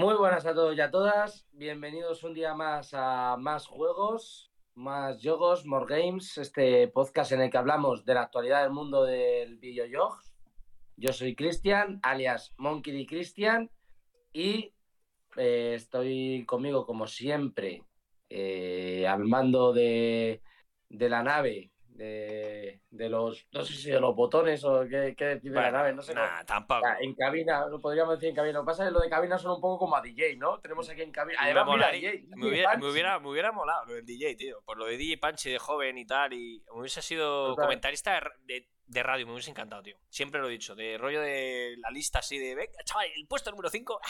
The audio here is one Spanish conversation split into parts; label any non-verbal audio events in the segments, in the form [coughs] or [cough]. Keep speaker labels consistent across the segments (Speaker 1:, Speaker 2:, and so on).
Speaker 1: Muy buenas a todos y a todas. Bienvenidos un día más a Más Juegos, Más Jogos, More Games, este podcast en el que hablamos de la actualidad del mundo del videojuego. Yo soy Cristian, alias Monkey D. Cristian, y eh, estoy conmigo, como siempre, eh, al mando de, de la nave, de, de, los, no sé si de los botones o qué, qué decir de la nave, no sé.
Speaker 2: Nah, tampoco.
Speaker 1: Ah, En cabina, lo podríamos decir en cabina. Lo que pasa es que lo de cabina suena un poco como a DJ, ¿no? Tenemos aquí en cabina.
Speaker 2: Me,
Speaker 1: Además, mira,
Speaker 2: molaría-
Speaker 1: DJ,
Speaker 2: me hubiera, me, hubiera, me hubiera molado lo del DJ, tío. Por lo de DJ Panchi de joven y tal. Y me hubiese sido
Speaker 1: Total.
Speaker 2: comentarista de, de- radio, me hubiese encantado, tío. Siempre lo he dicho. De rollo de la lista así de, venga, chaval, el puesto número 5.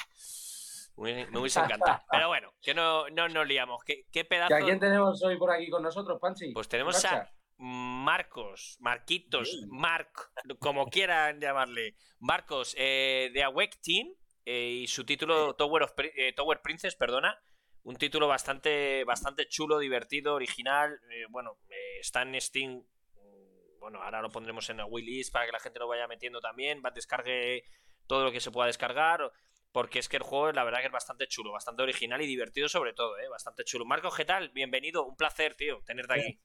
Speaker 2: Me hubiese, me hubiese encantado. [laughs] Pero bueno, que no, no nos liamos. ¿Qué, qué
Speaker 1: ¿Que
Speaker 2: pedazo?
Speaker 1: ¿A quién tenemos hoy por aquí con nosotros, Panchi?
Speaker 2: Pues tenemos a. Marcos, Marquitos,
Speaker 1: Sí.
Speaker 2: Marc, como quieran llamarle. Marcos, eh, de Awake Team eh, y su título Tower, of eh, Tower Princess, perdona. Un título bastante, bastante chulo, divertido, original. eh, bueno, está en Steam. mm, Bueno, ahora lo pondremos en la wishlist para que la gente lo vaya metiendo también. Va, descargue todo lo que se pueda descargar. Porque es que el juego, la verdad, que es bastante chulo, bastante original y divertido, sobre todo, ¿eh? Bastante chulo. Marcos, ¿qué tal? Bienvenido, un placer, tío, tenerte aquí.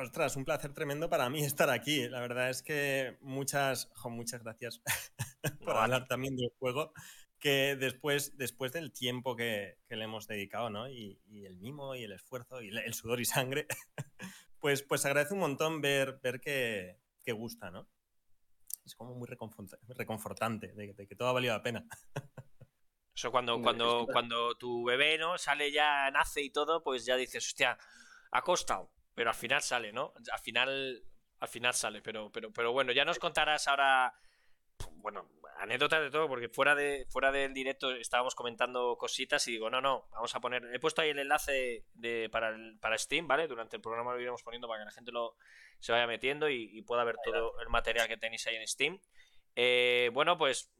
Speaker 3: Ostras, un placer tremendo para mí [laughs] estar aquí. La verdad es que muchas, jo, muchas gracias [laughs] por
Speaker 2: No,
Speaker 3: hablar también del juego, que después, después del tiempo que, que le hemos dedicado, ¿no? Y, y el mimo y el esfuerzo y el, el sudor y sangre, [laughs] pues, pues agradece un montón ver, ver que, que gusta, ¿no? Es como muy reconforta- reconfortante, de, de que todo ha valido la pena.
Speaker 2: Eso cuando, cuando, cuando tu bebé, ¿no? Sale ya, nace y todo, pues ya dices, hostia, ha costado. Pero al final sale, ¿no? Al final, al final sale. Pero, pero, pero bueno, ya nos contarás ahora. Bueno, anécdotas de todo, porque fuera de fuera del directo estábamos comentando cositas y digo, no, no, vamos a poner. He puesto ahí el enlace de, para, el- para Steam, ¿vale? Durante el programa lo iremos poniendo para que la gente lo se vaya metiendo y, y pueda ver todo el material que tenéis ahí en Steam. Eh, bueno, pues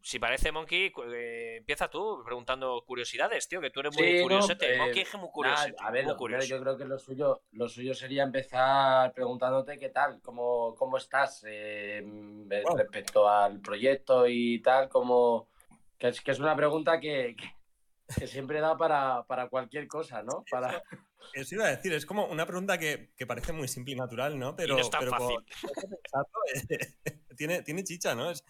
Speaker 2: si parece, Monkey, eh, empieza tú preguntando curiosidades, tío, que tú eres muy
Speaker 1: Sí, no,
Speaker 2: curiosete.
Speaker 1: eh,
Speaker 2: Monkey es muy curioso.
Speaker 1: Nada, a ver,
Speaker 2: muy curioso.
Speaker 1: yo creo que lo suyo, lo suyo sería empezar preguntándote qué tal, cómo, cómo estás eh, eh,
Speaker 3: Wow.
Speaker 1: respecto al proyecto y tal, como que es, que es una pregunta que, que- que siempre da para, para cualquier cosa, ¿no? Para,
Speaker 3: Eso iba a decir, es como una pregunta que, que parece muy simple y natural, ¿no? Pero,
Speaker 2: no es tan
Speaker 3: pero
Speaker 2: fácil.
Speaker 3: Exacto, [laughs] eh, tiene, tiene chicha, ¿no? Es,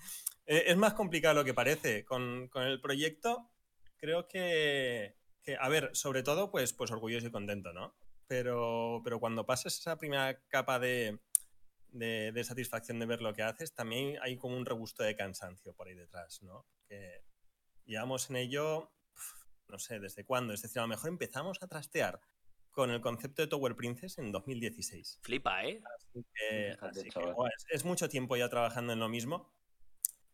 Speaker 3: es más complicado lo que parece. Con, con el proyecto, creo que, que, a ver, sobre todo, pues, pues orgulloso y contento, ¿no? Pero, pero cuando pasas esa primera capa de, de, de satisfacción de ver lo que haces, también hay como un regusto de cansancio por ahí detrás, ¿no? Que llevamos en ello, no sé, ¿desde cuándo? Es decir, a lo mejor empezamos a trastear con el concepto de Tower Princess en 2016.
Speaker 2: Flipa, ¿eh?
Speaker 3: Así que, así es mucho tiempo ya trabajando en lo mismo.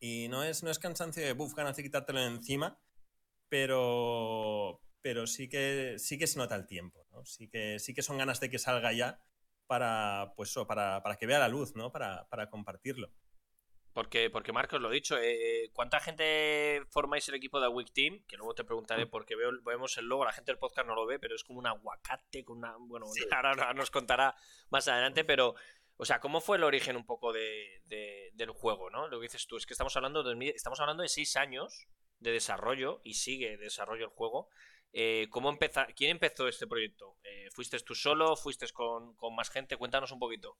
Speaker 3: Y no es, no es cansancio de buff, ganas de quitártelo encima, pero, pero sí, que, sí que se nota el tiempo, ¿no? Sí que, sí que son ganas de que salga ya para, pues, para, para que vea la luz, ¿no? Para, para compartirlo.
Speaker 2: Porque, porque Marcos, lo he dicho, eh, ¿cuánta gente formáis el equipo de Week Team? Que luego te preguntaré porque veo, vemos el logo, la gente del podcast no lo ve, pero es como un aguacate con una... Bueno,
Speaker 3: Sí.
Speaker 2: ahora, [laughs] ahora nos contará más adelante, pero... O sea, ¿cómo fue el origen un poco de, de- del juego, no? Lo que dices tú, es que estamos hablando de, estamos hablando de seis años de desarrollo y sigue de desarrollo el juego. Eh, ¿cómo empeza, ¿Quién empezó este proyecto? Eh, ¿Fuiste tú solo? ¿Fuiste con, con más gente? Cuéntanos un poquito.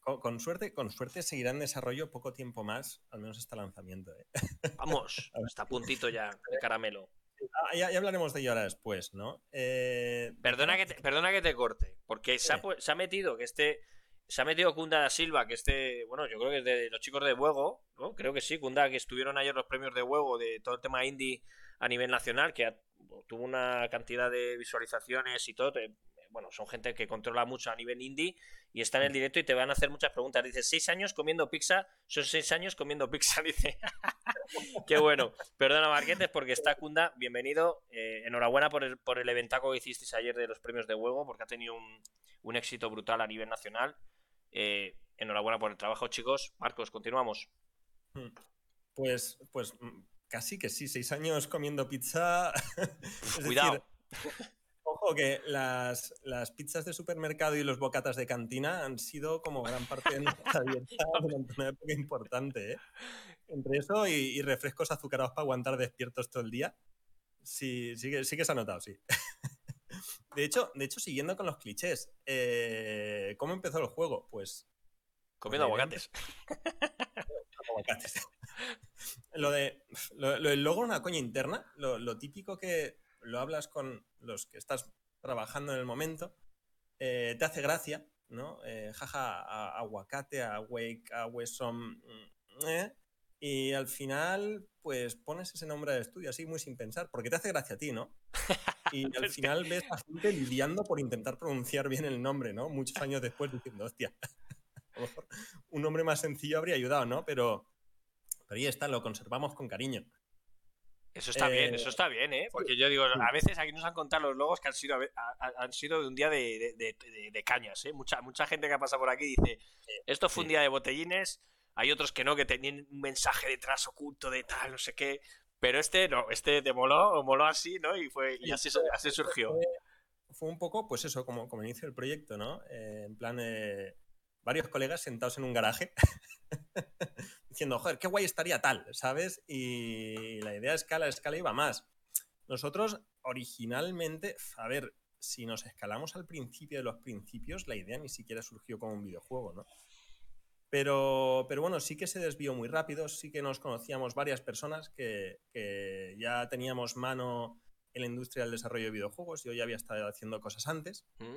Speaker 3: Con, con suerte, con suerte seguirá en desarrollo poco tiempo más, al menos hasta lanzamiento. ¿eh? [laughs]
Speaker 2: Vamos, está a puntito ya de caramelo.
Speaker 3: Ah, ya, ya hablaremos de ello ahora después, ¿no? Eh,
Speaker 2: Perdona que te, perdona que te corte, porque se ha, pu- se ha metido que este. Se ha metido Kunda da Silva, que este, bueno, yo creo que es de los chicos de Huego, ¿no? Creo que sí, Kunda, que estuvieron ayer los premios de Huego de todo el tema indie a nivel nacional, que ha- tuvo una cantidad de visualizaciones y todo. bueno, son gente que controla mucho a nivel indie y está en el directo y te van a hacer muchas preguntas. Dice, seis años comiendo pizza, son seis años comiendo pizza, [laughs] dice. [laughs] Qué bueno. Perdona, Marquetes, porque está Kunda. Bienvenido. Eh, enhorabuena por el, por el eventaco que hicisteis ayer de los premios de Huevo, porque ha tenido un, un éxito brutal a nivel nacional. Eh, enhorabuena por el trabajo, chicos. Marcos, continuamos.
Speaker 3: Pues, pues mm, casi que sí, seis años comiendo pizza. [laughs] Es
Speaker 2: Cuidado.
Speaker 3: decir, ojo que las, las pizzas de supermercado y los bocatas de cantina han sido como gran parte de nuestra [laughs] dieta durante una época importante. ¿eh? Entre eso y, y refrescos azucarados para aguantar despiertos todo el día. Sí, sí que, sí que se ha notado, sí. [laughs] De hecho, de hecho, siguiendo con los clichés, eh, ¿cómo empezó el juego? Pues.
Speaker 2: Comiendo aguacates. [laughs]
Speaker 3: aguacates. lo de. Lo, lo, el logo una coña interna, lo, lo, típico que lo hablas con los que estás trabajando en el momento, eh, te hace gracia, ¿no? Eh, jaja, a, aguacate, a wake, a. Eh, y al final, pues pones ese nombre de estudio así muy sin pensar, porque te hace gracia a ti, ¿no? Y [laughs] al final ves a gente lidiando por intentar pronunciar bien el nombre, ¿no? Muchos años después diciendo, hostia, [laughs] a lo mejor un nombre más sencillo habría ayudado, ¿no? Pero, pero ahí está, lo conservamos con cariño.
Speaker 2: Eso está bien, eso está bien, ¿eh? Porque yo digo, a veces aquí nos han contado los logos que han sido, han sido de un día de, de, de, cañas, ¿eh? Mucha, mucha gente que ha pasado por aquí dice, esto fue un día de botellines, hay otros que no, que tenían un mensaje detrás oculto de tal, no sé qué, pero este no, este te moló, moló así, ¿no? Y, fue, y así, así surgió.
Speaker 3: Fue, un poco, pues eso, como, como inicio del proyecto, ¿no? Eh, en plan, eh, varios colegas sentados en un garaje [laughs] diciendo, joder, qué guay estaría tal, ¿sabes? Y la idea escala, escala iba más. Nosotros originalmente, a ver, si nos escalamos al principio de los principios, la idea ni siquiera surgió como un videojuego, ¿no? Pero, pero bueno, sí que se desvió muy rápido, sí que nos conocíamos varias personas que, que ya teníamos mano en la industria del desarrollo de videojuegos, yo ya había estado haciendo cosas antes. Mm.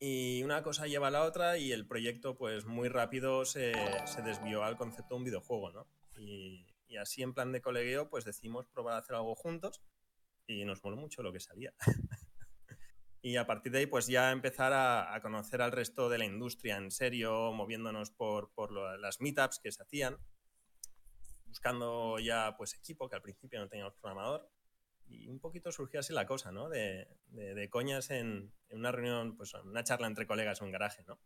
Speaker 3: Y una cosa lleva a la otra y el proyecto pues muy rápido se, se desvió al concepto de un videojuego, ¿no? Y, y, así en plan de colegueo pues decidimos probar a hacer algo juntos y nos moló mucho lo que salía. [laughs] y a partir de ahí pues ya empezar a, a, conocer al resto de la industria en serio, moviéndonos por, por lo, las meetups que se hacían, buscando ya pues equipo, que al principio no teníamos programador, y un poquito surgió así la cosa, ¿no? De, de, de coñas en, en, una reunión, pues una charla entre colegas en un garaje, ¿no?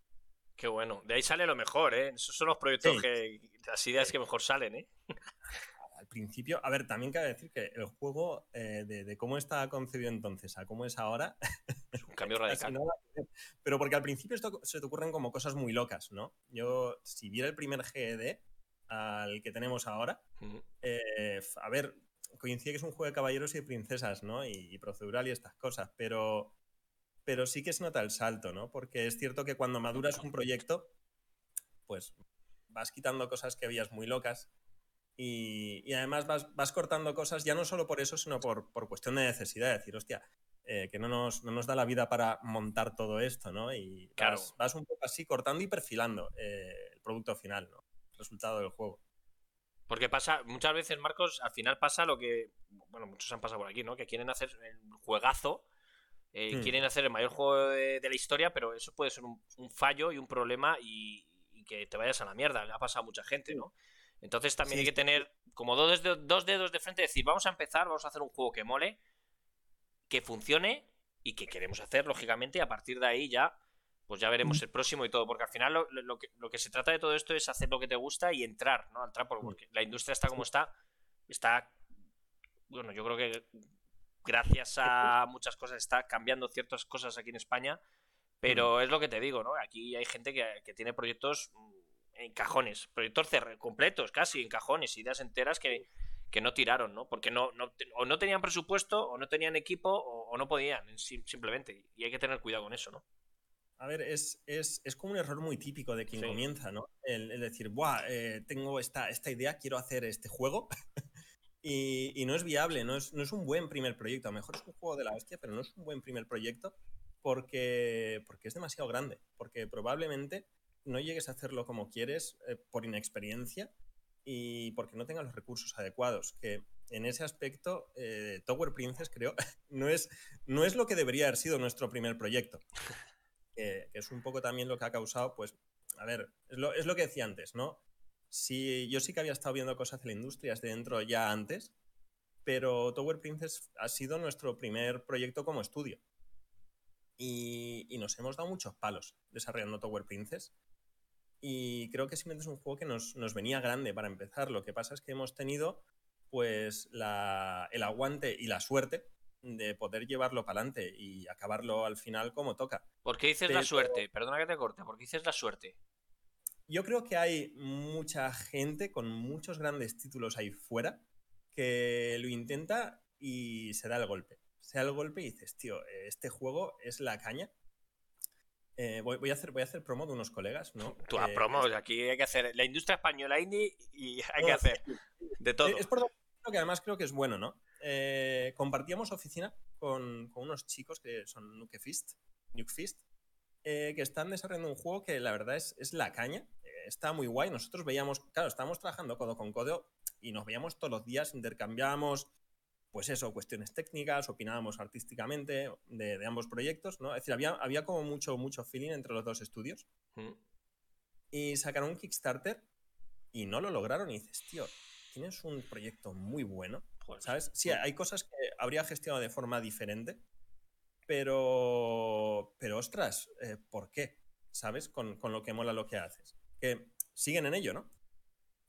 Speaker 2: Qué bueno. De ahí sale lo mejor, ¿eh? Esos son los proyectos sí. que. las ideas que mejor salen, ¿eh? [laughs]
Speaker 3: Al principio, a ver, también cabe decir que el juego, eh, de, de, cómo está concebido entonces a cómo es ahora. [laughs]
Speaker 2: Es un cambio [laughs] radical.
Speaker 3: Pero porque al principio esto se te ocurren como cosas muy locas, ¿no? Yo, si viera el primer GED al que tenemos ahora, uh -huh. eh, a ver, coincide que es un juego de caballeros y de princesas, ¿no? Y, y, procedural y estas cosas, pero, pero sí que se nota el salto, ¿no? Porque es cierto que cuando maduras un proyecto, pues vas quitando cosas que habías muy locas y, y además vas, vas, cortando cosas ya no solo por eso, sino por, por cuestión de necesidad, de decir, hostia, eh, que no nos, no nos, da la vida para montar todo esto, ¿no? Y
Speaker 2: claro.
Speaker 3: vas, vas, un poco así cortando y perfilando eh, el producto final, ¿no? El resultado del juego.
Speaker 2: Porque pasa, muchas veces, Marcos, al final pasa lo que, bueno, muchos han pasado por aquí, ¿no? Que quieren hacer el juegazo, eh, hmm. quieren hacer el mayor juego de, de, la historia, pero eso puede ser un, un fallo y un problema y, y, que te vayas a la mierda. Le ha pasado a mucha gente, ¿no? Entonces también sí. hay que tener como dos, dos dedos de frente y decir, vamos a empezar, vamos a hacer un juego que mole, que funcione y que queremos hacer, lógicamente, y a partir de ahí ya pues ya veremos el próximo y todo, porque al final lo, lo, que, lo, que, se trata de todo esto es hacer lo que te gusta y entrar, ¿no? Entrar porque la industria está como está, está, bueno, yo creo que gracias a muchas cosas está cambiando ciertas cosas aquí en España, pero es lo que te digo, ¿no? Aquí hay gente que, que tiene proyectos en cajones, proyectos completos, casi en cajones, ideas enteras que, que no tiraron, ¿no? Porque no, no, o no tenían presupuesto, o no tenían equipo, o, o no podían, simplemente, y hay que tener cuidado con eso, ¿no?
Speaker 3: A ver, es, es, es, como un error muy típico de quien sí. comienza, ¿no? El, el decir, Buah, eh, tengo esta, esta idea, quiero hacer este juego. [laughs] y, y, no es viable, no es, no es un buen primer proyecto. A lo mejor es un juego de la hostia, pero no es un buen primer proyecto porque, porque es demasiado grande. Porque probablemente no llegues a hacerlo como quieres eh, por inexperiencia y porque no tengas los recursos adecuados. Que en ese aspecto, eh, Tower Princess, creo, [laughs] no es, no es lo que debería haber sido nuestro primer proyecto [laughs] que, es un poco también lo que ha causado, pues, a ver, es lo, es lo que decía antes, ¿no? Sí, yo sí que había estado viendo cosas de la industria desde dentro ya antes, pero Tower Princess ha sido nuestro primer proyecto como estudio. Y, y, nos hemos dado muchos palos desarrollando Tower Princess. Y creo que simplemente es un juego que nos, nos venía grande para empezar. Lo que pasa es que hemos tenido pues la, el aguante y la suerte de poder llevarlo para adelante y acabarlo al final como toca.
Speaker 2: ¿Por qué dices Pero... la suerte? Perdona que te corte, ¿por qué dices la suerte?
Speaker 3: Yo creo que hay mucha gente con muchos grandes títulos ahí fuera que lo intenta y se da el golpe. Se da el golpe y dices, tío, este juego es la caña. Eh, voy, a hacer, voy a hacer promo de unos colegas, ¿no?
Speaker 2: Tú a promo, aquí hay que hacer la industria española indie y hay que hacer de todo.
Speaker 3: Es por lo que además creo que es bueno, ¿no? Eh, compartíamos oficina con, unos chicos que son Nukefist, Nukefist, eh, que están desarrollando un juego que la verdad es, es la caña. está muy guay. Nosotros veíamos, claro, estábamos trabajando codo con codo y nos veíamos todos los días, intercambiábamos pues eso, cuestiones técnicas, opinábamos artísticamente de, ambos proyectos, ¿no? Es decir, había, había como mucho, mucho feeling entre los dos estudios. Mm. Y sacaron un Kickstarter y no lo lograron. Y dices, tío, tienes un proyecto muy bueno, ¿sabes? Sí, hay cosas que habría gestionado de forma diferente, pero, pero ostras, eh, ¿por qué? ¿Sabes? Con, con lo que mola lo que haces. Que siguen en ello, ¿no?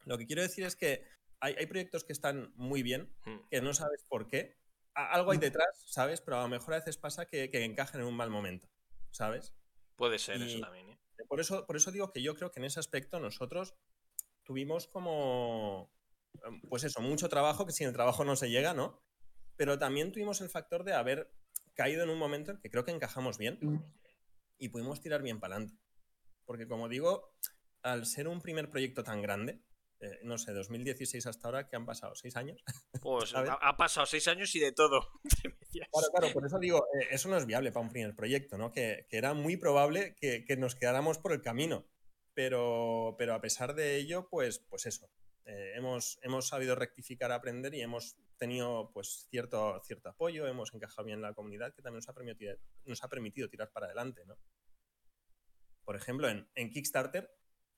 Speaker 3: Lo que quiero decir es que hay, proyectos que están muy bien, hmm. que no sabes por qué. Algo hay hmm. detrás, ¿sabes? Pero a lo mejor a veces pasa que, encajan en un mal momento, ¿sabes?
Speaker 2: Puede ser eso también. ¿eh?
Speaker 3: Por, eso, por eso digo que yo creo que en ese aspecto nosotros tuvimos como, em, pues eso, mucho trabajo, que sin el trabajo no se llega, ¿no? Pero también tuvimos el factor de haber caído en un momento en que creo que encajamos bien mm. y pudimos tirar bien para adelante. Porque como digo, al ser un primer proyecto tan grande, eh, no sé, 2016 hasta ahora, que han pasado? ¿Seis años? [laughs]
Speaker 2: Pues ha, pasado seis años y de todo. [laughs]
Speaker 3: claro, claro, por eso digo, eh, eso no es viable para un primer proyecto, ¿no? Que, era muy probable que, nos quedáramos por el camino. Pero, pero a pesar de ello, pues, pues eso. Eh, hemos, hemos sabido rectificar, aprender y hemos tenido pues cierto, cierto apoyo, hemos encajado bien en la comunidad que también nos ha permitido, nos ha permitido tirar para adelante, ¿no? Por ejemplo, en, en Kickstarter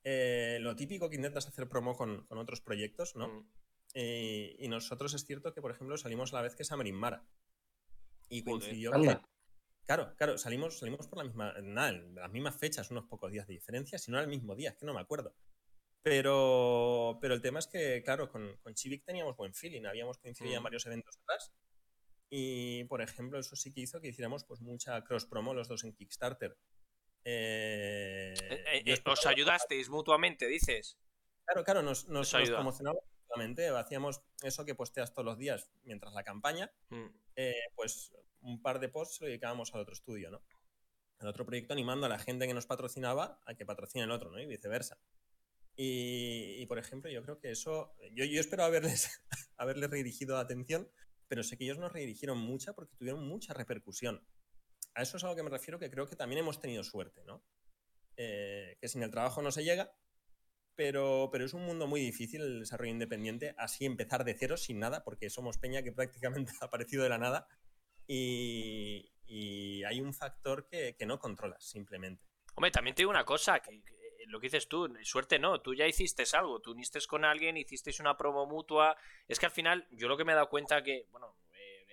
Speaker 3: eh, lo típico que intentas hacer promo con, otros proyectos, ¿no? Mm. Eh, y nosotros es cierto que, por ejemplo, salimos a la vez que Samarin Mara. Y coincidió que. Claro, claro, salimos, salimos por la misma. Nada, las mismas fechas, unos pocos días de diferencia, si no al mismo día, es que no me acuerdo. Pero, pero el tema es que, claro, con, con Chivik teníamos buen feeling, habíamos coincidido en mm. varios eventos atrás. Y, por ejemplo, eso sí que hizo que hiciéramos pues mucha cross promo los dos en Kickstarter.
Speaker 2: Eh, eh, eh, ¿Os ayudasteis mutuamente, dices?
Speaker 3: Claro, claro, nos, nos, promocionamos mutuamente. Hacíamos eso que posteas todos los días mientras la campaña. Mm. pues un par de posts lo dedicábamos al otro estudio, ¿no? Al otro proyecto animando a la gente que nos patrocinaba a que patrocine el otro, ¿no? Y viceversa. Y, por ejemplo, yo creo que eso. Yo, yo espero haberles, [laughs] haberles redirigido atención, pero sé que ellos nos redirigieron mucha porque tuvieron mucha repercusión a eso es a lo que me refiero que creo que también hemos tenido suerte, ¿no? Eh, que sin el trabajo no se llega, pero, pero es un mundo muy difícil el desarrollo independiente, así empezar de cero, sin nada, porque somos Peña que prácticamente [laughs] ha aparecido de la nada y, hay un factor que, no controlas, simplemente.
Speaker 2: Hombre, también te digo una cosa, que, lo que dices tú, suerte no, tú ya hiciste algo, tú uniste con alguien, hicisteis una promo mutua, es que al final yo lo que me he dado cuenta que, bueno,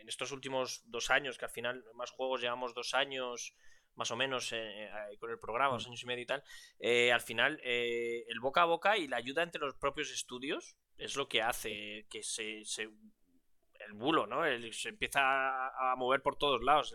Speaker 2: en estos últimos dos años, que al final más juegos llevamos dos años más o menos eh, eh, con el programa, dos mm. años y medio y tal, eh, al final el boca a boca y la ayuda entre los propios estudios es lo que hace que se, el bulo, ¿no? se empieza a, mover por todos lados.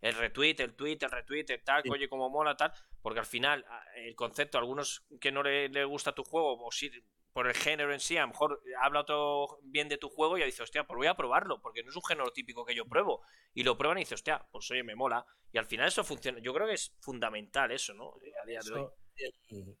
Speaker 2: el retweet, el tweet, el retweet, el tal, oye, como mola, tal, porque al final el concepto, a algunos que no le, le gusta tu juego, o sí, por el género en sí, a lo mejor habla todo bien de tu juego y dice, hostia, pues voy a probarlo, porque no es un género típico que yo pruebo. Y lo prueban y dice, hostia, pues oye, me mola. Y al final eso funciona. Yo creo que es fundamental eso, ¿no? A día de hoy.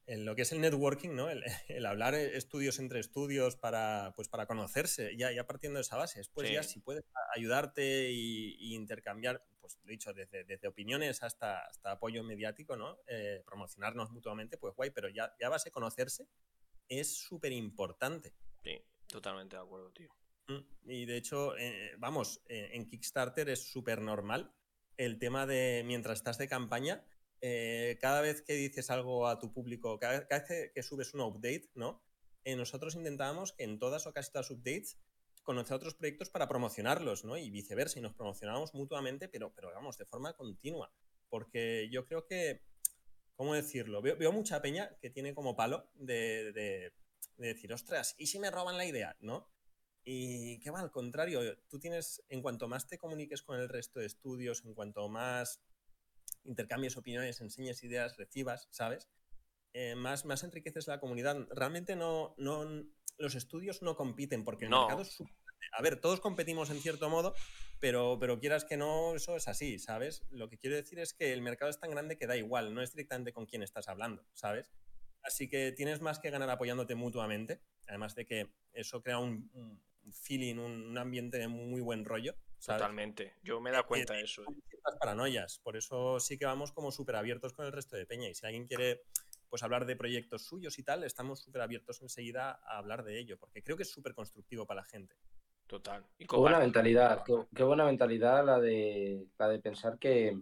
Speaker 3: En lo que es el networking, ¿no? El, hablar estudios entre estudios para, pues para conocerse, ya, ya partiendo de esa base. Después ya si puedes ayudarte y, intercambiar, pues lo dicho, desde, desde, opiniones hasta, hasta apoyo mediático, ¿no? Eh, promocionarnos mutuamente, pues guay, pero ya, ya base conocerse es súper importante.
Speaker 2: Sí, totalmente de acuerdo, tío.
Speaker 3: Mm, y de hecho, eh, vamos, eh, en Kickstarter es súper normal el tema de mientras estás de campaña, eh, cada vez que dices algo a tu público, cada, vez que, subes un update, ¿no? nosotros intentábamos que en todas o casi todas las updates conocer otros proyectos para promocionarlos, ¿no? Y viceversa, y nos promocionábamos mutuamente, pero, pero vamos, de forma continua. Porque yo creo que ¿cómo decirlo? Veo, mucha peña que tiene como palo de, decir, ostras, ¿y si me roban la idea? ¿No? Y qué va, al contrario, tú tienes, en cuanto más te comuniques con el resto de estudios, en cuanto más intercambies opiniones, enseñes ideas, recibas, ¿sabes? Eh, más, más enriqueces la comunidad. Realmente no, no, los estudios no compiten porque el mercado es a ver, todos competimos en cierto modo, pero, pero quieras que no, eso es así, ¿sabes? Lo que quiero decir es que el mercado es tan grande que da igual, no es directamente con quién estás hablando, ¿sabes? Así que tienes más que ganar apoyándote mutuamente, además de que eso crea un, feeling, un, ambiente de muy buen rollo.
Speaker 2: Totalmente, yo me he dado cuenta de eso.
Speaker 3: Hay ciertas paranoias, por eso sí que vamos como súper abiertos con el resto de Peña y si alguien quiere pues hablar de proyectos suyos y tal, estamos súper abiertos enseguida a hablar de ello, porque creo que es súper constructivo para la gente.
Speaker 2: Total.
Speaker 1: qué buena mentalidad, qué, buena mentalidad la de, la de pensar que,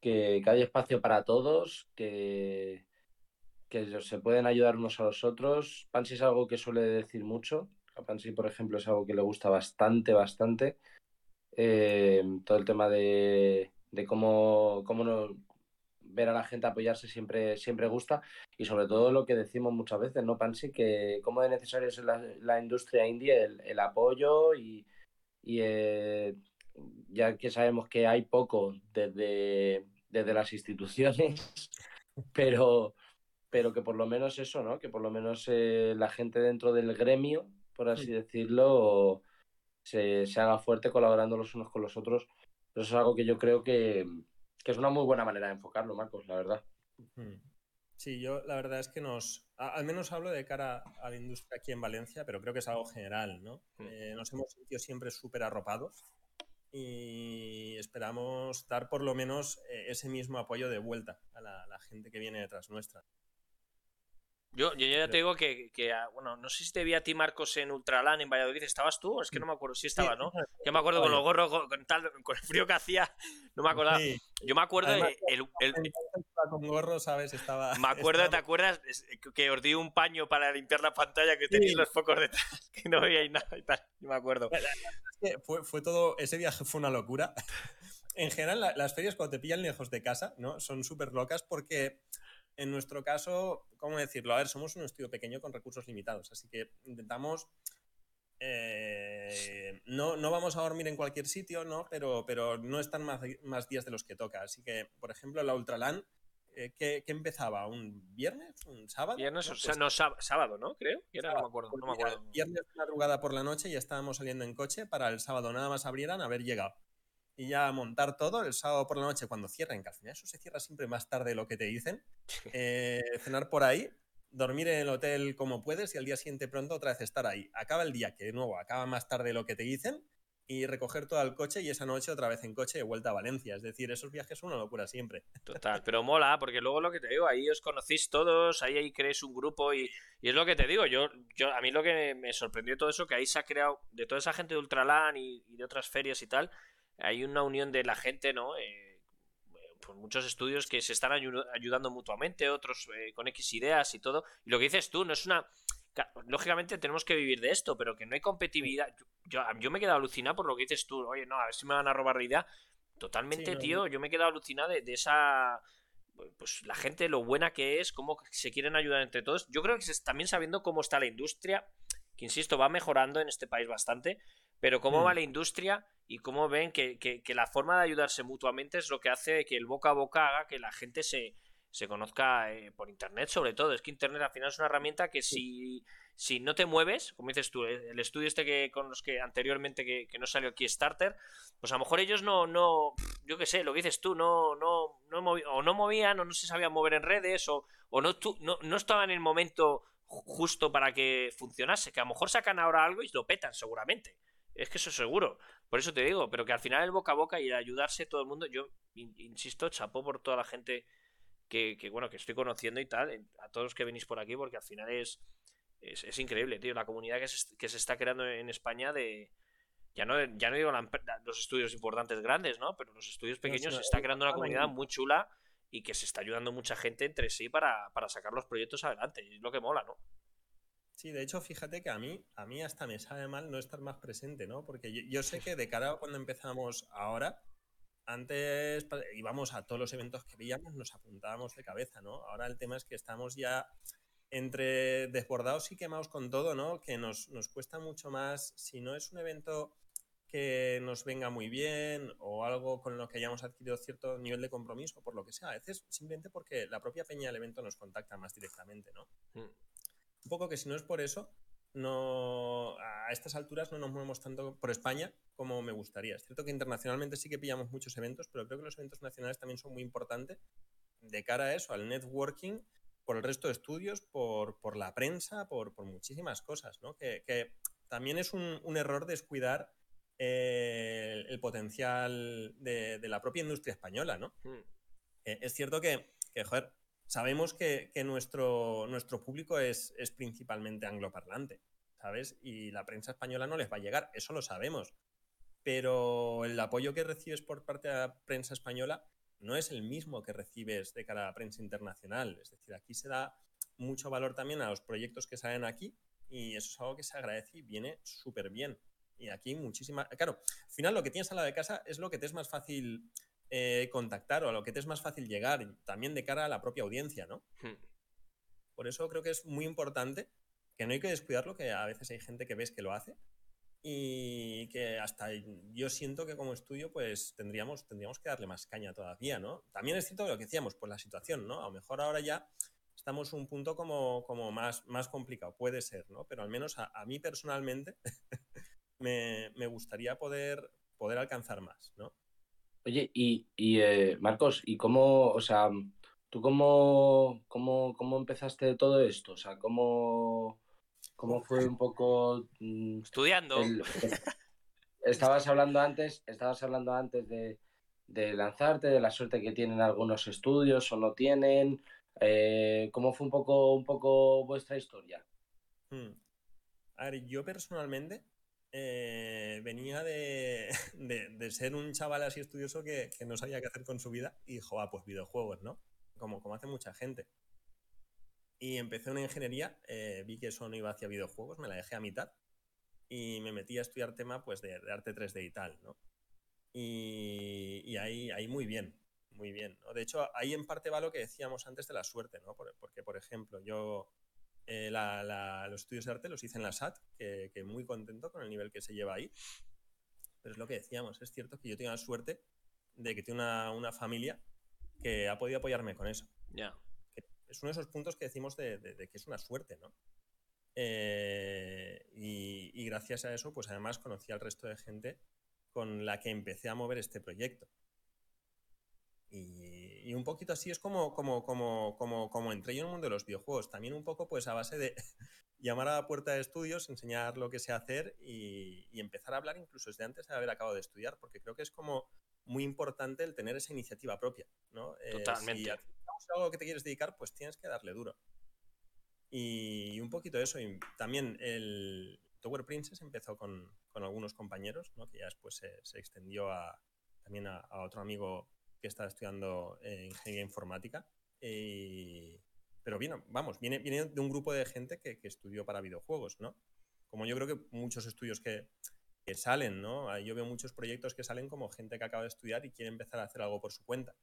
Speaker 1: que, hay espacio para todos, que, que se pueden ayudar unos a los otros. Pansy es algo que suele decir mucho. A Pansy, por ejemplo, es algo que le gusta bastante, bastante. Eh, todo el tema de, de cómo, cómo, no, ver a la gente apoyarse siempre, siempre gusta y sobre todo lo que decimos muchas veces, ¿no, Pansy? Que cómo de necesario es la, la industria indie el, apoyo y, eh, ya que sabemos que hay poco desde, desde las instituciones, [laughs] pero, pero que por lo menos eso, ¿no? Que por lo menos eh, la gente dentro del gremio, por así decirlo, se, se haga fuerte colaborando los unos con los otros. Eso es algo que yo creo que, que es una muy buena manera de enfocarlo, Marcos, la verdad.
Speaker 3: Sí, yo la verdad es que nos, al menos hablo de cara a la industria aquí en Valencia, pero creo que es algo general, ¿no? Eh, nos hemos sentido siempre súper arropados y esperamos dar por lo menos eh, ese mismo apoyo de vuelta a la gente que viene detrás nuestra.
Speaker 2: Yo, yo ya te digo que, que, ah, bueno, no sé si te vi a ti, Marcos, en Ultralan, en Valladolid. ¿Estabas tú? Es que no me acuerdo. Sí estabas, ¿no? Yo me acuerdo con los gorros, con, tal, con el frío que hacía. No me acordaba. Yo me acuerdo de, el, el,
Speaker 3: con gorro, ¿sabes? Estaba.
Speaker 2: Me acuerdo, ¿te acuerdas? Que os di un paño para limpiar la pantalla que tenéis los focos detrás, [laughs] que no veíais nada y tal. Yo me acuerdo.
Speaker 3: Fue, fue todo. Ese viaje fue una locura. [laughs] En general, las ferias cuando te pillan lejos de casa, ¿no? Son súper locas porque en nuestro caso, ¿cómo decirlo? A ver, somos un estudio pequeño con recursos limitados, así que intentamos... Eh, no, no, vamos a dormir en cualquier sitio, ¿no? Pero, pero no están más, más días de los que toca. Así que, por ejemplo, la Ultralan, eh, ¿qué, empezaba? ¿Un viernes? ¿Un sábado?
Speaker 2: Viernes, o sea, no, sábado, ¿no? Creo. no me acuerdo. No me acuerdo.
Speaker 3: Viernes, madrugada por la noche, ya estábamos saliendo en coche para el sábado nada más abrieran haber llegado y ya montar todo el sábado por la noche cuando cierren, que al final eso se cierra siempre más tarde de lo que te dicen, eh, cenar por ahí, dormir en el hotel como puedes y al día siguiente pronto otra vez estar ahí. Acaba el día, que de nuevo acaba más tarde de lo que te dicen, y recoger todo el coche y esa noche otra vez en coche de vuelta a Valencia. Es decir, esos viajes son una locura siempre.
Speaker 2: Total, pero mola, porque luego lo que te digo, ahí os conocéis todos, ahí, ahí creéis un grupo y, es lo que te digo, yo, yo a mí lo que me sorprendió todo eso, que ahí se ha creado, de toda esa gente de Ultralan y, y de otras ferias y tal, hay una unión de la gente, ¿no? Eh, pues muchos estudios que se están ayudando mutuamente, otros eh, con X ideas y todo. Y lo que dices tú, no es una... Lógicamente tenemos que vivir de esto, pero que no hay competitividad. Yo, yo, me he quedado alucinado por lo que dices tú. Oye, no, a ver si me van a robar la idea. Totalmente, tío. Yo me he quedado alucinado de, esa pues la gente, lo buena que es, cómo se quieren ayudar entre todos. Yo creo que también sabiendo cómo está la industria, que insisto, va mejorando en este país bastante, pero cómo va mm. la industria y cómo ven que, la forma de ayudarse mutuamente es lo que hace que el boca a boca haga que la gente se, conozca eh, por internet sobre todo. Es que internet al final es una herramienta que si, si no te mueves, como dices tú, el estudio este que con los que anteriormente que, no salió aquí Starter, pues a lo mejor ellos no, no, yo qué sé, lo que dices tú, no, no, no o no movían o no se sabían mover en redes o, o no, no, no estaban en el momento justo para que funcionase, que a lo mejor sacan ahora algo y lo petan seguramente. Es que eso es seguro. Por eso te digo, pero que al final el boca a boca y el ayudarse todo el mundo, yo insisto, chapó por toda la gente que, bueno, que estoy conociendo y tal, a todos los que venís por aquí, porque al final es, es, increíble, tío, la comunidad que se, que se, está creando en España de... Ya no, ya no digo los estudios importantes grandes, ¿no? Pero los estudios pequeños se está creando una comunidad muy chula y que se está ayudando mucha gente entre sí para, para sacar los proyectos adelante. Y es lo que mola, ¿no?
Speaker 3: Sí, de hecho, fíjate que a mí, a mí hasta me sabe mal no estar más presente, ¿no? Porque yo, sé que de cara a cuando empezamos ahora, antes íbamos a todos los eventos que veíamos, nos apuntábamos de cabeza, ¿no? Ahora el tema es que estamos ya entre desbordados y quemados con todo, ¿no? Que nos, nos cuesta mucho más, si no es un evento que nos venga muy bien o algo con lo que hayamos adquirido cierto nivel de compromiso, por lo que sea. A veces simplemente porque la propia peña del evento nos contacta más directamente, ¿no? Mm. Un poco que si no es por eso, no, a estas alturas no nos movemos tanto por España como me gustaría. Es cierto que internacionalmente sí que pillamos muchos eventos, pero creo que los eventos nacionales también son muy importantes de cara a eso, al networking, por el resto de estudios, por, por la prensa, por, por, muchísimas cosas, ¿no? Que, que también es un, un error descuidar eh, el, potencial de, de, la propia industria española, ¿no? Hmm. Eh, es cierto que, que, joder, sabemos que, que nuestro, nuestro público es, es, principalmente angloparlante, ¿sabes? Y la prensa española no les va a llegar, eso lo sabemos. Pero el apoyo que recibes por parte de la prensa española no es el mismo que recibes de cara a la prensa internacional. Es decir, aquí se da mucho valor también a los proyectos que salen aquí y eso es algo que se agradece y viene súper bien. Y aquí muchísima... Claro, al final lo que tienes a la de casa es lo que te es más fácil eh, contactar o a lo que te es más fácil llegar, también de cara a la propia audiencia, ¿no? Hmm. Por eso creo que es muy importante que no hay que descuidarlo, que a veces hay gente que ves que lo hace y que hasta yo siento que como estudio pues tendríamos, tendríamos que darle más caña todavía, ¿no? También es cierto lo que decíamos, pues la situación, ¿no? A lo mejor ahora ya estamos un punto como, como más, más complicado, puede ser, ¿no? Pero al menos a, a mí personalmente [laughs] me, me, gustaría poder, poder alcanzar más, ¿no?
Speaker 1: Oye, y, y eh, Marcos, ¿y cómo, o sea, tú cómo, cómo, cómo empezaste todo esto? O sea, ¿cómo, cómo fue un poco...
Speaker 2: Mm, Estudiando. [laughs] El,
Speaker 1: estabas hablando antes, estabas hablando antes de, de, lanzarte, de la suerte que tienen algunos estudios o no tienen. Eh, ¿Cómo fue un poco, un poco vuestra historia?
Speaker 3: Hmm. A ver, yo personalmente eh, venía de, [laughs] de, de, ser un chaval así estudioso que, que, no sabía qué hacer con su vida y dijo, ah, pues videojuegos, ¿no? Como, como hace mucha gente. Y empecé una ingeniería, eh, vi que eso no iba hacia videojuegos, me la dejé a mitad y me metí a estudiar tema pues de, de arte 3D y tal, ¿no? Y, y, ahí, ahí muy bien, muy bien. ¿no? De hecho, ahí en parte va lo que decíamos antes de la suerte, ¿no? Porque, por ejemplo, yo eh, la, la, los estudios de arte los hice en la SAT, que, que, muy contento con el nivel que se lleva ahí. Pero es lo que decíamos, es cierto que yo tengo la suerte de que tengo una, una familia que ha podido apoyarme con eso.
Speaker 2: Yeah.
Speaker 3: Es uno de esos puntos que decimos de, de, de que es una suerte, ¿no? Eh, y, y, gracias a eso, pues además conocí al resto de gente con la que empecé a mover este proyecto. Y, y, un poquito así es como, como, como, como, como entré yo en el mundo de los videojuegos. También un poco pues a base de [laughs] llamar a la puerta de estudios, enseñar lo que sé hacer y, y, empezar a hablar incluso desde antes de haber acabado de estudiar, porque creo que es como muy importante el tener esa iniciativa propia. ¿no?
Speaker 2: Totalmente.
Speaker 3: Eh, si algo que te quieres dedicar, pues tienes que darle duro. Y un poquito eso. Y también el Tower Princess empezó con, con algunos compañeros, ¿no? que ya después se, se extendió a, también a, a otro amigo que está estudiando eh, ingeniería informática. Y... Pero viene, vamos, viene, de un grupo de gente que, estudió para videojuegos, ¿no? Como yo creo que muchos estudios que, salen, ¿no? Yo veo muchos proyectos que salen como gente que acaba de estudiar y quiere empezar a hacer algo por su cuenta.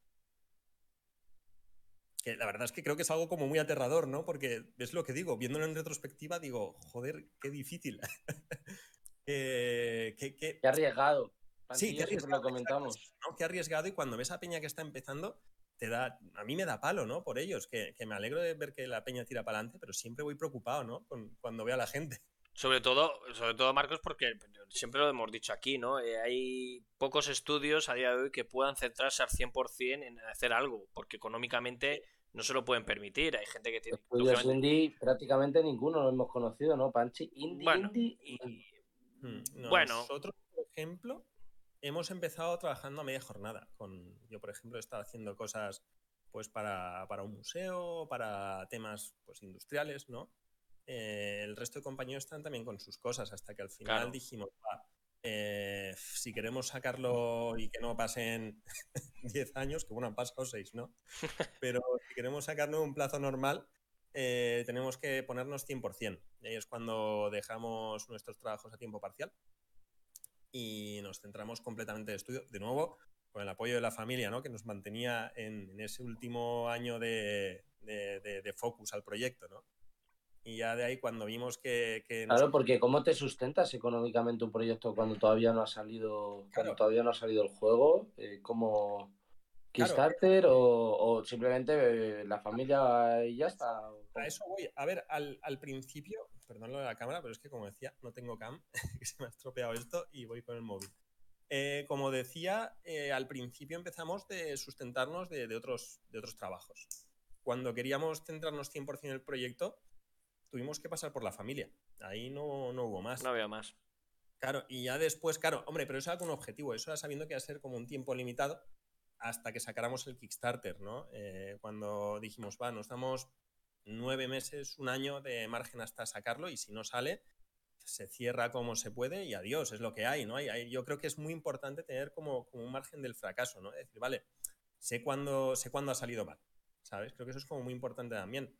Speaker 3: Que la verdad es que creo que es algo como muy aterrador, ¿no? Porque es lo que digo, viéndolo en retrospectiva, digo, joder, qué difícil. [laughs]
Speaker 1: eh, qué, qué... qué arriesgado.
Speaker 3: Sí, qué arriesgado, lo comentamos. ¿no? Qué arriesgado y cuando ves a Peña que está empezando, te da, a mí me da palo, ¿no? Por ellos, que, que me alegro de ver que la Peña tira para adelante, pero siempre voy preocupado, ¿no? Con, cuando veo a la gente.
Speaker 2: Sobre todo, sobre todo, Marcos, porque siempre lo hemos dicho aquí, ¿no? Eh, hay pocos estudios a día de hoy que puedan centrarse al 100% en hacer algo, porque económicamente no se lo pueden permitir. Hay gente que tiene...
Speaker 1: Estudios indie prácticamente ninguno lo hemos conocido, ¿no? Panchi, indie,
Speaker 2: bueno,
Speaker 1: indie
Speaker 2: y...
Speaker 3: No,
Speaker 2: bueno.
Speaker 3: Nosotros, por ejemplo, hemos empezado trabajando a media jornada. Con, yo, por ejemplo, he estado haciendo cosas pues para, para un museo, para temas pues, industriales, ¿no? Eh, el resto de compañeros están también con sus cosas, hasta que al final claro. dijimos, ah, eh, si queremos sacarlo y que no pasen [laughs] 10 años, que bueno, han pasado 6, ¿no? [laughs] Pero si queremos sacarlo en un plazo normal, eh, tenemos que ponernos 100%. Y ahí es cuando dejamos nuestros trabajos a tiempo parcial y nos centramos completamente en estudio. De nuevo, con el apoyo de la familia, ¿no? que nos mantenía en, en ese último año de, de, de, de, focus al proyecto. ¿no? Y ya de ahí cuando vimos que... que
Speaker 1: claro, nos... porque ¿cómo te sustentas económicamente un proyecto cuando todavía no ha salido, claro. cuando todavía no ha salido el juego? Eh, ¿Cómo Kickstarter claro. o, o, simplemente eh, la familia y ya está?
Speaker 3: A eso voy. A ver, al, al principio perdón lo de la cámara, pero es que como decía, no tengo cam, [laughs] que se me ha estropeado esto y voy con el móvil. Eh, como decía, eh, al principio empezamos de sustentarnos de, otros, de otros trabajos. Cuando queríamos centrarnos 100% en el proyecto, tuvimos que pasar por la familia. Ahí no, no hubo más.
Speaker 2: No había más.
Speaker 3: Claro, y ya después, claro, hombre, pero eso era con un objetivo, eso era sabiendo que iba a ser como un tiempo limitado hasta que sacáramos el Kickstarter, ¿no? Eh, cuando dijimos, va, nos damos nueve meses, un año de margen hasta sacarlo y si no sale, se cierra como se puede y adiós, es lo que hay, ¿no? Hay, yo creo que es muy importante tener como, como, un margen del fracaso, ¿no? Es decir, vale, sé cuándo, sé cuándo ha salido mal, ¿sabes? Creo que eso es como muy importante también.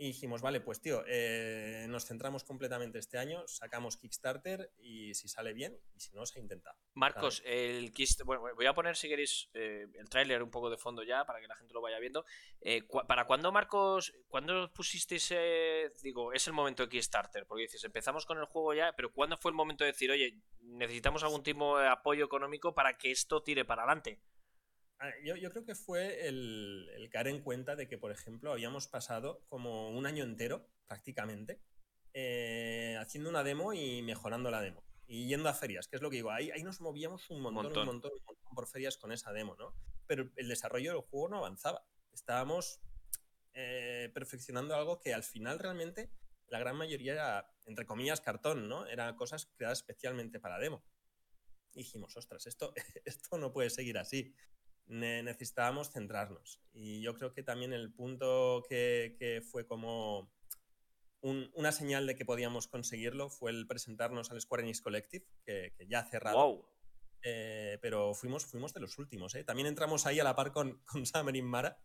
Speaker 3: Y dijimos, vale, pues tío, eh, nos centramos completamente este año, sacamos Kickstarter y si sale bien, y si no, se intenta.
Speaker 2: Marcos, el bueno, voy a poner si queréis eh, el tráiler un poco de fondo ya para que la gente lo vaya viendo. Eh, ¿Para cuándo, Marcos, cuándo pusisteis, digo, es el momento de Kickstarter? Porque dices, empezamos con el juego ya, pero ¿cuándo fue el momento de decir, oye, necesitamos algún tipo de apoyo económico para que esto tire para adelante?
Speaker 3: Ah, yo, creo que fue el, el, caer en cuenta de que, por ejemplo, habíamos pasado como un año entero, prácticamente, eh, haciendo una demo y mejorando la demo. Y yendo a ferias, que es lo que digo, ahí, ahí nos movíamos un montón, un montón, un montón por ferias con esa demo, ¿no? Pero el desarrollo del juego no avanzaba. Estábamos eh, perfeccionando algo que al final realmente la gran mayoría era, entre comillas, cartón, ¿no? Eran cosas creadas especialmente para demo. Y dijimos, ostras, esto, [laughs] esto no puede seguir así necesitábamos centrarnos. Y yo creo que también el punto que, fue como una señal de que podíamos conseguirlo fue el presentarnos al Square Enix Collective, que, ya ha cerrado. Eh, pero fuimos, fuimos de los últimos. ¿eh? También entramos ahí a la par con, con Summer Mara.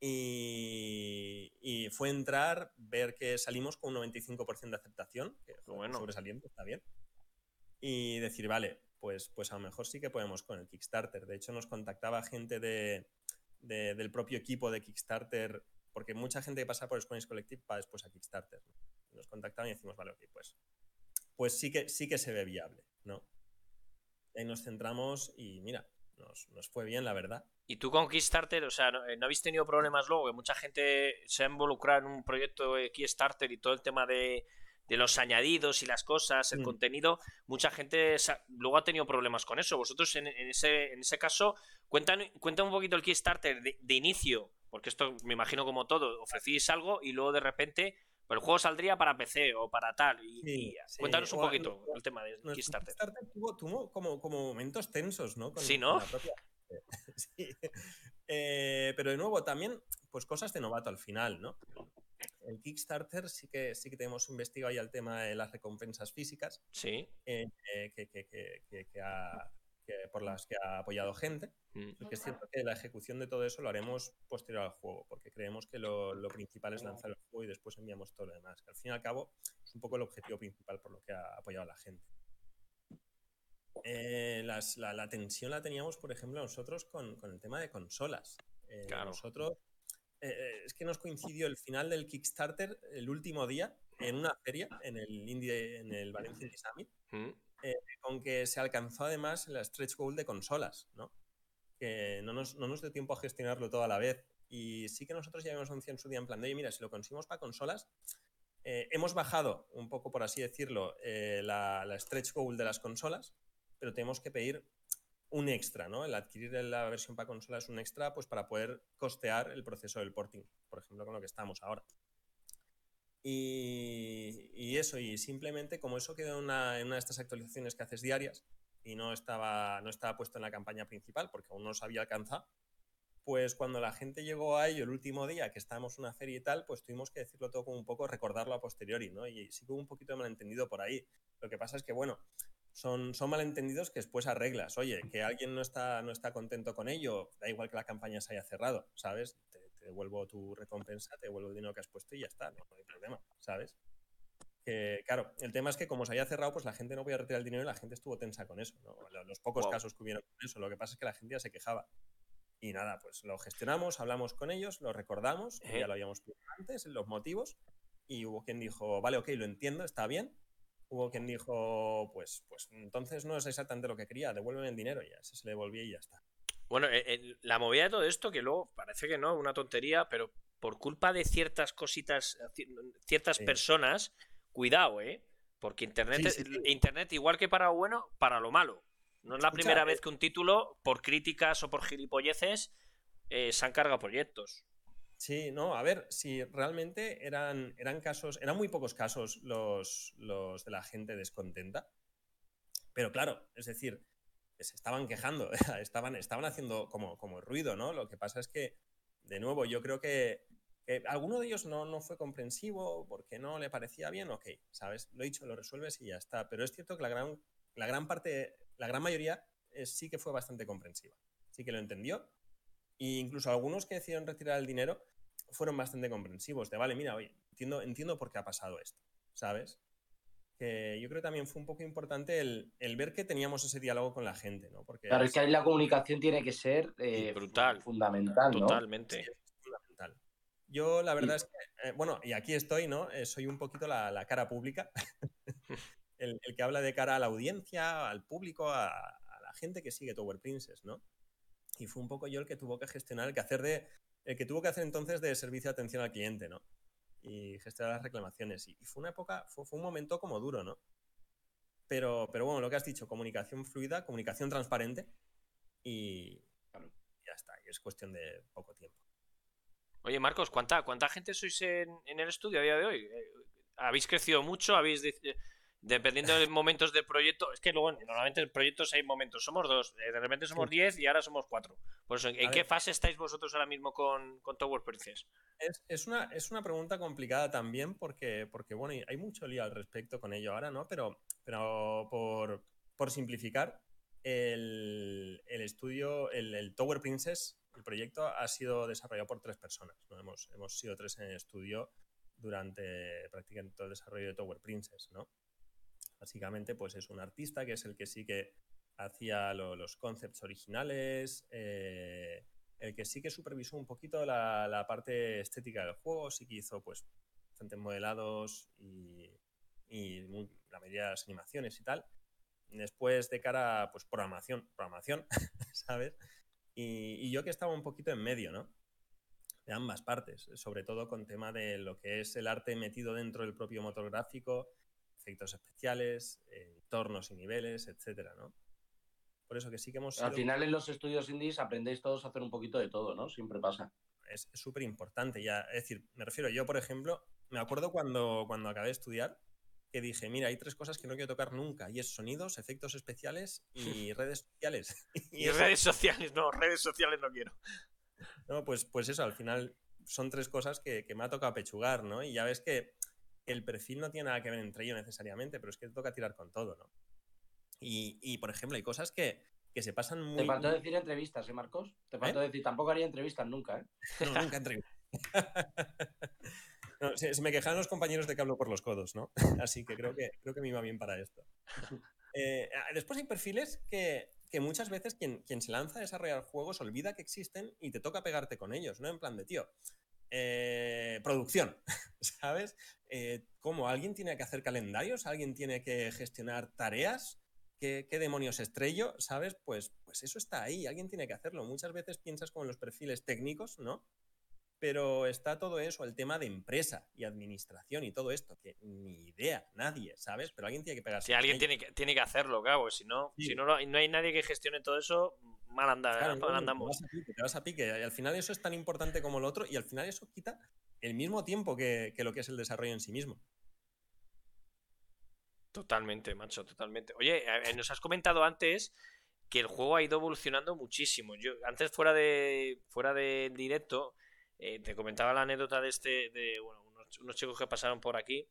Speaker 3: Y, fue entrar, ver que salimos con un 95% de aceptación, que bueno. sobresaliente, está bien. Y decir, vale, pues, pues a lo mejor sí que podemos con el Kickstarter. De hecho, nos contactaba gente de, del propio equipo de Kickstarter, porque mucha gente que pasa por Square Collective va después a Kickstarter. Nos contactaban y decimos, vale, ok, pues, pues sí, que, sí que se ve viable, ¿no? Ahí nos centramos y mira, nos, nos, fue bien, la verdad.
Speaker 2: ¿Y tú con Kickstarter, o sea, ¿no, eh, ¿no, habéis tenido problemas luego? Que mucha gente se ha involucrado en un proyecto de Kickstarter y todo el tema de de los añadidos y las cosas, el mm. contenido, mucha gente luego ha tenido problemas con eso. Vosotros en, ese, en ese caso, cuentan, cuentan un poquito el Kickstarter de, de, inicio, porque esto me imagino como todo, ofrecís algo y luego de repente pues, el juego saldría para PC o para tal. Y, cuéntanos un poquito el tema de Kickstarter.
Speaker 3: Kickstarter tuvo, como, como, momentos tensos, ¿no?
Speaker 2: sí, ¿no? [laughs]
Speaker 3: sí. Eh, pero de nuevo, también, pues cosas de novato al final, ¿no? El Kickstarter sí que, sí que tenemos investigado ya el tema de las recompensas físicas.
Speaker 2: Sí.
Speaker 3: Eh, que, que, que, por las que ha apoyado gente. Mm. es cierto que la ejecución de todo eso lo haremos posterior al juego, porque creemos que lo, lo, principal es lanzar el juego y después enviamos todo lo demás. Que al fin y al cabo es un poco el objetivo principal por lo que ha apoyado a la gente. Eh, las, la, la, tensión la teníamos, por ejemplo, nosotros con, con el tema de consolas. Eh, claro. Nosotros eh, eh, es que nos coincidió el final del Kickstarter el último día en una feria en el Indie, en el Valencia Summit, mm. eh, con que se alcanzó además la stretch goal de consolas, ¿no? Que no nos, no nos dio tiempo a gestionarlo todo a la vez. Y sí que nosotros ya habíamos anunciado en su día en plan de, oye, mira, si lo conseguimos para consolas, hemos bajado un poco, por así decirlo, la, la stretch goal de las consolas, pero tenemos que pedir un extra, ¿no? El adquirir la versión para consola es un extra pues para poder costear el proceso del porting, por ejemplo, con lo que estamos ahora. Y, eso, y simplemente como eso quedó en una, de estas actualizaciones que haces diarias y no estaba, no estaba puesto en la campaña principal porque aún no se había alcanzado, pues cuando la gente llegó a ello el último día, que estábamos en una feria y tal, pues tuvimos que decirlo todo como un poco, recordarlo a posteriori, ¿no? Y sí que hubo un poquito de malentendido por ahí. Lo que pasa es que, bueno, son, son malentendidos que después arreglas. Oye, que alguien no está, no está contento con ello, da igual que la campaña se haya cerrado, ¿sabes? Te, devuelvo tu recompensa, te devuelvo el dinero que has puesto y ya está, no, hay problema, ¿sabes? Que, claro, el tema es que como se haya cerrado, pues la gente no podía retirar el dinero y la gente estuvo tensa con eso, ¿no? Los pocos casos que hubieron con eso, lo que pasa es que la gente ya se quejaba. Y nada, pues lo gestionamos, hablamos con ellos, lo recordamos, ya lo habíamos visto antes, los motivos, y hubo quien dijo, vale, ok, lo entiendo, está bien, hubo quien dijo, pues, pues entonces no es exactamente lo que quería, devuelven el dinero y ya, se le devolvía y ya está.
Speaker 2: Bueno, eh, la movida de todo esto, que luego parece que no, una tontería, pero por culpa de ciertas cositas, ciertas personas, cuidado, ¿eh? Porque Internet, Internet, igual que para lo bueno, para lo malo. No es la primera eh vez que un título, por críticas o por gilipolleces, eh, se han cargado proyectos.
Speaker 3: Sí, no, a ver, si realmente eran, eran casos, eran muy pocos casos los, los de la gente descontenta. Pero claro, es decir, se estaban quejando, [laughs] estaban, estaban haciendo como, como ruido, ¿no? Lo que pasa es que, de nuevo, yo creo que, alguno de ellos no, no, fue comprensivo porque no le parecía bien, ok, ¿sabes? Lo he dicho, lo resuelves y ya está. Pero es cierto que la gran, la gran parte, la gran mayoría sí que fue bastante comprensiva. Sí que lo entendió. E incluso algunos que decidieron retirar el dinero fueron bastante comprensivos. De, vale, mira, oye, entiendo, entiendo por qué ha pasado esto, ¿sabes? que yo creo que también fue un poco importante el, ver que teníamos ese diálogo con la gente, ¿no?
Speaker 1: Porque claro, es que ahí la comunicación tiene que ser eh, brutal, fundamental, ¿no?
Speaker 2: Totalmente.
Speaker 3: fundamental. Yo la verdad es que, eh, bueno, y aquí estoy, ¿no? Eh, soy un poquito la, cara pública, [laughs] el, que habla de cara a la audiencia, al público, a, la gente que sigue Tower Princess, ¿no? Y fue un poco yo el que tuvo que gestionar, el que hacer de, el que tuvo que hacer entonces de servicio de atención al cliente, ¿no? y gestionar las reclamaciones. Y, fue una época, fue, un momento como duro, ¿no? Pero, pero bueno, lo que has dicho, comunicación fluida, comunicación transparente y ya está, y es cuestión de poco tiempo.
Speaker 2: Oye, Marcos, ¿cuánta, cuánta gente sois en, en el estudio a día de hoy? Eh, ¿Habéis crecido mucho? ¿Habéis Dependiendo de momentos del proyecto, es que luego normalmente en proyectos hay momentos, somos dos, eh, de repente somos diez y ahora somos cuatro. Por ¿en, qué fase estáis vosotros ahora mismo con, con Tower Princess?
Speaker 3: Es, una, es una pregunta complicada también porque, porque, bueno, hay mucho lío al respecto con ello ahora, ¿no? Pero, pero por, por simplificar, el, el estudio, el, el, Tower Princess, el proyecto ha sido desarrollado por tres personas, ¿no? Hemos, hemos sido tres en el estudio durante prácticamente todo el desarrollo de Tower Princess, ¿no? Básicamente, pues es un artista que es el que sí que hacía los concepts originales, eh, el que sí que supervisó un poquito la, parte estética del juego, sí que hizo pues bastantes modelados y, la mayoría de las animaciones y tal. Después de cara, pues programación, programación, [laughs] ¿sabes? Y, yo que estaba un poquito en medio, ¿no? De ambas partes, sobre todo con tema de lo que es el arte metido dentro del propio motor gráfico, efectos especiales, entornos y niveles, etcétera, ¿no? Por eso que sí que hemos...
Speaker 1: Al final en los estudios indies aprendéis todos a hacer un poquito de todo, ¿no? Siempre pasa.
Speaker 3: Es súper importante ya. Es decir, me refiero, yo por ejemplo, me acuerdo cuando, cuando acabé de estudiar que dije, mira, hay tres cosas que no quiero tocar nunca, y es sonidos, efectos especiales y [laughs] redes sociales.
Speaker 2: y, [laughs] redes sociales, no, redes sociales no quiero.
Speaker 3: No, pues, pues eso, al final son tres cosas que, que me ha tocado pechugar, ¿no? Y ya ves que el perfil no tiene nada que ver entre ellos necesariamente, pero es que te toca tirar con todo, ¿no? Y, por ejemplo, hay cosas que, se pasan muy.
Speaker 1: Te faltó decir entrevistas, ¿eh, Marcos? Te faltó ¿Eh? decir, tampoco haría entrevistas nunca, ¿eh?
Speaker 3: No, [laughs] nunca entrevistas. [laughs] se, me quejan los compañeros de que hablo por los codos, ¿no? [laughs] Así que creo que, creo que me iba bien para esto. Eh, ah, después hay perfiles que, muchas veces quien, quien, se lanza a desarrollar juegos olvida que existen y te toca pegarte con ellos, ¿no? En plan de, tío, eh, producción, ¿sabes? Eh, ¿Cómo? ¿Alguien tiene que hacer calendarios? ¿Alguien tiene que gestionar tareas? ¿Qué, demonios estrello? ¿Sabes? Pues, pues eso está ahí, alguien tiene que hacerlo. Muchas veces piensas como en los perfiles técnicos, ¿no? Pero está todo eso, el tema de empresa y administración y todo esto, que ni idea, nadie, ¿sabes? Pero alguien tiene que pegarse.
Speaker 2: Si alguien tiene que, tiene que hacerlo, claro, si no, si no, no hay nadie que gestione todo eso, mal, andamos.
Speaker 3: Te vas, a pique, Y al final eso es tan importante como lo otro y al final eso quita el mismo tiempo que, lo que es el desarrollo en sí mismo.
Speaker 2: Totalmente, macho, totalmente. Oye, eh, nos has comentado antes que el juego ha ido evolucionando muchísimo. Yo antes fuera de fuera del directo eh, te comentaba la anécdota de este de unos, chicos que pasaron por aquí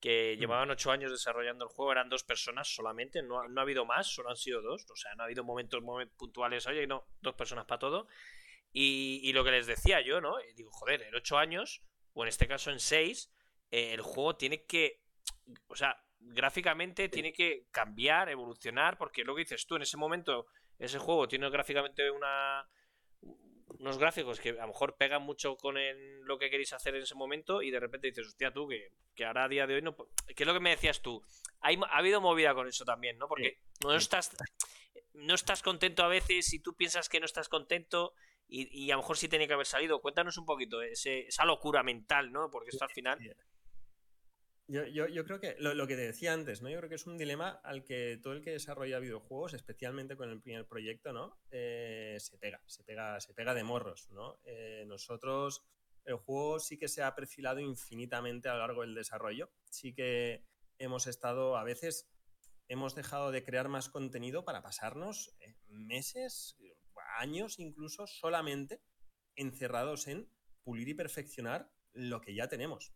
Speaker 2: que mm. llevaban ocho años desarrollando el juego, eran dos personas solamente, no, ha habido más, solo han sido dos, o sea, no ha habido momentos, puntuales, oye, no, dos personas para todo. Y, lo que les decía yo, ¿no? digo, joder, en ocho años, o en este caso en seis, eh, el juego tiene que, o sea, gráficamente tiene que cambiar, evolucionar, porque lo que dices tú, en ese momento, ese juego tiene gráficamente una unos gráficos que a lo mejor pegan mucho con lo que queréis hacer en ese momento y de repente dices, hostia, tú, que, que ahora a día de hoy no... ¿Qué es lo que me decías tú? Hay, ha habido movida con eso también, ¿no? Porque no estás no estás contento a veces y tú piensas que no estás contento y, a lo mejor sí tenía que haber salido. Cuéntanos un poquito esa locura mental, ¿no? Porque esto al final...
Speaker 3: Yo, yo, creo que lo, que te decía antes, ¿no? Yo creo que es un dilema al que todo el que desarrolla videojuegos, especialmente con el primer proyecto, ¿no? Eh, se pega, se pega, se pega de morros, ¿no? Eh, nosotros, el juego sí que se ha perfilado infinitamente a lo largo del desarrollo. Sí que hemos estado, a veces, hemos dejado de crear más contenido para pasarnos eh, meses, años incluso, solamente encerrados en pulir y perfeccionar lo que ya tenemos.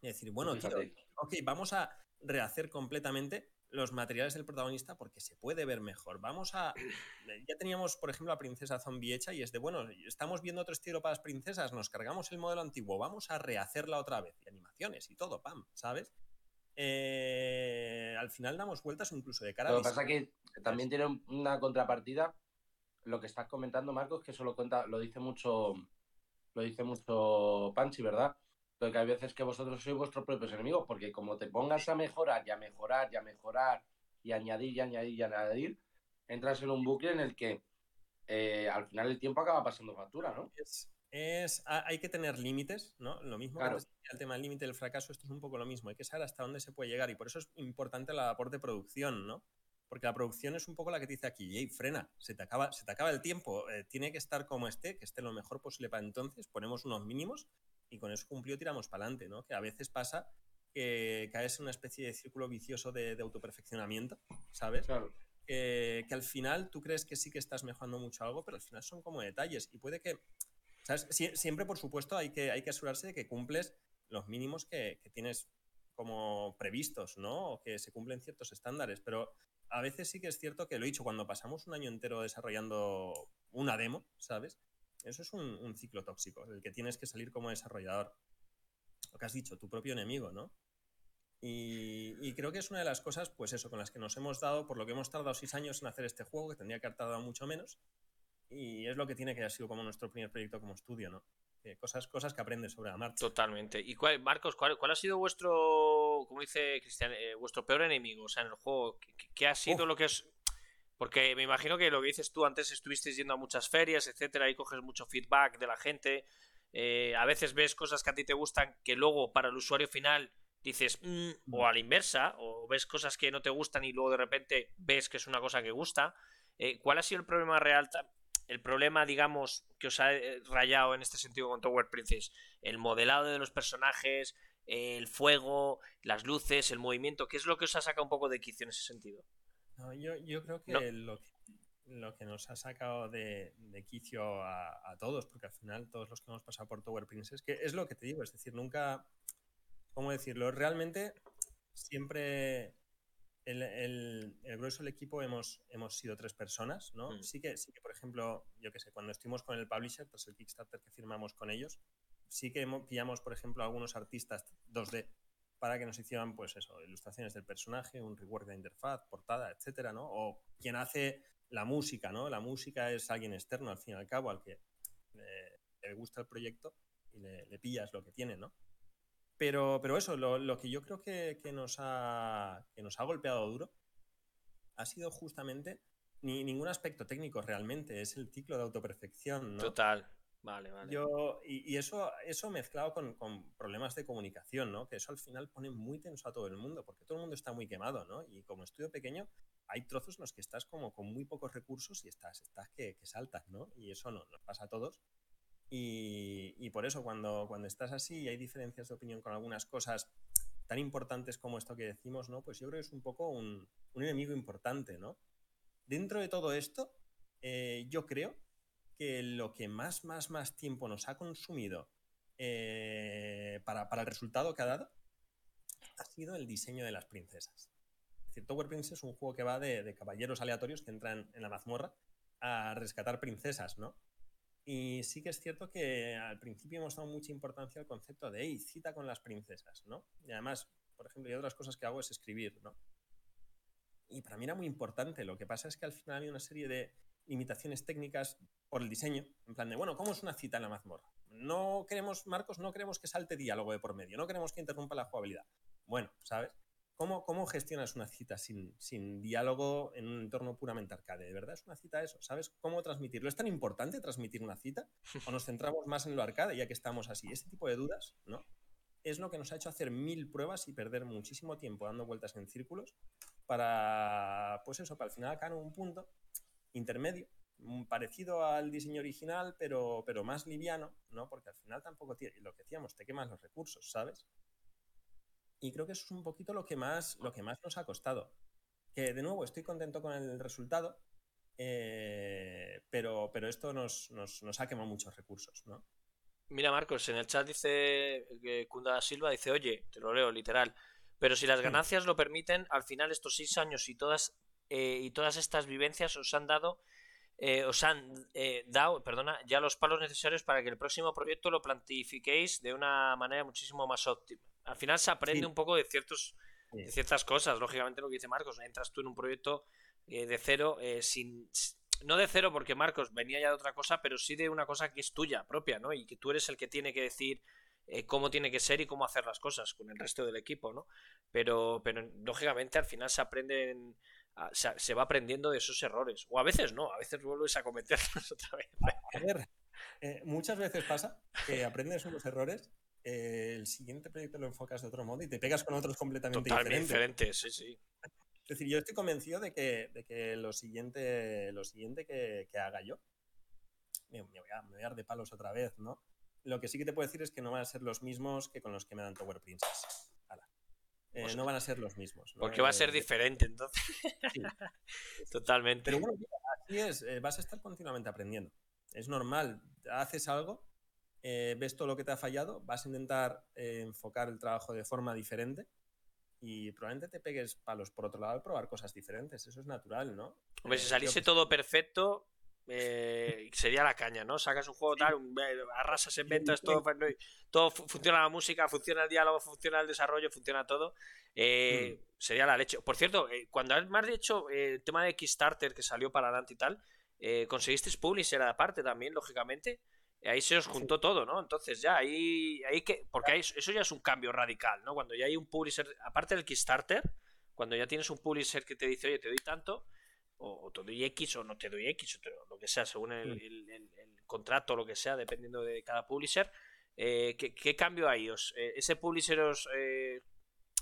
Speaker 3: Es decir, bueno, ok, vamos a rehacer completamente los materiales del protagonista porque se puede ver mejor. Vamos a. [coughs] Ya teníamos, por ejemplo, la princesa zombie hecha y es de, bueno, estamos viendo otro estilo para las princesas, nos cargamos el modelo antiguo, vamos a rehacerla otra vez. Y animaciones y todo, pam, ¿sabes? Eh, al final damos vueltas incluso de cara
Speaker 1: Lo que pasa es que también tiene una contrapartida. Lo que estás comentando, Marcos, que eso lo, cuenta, lo dice mucho. Lo dice mucho Panchi, ¿verdad? que hay veces que vosotros sois vuestros propios enemigos, porque como te pongas a mejorar y a mejorar y a mejorar y añadir y añadir y añadir, entras en un bucle en el que eh, al final el tiempo acaba pasando factura, ¿no?
Speaker 3: Es, hay que tener límites, ¿no? Lo mismo que el tema del límite del fracaso, esto es un poco lo mismo, hay que saber hasta dónde se puede llegar y por eso es importante la aporte de producción, ¿no? Porque la producción es un poco la que te dice aquí, hey, frena, se te acaba, se te acaba el tiempo, eh, tiene que estar como esté, que esté lo mejor posible para entonces, ponemos unos mínimos y con eso cumplido tiramos para adelante, ¿no? Que a veces pasa que caes en una especie de círculo vicioso de, autoperfeccionamiento, ¿sabes?
Speaker 1: Claro.
Speaker 3: que al final tú crees que sí que estás mejorando mucho algo, pero al final son como detalles y puede que, ¿sabes? siempre, por supuesto, hay que, hay que asegurarse de que cumples los mínimos que, que tienes como previstos, ¿no? O que se cumplen ciertos estándares, pero a veces sí que es cierto que lo he dicho, cuando pasamos un año entero desarrollando una demo, ¿sabes? Eso es un, ciclo tóxico, el que tienes que salir como desarrollador. Lo que has dicho, tu propio enemigo, ¿no? Y, creo que es una de las cosas, pues eso, con las que nos hemos dado, por lo que hemos tardado seis años en hacer este juego, que tendría que haber tardado mucho menos, y es lo que tiene que haber sido como nuestro primer proyecto como estudio, ¿no? Cosas, cosas que aprendes sobre la marcha.
Speaker 2: Totalmente. ¿Y cuál, Marcos, cuál, ha sido vuestro, como dice Cristian, eh, vuestro peor enemigo? O sea, en el juego, ¿qué, ha sido lo que es porque me imagino que lo que dices tú antes estuviste yendo a muchas ferias, etcétera, y coges mucho feedback de la gente. Eh, a veces ves cosas que a ti te gustan que luego para el usuario final dices, mm", o a la inversa, o ves cosas que no te gustan y luego de repente ves que es una cosa que gusta. Eh, ¿Cuál ha sido el problema real? El problema, digamos, que os ha eh, rayado en este sentido con Tower Princess. El modelado de los personajes, el fuego, las luces, el movimiento. ¿Qué es lo que os ha sacado un poco de quicio en ese sentido?
Speaker 3: yo, creo que, lo que nos ha sacado de, quicio a, todos, porque al final todos los que hemos pasado por Tower Princess, que es lo que te digo, es decir, nunca, ¿cómo decirlo? Realmente siempre el, grueso del equipo hemos, hemos sido tres personas, ¿no? Mm. Sí, que, sí que, por ejemplo, yo que sé, cuando estuvimos con el publisher, tras el Kickstarter que firmamos con ellos, sí que pillamos, por ejemplo, algunos artistas 2D para que nos hicieran, pues eso, ilustraciones del personaje, un rework de interfaz, portada, etcétera, ¿no? O quien hace la música, ¿no? La música es alguien externo, al fin y al cabo, al que le, gusta el proyecto y le, pillas lo que tiene, ¿no? Pero, pero eso, lo, que yo creo que, nos ha, que nos ha golpeado duro ha sido justamente ni ningún aspecto técnico realmente, es el ciclo de autoperfección, ¿no?
Speaker 2: Total. Vale, vale.
Speaker 3: Yo, y, eso, eso mezclado con, problemas de comunicación, ¿no? Que eso al final pone muy tenso a todo el mundo, porque todo el mundo está muy quemado, ¿no? Y como estudio pequeño, hay trozos en los que estás como con muy pocos recursos y estás, estás que, que saltas, ¿no? Y eso no, nos pasa a todos. Y, por eso cuando, cuando estás así y hay diferencias de opinión con algunas cosas tan importantes como esto que decimos, ¿no? Pues yo creo que es un poco un, enemigo importante, ¿no? Dentro de todo esto, eh, yo creo que lo que más, más, más tiempo nos ha consumido eh, para, el resultado que ha dado ha sido el diseño de las princesas. Tower Princess es un juego que va de, caballeros aleatorios que entran en la mazmorra a rescatar princesas, ¿no? Y sí que es cierto que al principio hemos dado mucha importancia al concepto de, hey, cita con las princesas, ¿no? Y además, por ejemplo, y otras cosas que hago es escribir, ¿no? Y para mí era muy importante. Lo que pasa es que al final hay una serie de limitaciones técnicas por el diseño, en plan de, bueno, ¿cómo es una cita en la mazmorra? No queremos, Marcos, no queremos que salte diálogo de por medio, no queremos que interrumpa la jugabilidad. Bueno, ¿sabes? ¿Cómo, cómo gestionas una cita sin, sin diálogo en un entorno puramente arcade? ¿De verdad es una cita eso? ¿Sabes cómo transmitirlo? ¿Es tan importante transmitir una cita? ¿O nos centramos más en lo arcade ya que estamos así? Ese tipo de dudas, ¿no? es lo que nos ha hecho hacer mil pruebas y perder muchísimo tiempo dando vueltas en círculos para, pues eso, para al final en un punto intermedio, mm, parecido al diseño original, pero, pero más liviano, ¿no? Porque al final tampoco tiene, lo que decíamos, te quemas los recursos, ¿sabes? Y creo que eso es un poquito lo que más, lo que más nos ha costado. Que de nuevo estoy contento con el resultado, eh, pero, pero esto nos, nos, nos ha quemado muchos recursos, ¿no?
Speaker 2: Mira, Marcos, en el chat dice que Kunda Silva dice, oye, te lo leo literal, pero si las ganancias lo permiten, al final estos seis años y todas, eh, y todas estas vivencias os han dado, eh, os han eh, dado, perdona, ya los palos necesarios para que el próximo proyecto lo plantifiquéis de una manera muchísimo más óptima. Al final se aprende un poco de ciertos, de ciertas cosas, lógicamente lo que dice Marcos, entras tú en un proyecto de cero sin no de cero porque Marcos venía ya de otra cosa, pero sí de una cosa que es tuya, propia, ¿no? Y que tú eres el que tiene que decir eh, cómo tiene que ser y cómo hacer las cosas con el resto del equipo, ¿no? Pero, pero lógicamente al final se aprenden, se, va aprendiendo de esos errores. O a veces no, a veces vuelves a cometerlos [laughs] otra vez.
Speaker 3: A ver, eh, muchas veces pasa que aprendes unos errores eh, el siguiente proyecto lo enfocas de otro modo y te pegas con otros completamente
Speaker 2: Totalmente diferentes. sí, sí.
Speaker 3: Es decir, yo estoy convencido de que, de que lo siguiente, lo siguiente que, haga yo, me, voy a, me, dar de palos otra vez, ¿no? Lo que sí que te puedo decir es que no van a ser los mismos que con los que me dan Tower Princess. Eh, pues no van a ser los mismos.
Speaker 2: Porque va a ser eh, diferente, entonces. [laughs] [laughs] Totalmente.
Speaker 3: Pero bueno, así es, vas a estar continuamente aprendiendo. Es normal, haces algo, ves todo lo que te ha fallado, vas a intentar enfocar el trabajo de forma diferente y probablemente te pegues palos por otro lado probar cosas diferentes. Eso es natural, ¿no?
Speaker 2: Hombre, si eh, saliese todo perfecto, eh, sería la caña, ¿no? Sacas un juego tal, arrasas en ventas, todo, todo funciona la música, funciona el diálogo, funciona el desarrollo, funciona todo. Eh, hmm. Sería la leche. Por cierto, cuando has más dicho el tema de Kickstarter que salió para adelante y tal, ¿conseguiste publisher aparte también, lógicamente? Ahí se os juntó todo, ¿no? Entonces ya ahí, ahí que, porque eso ya es un cambio radical, ¿no? Cuando ya hay un publisher, aparte del Kickstarter, cuando ya tienes un publisher que te dice, oye, te doy tanto, o, te doy X o no te doy X, o lo que sea, según el, mm. contrato o lo que sea, dependiendo de cada publisher, eh, ¿qué, cambio hay? Os, eh, ¿Ese publisher os, eh,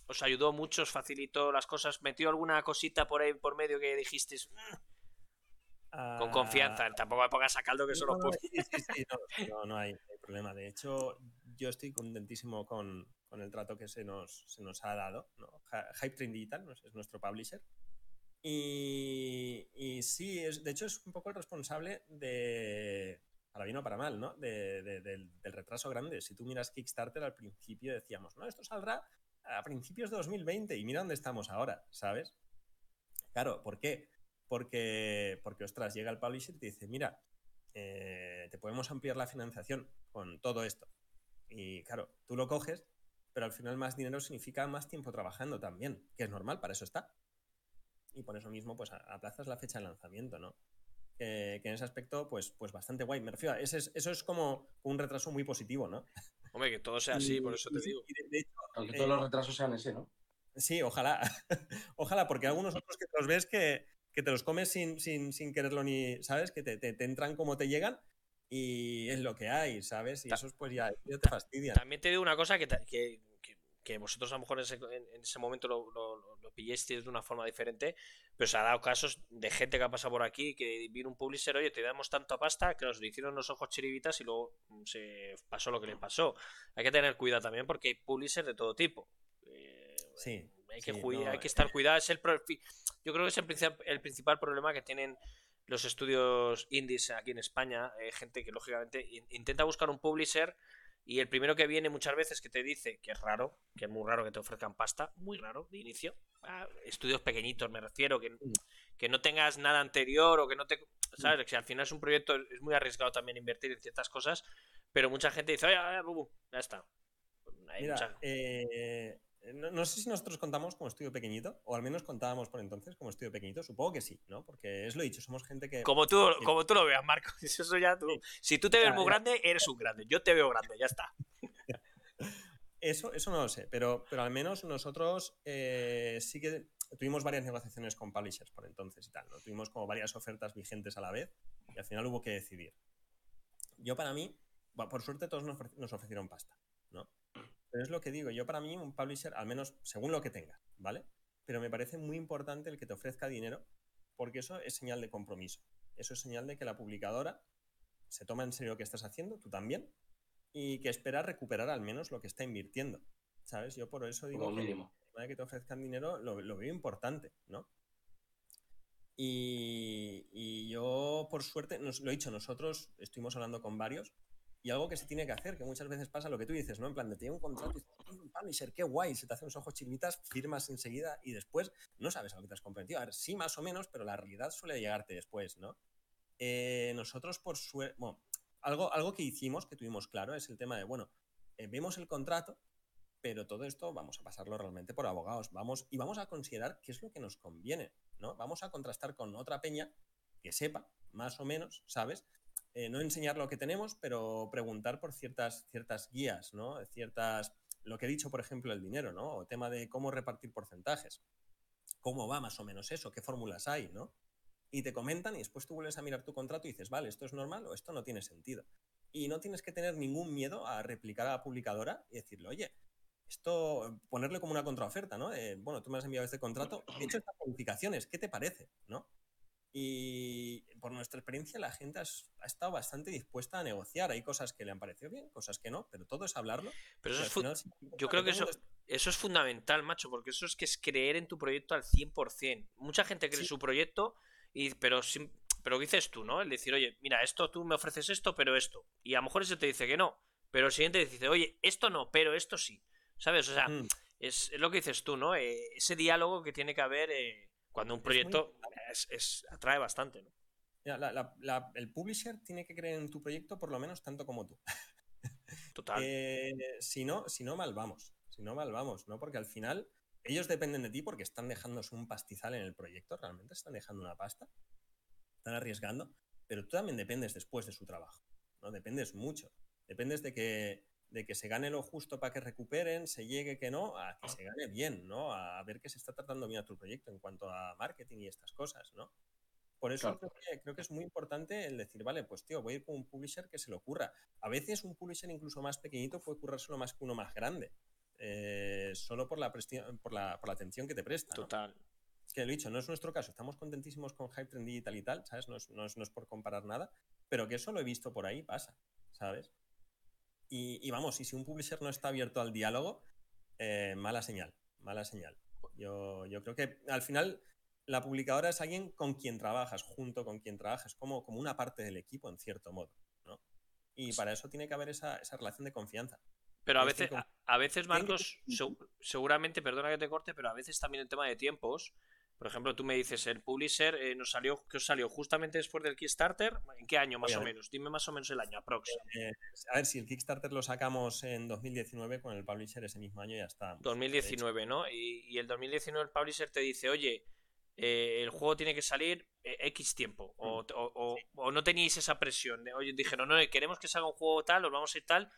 Speaker 2: os ayudó mucho, os facilitó las cosas? ¿Metió alguna cosita por ahí por medio que dijisteis, mm, con confianza, ah, tampoco me pongas a caldo que solo
Speaker 3: no, sí, sí, no, [laughs] no, hay, problema. De hecho, yo estoy contentísimo con, con el trato que se nos, se nos ha dado. Hype Train Digital es nuestro publisher. Y, y, sí, es, de hecho es un poco el responsable de, para bien o para mal, ¿no? De, del, del, retraso grande. Si tú miras Kickstarter al principio decíamos, no, esto saldrá a principios de 2020 y mira dónde estamos ahora, ¿sabes? Claro, ¿por qué? Porque, porque ostras, llega el publisher y te dice, mira, eh, te podemos ampliar la financiación con todo esto. Y claro, tú lo coges, pero al final más dinero significa más tiempo trabajando también, que es normal, para eso está. Y por eso mismo, pues aplazas la fecha de lanzamiento, ¿no? que en ese aspecto, pues, pues bastante guay. Me refiero a, eso es como un retraso muy positivo, ¿no? [laughs]
Speaker 2: Hombre, que todo sea así, por eso te digo.
Speaker 1: Aunque todos los retrasos sean ese, ¿no?
Speaker 3: Sí, ojalá. [laughs] ojalá, porque algunos otros que los ves que, que te los comes sin, sin, sin quererlo ni, ¿sabes? Que te, te, entran como te llegan y es lo que hay, ¿sabes? Y eso pues ya, te fastidia.
Speaker 2: También te digo una cosa que, que, que, vosotros a lo mejor en ese, en ese momento lo, lo, lo, pillasteis de una forma diferente, pero se ha dado casos de gente que ha pasado por aquí que vino un publisher, oye, te damos tanta pasta que nos hicieron los ojos chiribitas y luego se pasó lo que le pasó. Hay que tener cuidado también porque hay publishers de todo tipo.
Speaker 3: Eh, sí.
Speaker 2: Hay que, hay que estar cuidado. Es el yo creo que es el, el principal problema que tienen los estudios indies aquí en España. Eh, gente que lógicamente intenta buscar un publisher y el primero que viene muchas veces que te dice que es raro, que es muy raro que te ofrezcan pasta, muy raro de inicio. Ah, estudios pequeñitos me refiero, que, mm. que no tengas nada anterior o que no te... Mm. ¿Sabes? Que al final es un proyecto, es muy arriesgado también invertir en ciertas cosas, pero mucha gente dice, oye, ya está.
Speaker 3: Mira, eh, eh, no, sé si nosotros contamos como estudio pequeñito, o al menos contábamos por entonces como estudio pequeñito. Supongo que sí, ¿no? Porque es lo dicho, somos gente que.
Speaker 2: Como tú, como tú lo veas, Marco. [laughs] Eso ya tú. Si tú te ves muy grande, eres un grande. Yo te veo grande, ya está. [laughs]
Speaker 3: Eso, eso no lo sé, pero, pero al menos nosotros eh, sí que tuvimos varias negociaciones con publishers por entonces y tal, ¿no? Tuvimos como varias ofertas vigentes a la vez y al final hubo que decidir. Yo para mí, por suerte todos nos ofrecieron pasta, ¿no? Pero es lo que digo, yo para mí un publisher, al menos según lo que tenga, ¿vale? Pero me parece muy importante el que te ofrezca dinero, porque eso es señal de compromiso. Eso es señal de que la publicadora se toma en serio lo que estás haciendo, tú también, y que espera recuperar al menos lo que está invirtiendo. ¿Sabes? Yo por eso digo que, que te ofrezcan dinero lo, lo veo importante, ¿no? Y, yo, por suerte, nos, lo he dicho, nosotros estuvimos hablando con varios y algo que se tiene que hacer, que muchas veces pasa lo que tú dices, ¿no? En plan, de tener un contrato y un publisher, qué guay, se te hacen los ojos chinitas, firmas enseguida y después no sabes a lo que te has comprometido. A ver, sí, más o menos, pero la realidad suele llegarte después, ¿no? Eh, nosotros, por suerte, algo, algo que hicimos, que tuvimos claro, es el tema de, bueno, eh, vemos el contrato, pero todo esto vamos a pasarlo realmente por abogados, vamos y vamos a considerar qué es lo que nos conviene. ¿no? Vamos a contrastar con otra peña que sepa, más o menos, ¿sabes? Eh, no enseñar lo que tenemos, pero preguntar por ciertas, ciertas guías, ¿no? Ciertas, lo que he dicho, por ejemplo, el dinero, ¿no? O tema de cómo repartir porcentajes. ¿Cómo va más o menos eso? ¿Qué fórmulas hay, ¿no? Y te comentan y después tú vuelves a mirar tu contrato y dices, vale, esto es normal o esto no tiene sentido. Y no tienes que tener ningún miedo a replicar a la publicadora y decirle, oye, esto, ponerle como una contraoferta, ¿no? bueno, tú me has enviado este contrato, he hecho estas modificaciones, ¿qué te parece? ¿No? Y por nuestra experiencia, la gente ha, estado bastante dispuesta a negociar. Hay cosas que le han parecido bien, cosas que no, pero todo es hablarlo.
Speaker 2: Pero eso es yo creo que eso, eso es fundamental, macho, porque eso es que es creer en tu proyecto al 100%. Mucha gente cree en su proyecto, y, pero, pero dices tú, ¿no? El decir, oye, mira, esto tú me ofreces esto, pero esto. Y a lo mejor ese te dice que no, pero el siguiente dice, oye, esto no, pero esto sí. ¿Sabes? O sea, mm. es, lo que dices tú, ¿no? Eh, ese diálogo que tiene que haber eh, cuando un proyecto es, atrae bastante, ¿no?
Speaker 3: el publisher tiene que creer en tu proyecto por lo menos tanto como tú. [laughs]
Speaker 2: Total.
Speaker 3: Eh, si, no, si no, mal vamos. Si no, mal vamos, ¿no? Porque al final ellos dependen de ti porque están dejándose un pastizal en el proyecto, realmente están dejando una pasta, están arriesgando, pero tú también dependes después de su trabajo, ¿no? Dependes mucho. Dependes de que de que se gane lo justo para que recuperen, se llegue que no, a que se gane bien, ¿no? A ver que se está tratando bien a tu proyecto en cuanto a marketing y estas cosas, ¿no? Por eso creo, que, es muy importante el decir, vale, pues tío, voy a ir con un publisher que se lo ocurra. A veces un publisher incluso más pequeñito puede currárselo más que uno más grande, eh, solo por la, por, la, por la atención que te presta.
Speaker 2: Total.
Speaker 3: Es que lo he dicho, no es nuestro caso, estamos contentísimos con Hype Trend Digital y tal, ¿sabes? No es, no es por comparar nada, pero que eso lo he visto por ahí, pasa, ¿sabes? Y, vamos, y si un publisher no está abierto al diálogo, eh, mala señal, mala señal. Yo, yo, creo que al final la publicadora es alguien con quien trabajas, junto con quien trabajas, como, como una parte del equipo, en cierto modo. ¿no? Y para eso tiene que haber esa, esa relación de confianza.
Speaker 2: Pero a veces, a, veces Marcos, seguramente, perdona que te corte, pero a veces también el tema de tiempos por ejemplo, tú me dices, el publisher eh, nos salió, que os salió justamente después del Kickstarter. ¿En qué año más o menos? Dime más o menos el año, aproximadamente.
Speaker 3: Eh, a ver, si el Kickstarter lo sacamos en 2019, con el publisher ese mismo año ya está.
Speaker 2: 2019, ¿no? Y, el 2019 el publisher te dice, oye, eh, el juego tiene que salir X tiempo. O, mm. no teníais esa presión. De, oye, dijeron, no, queremos que salga un juego tal, os vamos a ir tal,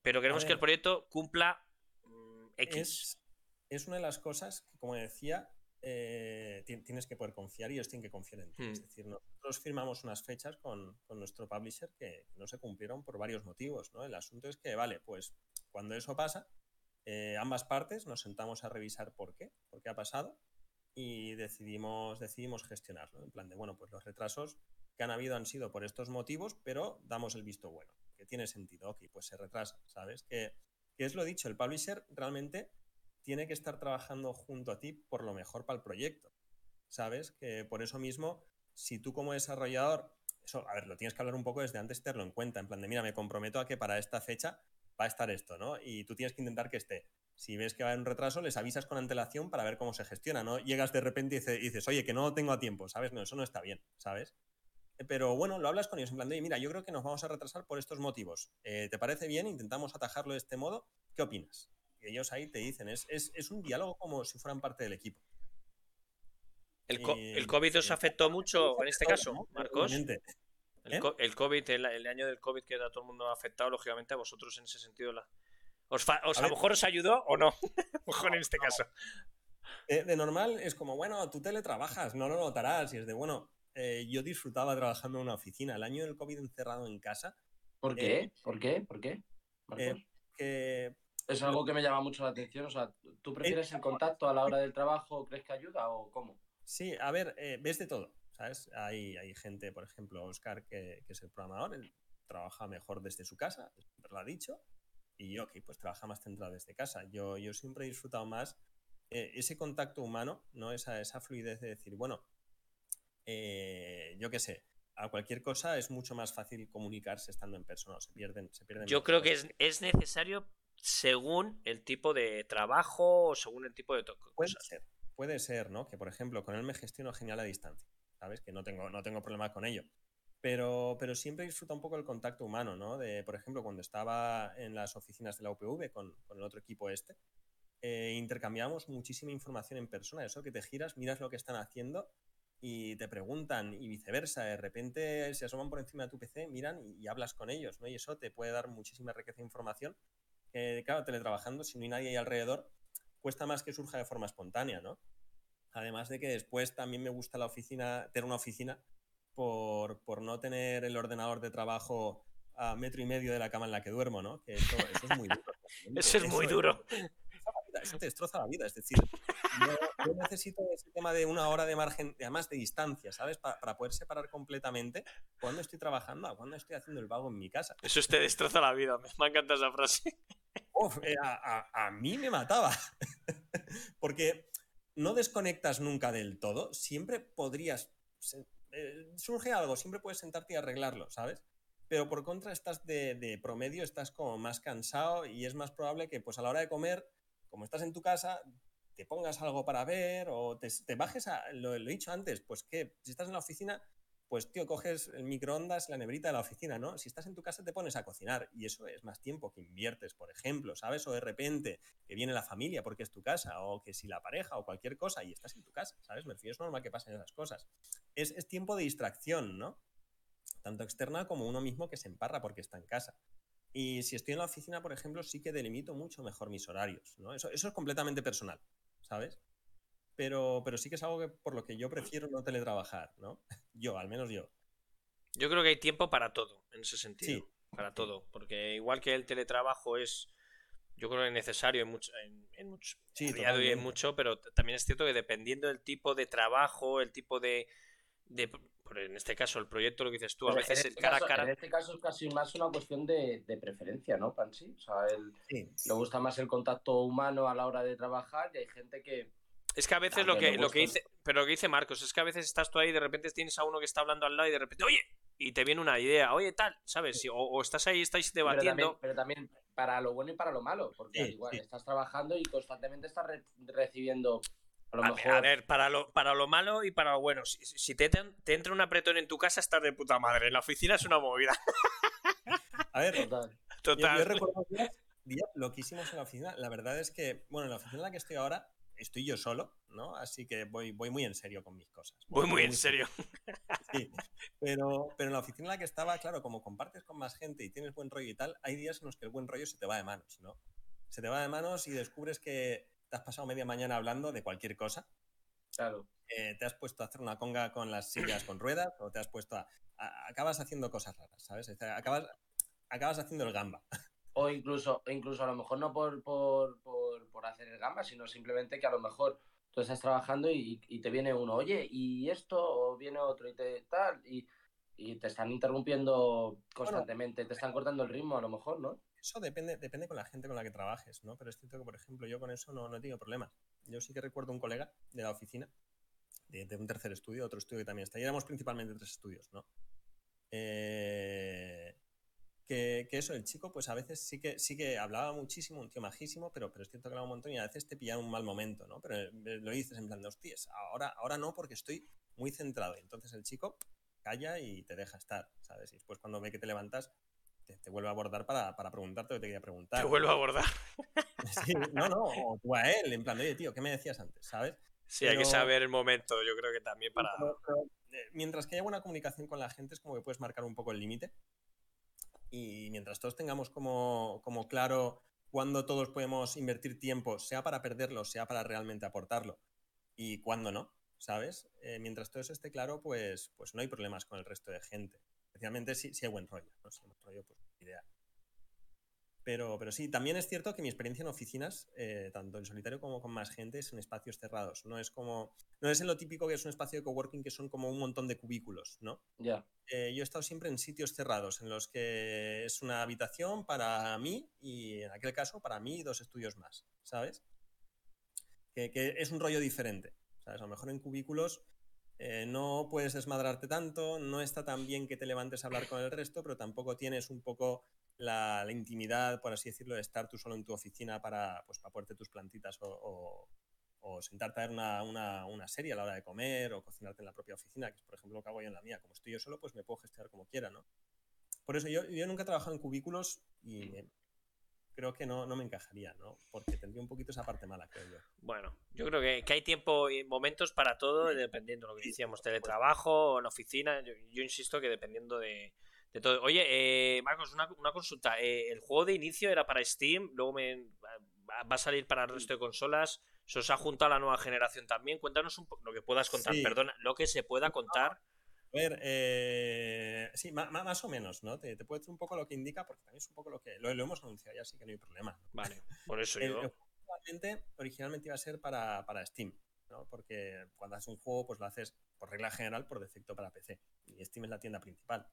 Speaker 2: pero queremos que el proyecto cumpla mm, X.
Speaker 3: Es, es una de las cosas que, como decía, eh, tienes que poder confiar y ellos tienen que confiar en ti. Es hmm. decir, nosotros firmamos unas fechas con, nuestro publisher que no se cumplieron por varios motivos. ¿no? El asunto es que, vale, pues cuando eso pasa, eh, ambas partes nos sentamos a revisar por qué, por qué ha pasado y decidimos, decidimos gestionarlo. En plan de, bueno, pues los retrasos que han habido han sido por estos motivos, pero damos el visto bueno, que tiene sentido, ok, pues se retrasa, ¿sabes? Que, que es lo dicho, el publisher realmente tiene que estar trabajando junto a ti por lo mejor para el proyecto. ¿Sabes? Que por eso mismo, si tú como desarrollador, eso, a ver, lo tienes que hablar un poco desde antes, tenerlo en cuenta, en plan de, mira, me comprometo a que para esta fecha va a estar esto, ¿no? Y tú tienes que intentar que esté. Si ves que va a haber un retraso, les avisas con antelación para ver cómo se gestiona, ¿no? Llegas de repente y dices, oye, que no tengo a tiempo, ¿sabes? No, eso no está bien, ¿sabes? Pero bueno, lo hablas con ellos en plan de, mira, yo creo que nos vamos a retrasar por estos motivos. Eh, ¿Te parece bien? Intentamos atajarlo de este modo. ¿Qué opinas? Ellos ahí te dicen, es, un diálogo como si fueran parte del equipo.
Speaker 2: ¿El, COVID os afectó mucho en este caso, Marcos? El, ¿Eh? el, COVID, el, año del COVID que a todo el mundo ha afectado, lógicamente a vosotros en ese sentido. La... ¿Os, a, lo mejor os ayudó o no? [laughs] mejor en este caso.
Speaker 3: Eh, de, normal es como, bueno, tú teletrabajas, no lo notarás. Y es de, bueno, eh, yo disfrutaba trabajando en una oficina. El año del COVID encerrado en casa.
Speaker 1: ¿Por qué? ¿Por qué? ¿Por qué?
Speaker 3: que
Speaker 1: es algo que me llama mucho la atención. O sea, ¿tú prefieres el contacto a la hora del trabajo? ¿Crees que ayuda o cómo?
Speaker 3: Sí, a ver, eh, ves de todo, ¿sabes? Hay, hay gente, por ejemplo, Oscar, que, que es el programador, él trabaja mejor desde su casa, siempre lo ha dicho, y yo, ok, pues trabaja más centrado desde casa. Yo, yo siempre he disfrutado más eh, ese contacto humano, ¿no? Esa, esa fluidez de decir, bueno, eh, yo qué sé, a cualquier cosa es mucho más fácil comunicarse estando en persona, se pierden, se pierden
Speaker 2: Yo creo que es, es, necesario según el tipo de trabajo o según el tipo de cosas.
Speaker 3: Puede ser, puede ser, ¿no? Que por ejemplo, con él me gestiono genial a distancia, ¿sabes? Que no tengo, no tengo problema con ello. Pero, pero siempre disfruta un poco el contacto humano, ¿no? De, por ejemplo, cuando estaba en las oficinas de la UPV con, con el otro equipo este, eh, intercambiamos muchísima información en persona. Eso que te giras, miras lo que están haciendo y te preguntan y viceversa. De repente se asoman por encima de tu PC, miran y, y hablas con ellos, ¿no? Y eso te puede dar muchísima riqueza de información. Eh, claro, teletrabajando, si no hay nadie ahí alrededor, cuesta más que surja de forma espontánea, ¿no? Además de que después también me gusta la oficina, tener una oficina por, por, no tener el ordenador de trabajo a metro y medio de la cama en la que duermo, ¿no? Que eso, eso es muy duro. [laughs]
Speaker 2: eso es muy duro.
Speaker 3: Eso te destroza la vida. Es decir, yo, yo, necesito ese tema de una hora de margen, además de distancia, ¿sabes? Para, para poder separar completamente cuando estoy trabajando a cuando estoy haciendo el vago en mi casa.
Speaker 2: Eso te destroza la vida. Me encanta esa frase.
Speaker 3: Eh, a, mí me mataba. [laughs] Porque no desconectas nunca del todo. Siempre podrías eh, surge algo, siempre puedes sentarte y arreglarlo, ¿sabes? Pero por contra estás de, promedio, estás como más cansado y es más probable que pues a la hora de comer, como estás en tu casa, te pongas algo para ver o te, te bajes a, lo, lo, he dicho antes, pues que si estás en la oficina, pues tío, coges el microondas, la neverita de la oficina, ¿no? Si estás en tu casa te pones a cocinar y eso es más tiempo que inviertes, por ejemplo, ¿sabes? O de repente que viene la familia porque es tu casa, o que si la pareja o cualquier cosa y estás en tu casa, ¿sabes? Me refiero, es normal que pasen esas cosas. Es, es tiempo de distracción, ¿no? Tanto externa como uno mismo que se emparra porque está en casa. Y si estoy en la oficina, por ejemplo, sí que delimito mucho mejor mis horarios, ¿no? Eso, eso es completamente personal, ¿sabes? Pero, pero sí que es algo que, por lo que yo prefiero no teletrabajar, ¿no? [laughs] Yo, al menos yo.
Speaker 2: Yo creo que hay tiempo para todo, en ese sentido. Sí. Para todo. Porque igual que el teletrabajo es, yo creo que necesario en mucho, en, en mucho,
Speaker 3: sí,
Speaker 2: en mucho, pero también es cierto que dependiendo del tipo de trabajo, el tipo de, de en este caso el proyecto lo que dices tú, a veces
Speaker 1: en este cara a cara. En este caso es casi más una cuestión de, de preferencia, ¿no, Pansy? O sea, él,
Speaker 3: sí.
Speaker 1: le gusta más el contacto humano a la hora de trabajar y hay gente que
Speaker 2: es que a veces lo que, lo que dice, pero lo que dice Marcos, es que a veces estás tú ahí y de repente tienes a uno que está hablando al lado y de repente, oye, y te viene una idea, oye, tal, ¿sabes? O, o estás ahí, estáis debatiendo.
Speaker 1: Pero también, pero también, para lo bueno y para lo malo, porque sí, igual sí. estás trabajando y constantemente estás re recibiendo. A, lo
Speaker 2: a,
Speaker 1: mejor...
Speaker 2: a ver, para lo, para lo malo y para lo bueno. Si, si te, te, entra un apretón en tu casa, estás de puta madre. En la oficina es una movida.
Speaker 3: A ver,
Speaker 1: total.
Speaker 2: total.
Speaker 3: Yo, yo recuerdo días, días loquísimos en la oficina. La verdad es que, bueno, en la oficina en la que estoy ahora, estoy yo solo, ¿no? Así que voy, voy muy en serio con mis cosas.
Speaker 2: Voy, voy muy, en serio. [laughs]
Speaker 3: Sí, pero, pero en la oficina en la que estaba, claro, como compartes con más gente y tienes buen rollo y tal, hay días en los que el buen rollo se te va de manos, ¿no? Se te va de manos y descubres que te has pasado media mañana hablando de cualquier cosa.
Speaker 1: Claro.
Speaker 3: Eh, te has puesto a hacer una conga con las sillas con ruedas o te has puesto a... a acabas haciendo cosas raras, ¿sabes? Acabas, acabas haciendo el gamba.
Speaker 1: O incluso, incluso a lo mejor no por, por, por, por, hacer el gamba, sino simplemente que a lo mejor tú estás trabajando y, y te viene uno, oye, y esto, o viene otro y te tal, y, y te están interrumpiendo constantemente, bueno, te están cortando el ritmo a lo mejor, ¿no?
Speaker 3: Eso depende, depende con la gente con la que trabajes, ¿no? Pero es cierto que, por ejemplo, yo con eso no, no he tenido problemas. Yo sí que recuerdo un colega de la oficina, de, de un tercer estudio, otro estudio que también está. Y éramos principalmente tres estudios, ¿no? Eh, que, que, eso, el chico, pues a veces sí que, sí que hablaba muchísimo, un tío majísimo, pero, pero es cierto que hablaba un montón y a veces te pillaba un mal momento, ¿no? Pero lo dices en plan de, hostias, ahora, ahora no porque estoy muy centrado. Y entonces el chico calla y te deja estar, ¿sabes? Y después cuando ve que te levantas, te, te vuelve a abordar para, para, preguntarte lo que te quería preguntar.
Speaker 2: Te vuelve a abordar. [laughs]
Speaker 3: Sí, no, no, o tú a él, en plan oye, tío, ¿qué me decías antes? ¿Sabes?
Speaker 2: Sí, pero, hay que saber el momento, yo creo que también para...
Speaker 3: Pero, pero, eh, mientras que haya buena comunicación con la gente, es como que puedes marcar un poco el límite y mientras todos tengamos como, como claro cuándo todos podemos invertir tiempo, sea para perderlo, sea para realmente aportarlo, y cuándo no, ¿sabes? Eh, mientras todo eso esté claro, pues, pues no hay problemas con el resto de gente. Especialmente si, si hay buen rollo, ¿no? Si hay buen rollo, pues ideal. Pero, pero sí, también es cierto que mi experiencia en oficinas, eh, tanto en solitario como con más gente, es en espacios cerrados. No es como. No es en lo típico que es un espacio de coworking que son como un montón de cubículos, ¿no?
Speaker 1: Ya.
Speaker 3: Eh, yo he estado siempre en sitios cerrados, en los que es una habitación para mí y en aquel caso para mí y dos estudios más, ¿sabes? Que, que es un rollo diferente. ¿sabes? A lo mejor en cubículos eh, no puedes desmadrarte tanto, no está tan bien que te levantes a hablar con el resto, pero tampoco tienes un poco la, intimidad, por así decirlo, de estar tú solo en tu oficina para, pues, para ponerte tus plantitas o, sentarte a ver una, serie a la hora de comer o cocinarte en la propia oficina, que es por ejemplo lo que hago yo en la mía. Como estoy yo solo, pues me puedo gestionar como quiera, ¿no? Por eso yo, yo nunca he trabajado en cubículos y creo que no, no me encajaría, ¿no? Porque tendría un poquito esa parte mala, creo yo.
Speaker 2: Bueno, yo creo que, hay tiempo y momentos para todo, dependiendo de lo que decíamos, teletrabajo o en oficina. Yo, insisto que dependiendo de, todo. Oye, eh, Marcos, una, consulta. Eh, el juego de inicio era para Steam, luego me, va a salir para el resto de consolas. ¿Se os ha juntado la nueva generación también? Cuéntanos un poco lo que puedas contar, perdona, lo que se pueda contar
Speaker 3: a ver, eh, sí, más, o menos, ¿no? Te, te puedo decir un poco lo que indica, porque también es un poco lo que. Lo, hemos anunciado ya, así que no hay problema.
Speaker 2: Vale, por eso yo.
Speaker 3: originalmente iba a ser para, Steam, ¿no? Porque cuando haces un juego, pues lo haces por regla general, por defecto para PC. Y Steam es la tienda principal.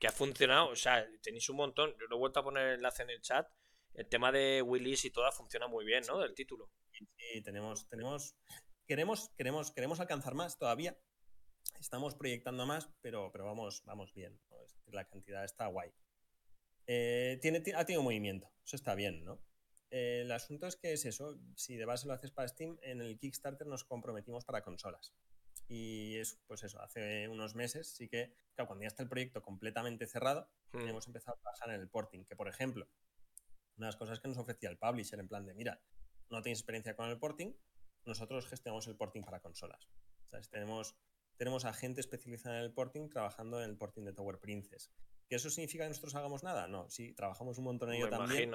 Speaker 2: Que ha funcionado, o sea, tenéis un montón. Yo lo he vuelto a poner el enlace en el chat. El tema de Willis y todo funciona muy bien, ¿no? Del título.
Speaker 3: Sí, tenemos, tenemos. Queremos, queremos, queremos alcanzar más todavía, Estamos proyectando más, pero, pero vamos, vamos bien. la cantidad está guay. Eh, tiene, ha tenido movimiento, eso está bien, ¿no? El asunto es que es eso, si de base lo haces para Steam, en el Kickstarter nos comprometimos para consolas. Y es, pues eso, hace unos meses sí que, claro, cuando ya está el proyecto completamente cerrado, hmm. hemos empezado a trabajar en el porting, que por ejemplo, una de las cosas que nos ofrecía el publisher en plan de, mira, no tienes experiencia con el porting, nosotros gestionamos el porting para consolas. Tenemos tenemos a gente especializada en el porting trabajando en el porting de Tower Princess. ¿Que eso significa que nosotros hagamos nada? No, sí, trabajamos un montón en ello también.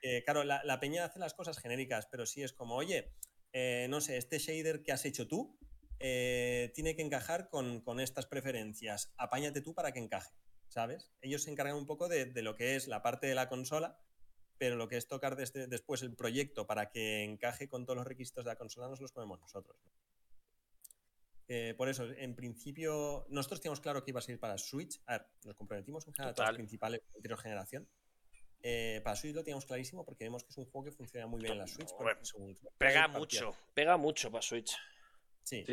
Speaker 3: Eh, claro, la, peña hace las cosas genéricas, pero sí es como, oye, eh, no sé, este shader que has hecho tú eh, tiene que encajar con, estas preferencias. Apáñate tú para que encaje, ¿sabes? Ellos se encargan un poco de, lo que es la parte de la consola, pero lo que es tocar desde, después el proyecto para que encaje con todos los requisitos de la consola nos los ponemos nosotros. Eh, por eso, en principio, nosotros teníamos claro que iba a ser para Switch. A ver, nos comprometimos en general a las principales de anterior generación. Eh, para Switch lo teníamos clarísimo porque vemos que es un juego que funciona muy bien en la Switch.
Speaker 2: pega mucho, pega mucho para Switch.
Speaker 3: Sí.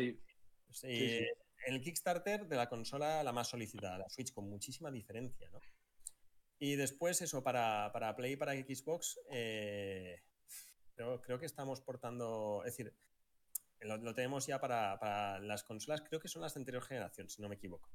Speaker 3: En el Kickstarter de la consola la más solicitada, la Switch, con muchísima diferencia, ¿no? Y después, eso, para, para Play y para Xbox, eh, creo, creo que estamos portando. Es decir, lo, tenemos ya para, las consolas, creo que son las de anterior generación, si no me equivoco.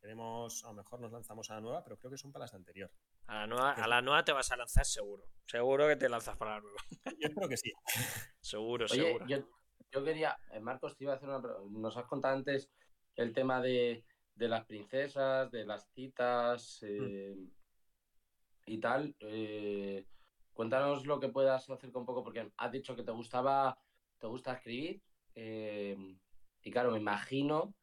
Speaker 3: Queremos, a lo mejor nos lanzamos a la nueva, pero creo que son para las de anterior.
Speaker 2: A la nueva, a la nueva te vas a lanzar seguro. Seguro que te lanzas para la nueva.
Speaker 3: Yo espero que sí. [laughs]
Speaker 2: seguro, seguro.
Speaker 1: Yo, quería, eh, Marcos, te iba a hacer una Nos has contado antes el tema de, las princesas, de las citas mm. eh, y tal. Eh, cuéntanos lo que puedas hacer con poco, porque has dicho que te gustaba te gusta escribir. Eh, y claro, me imagino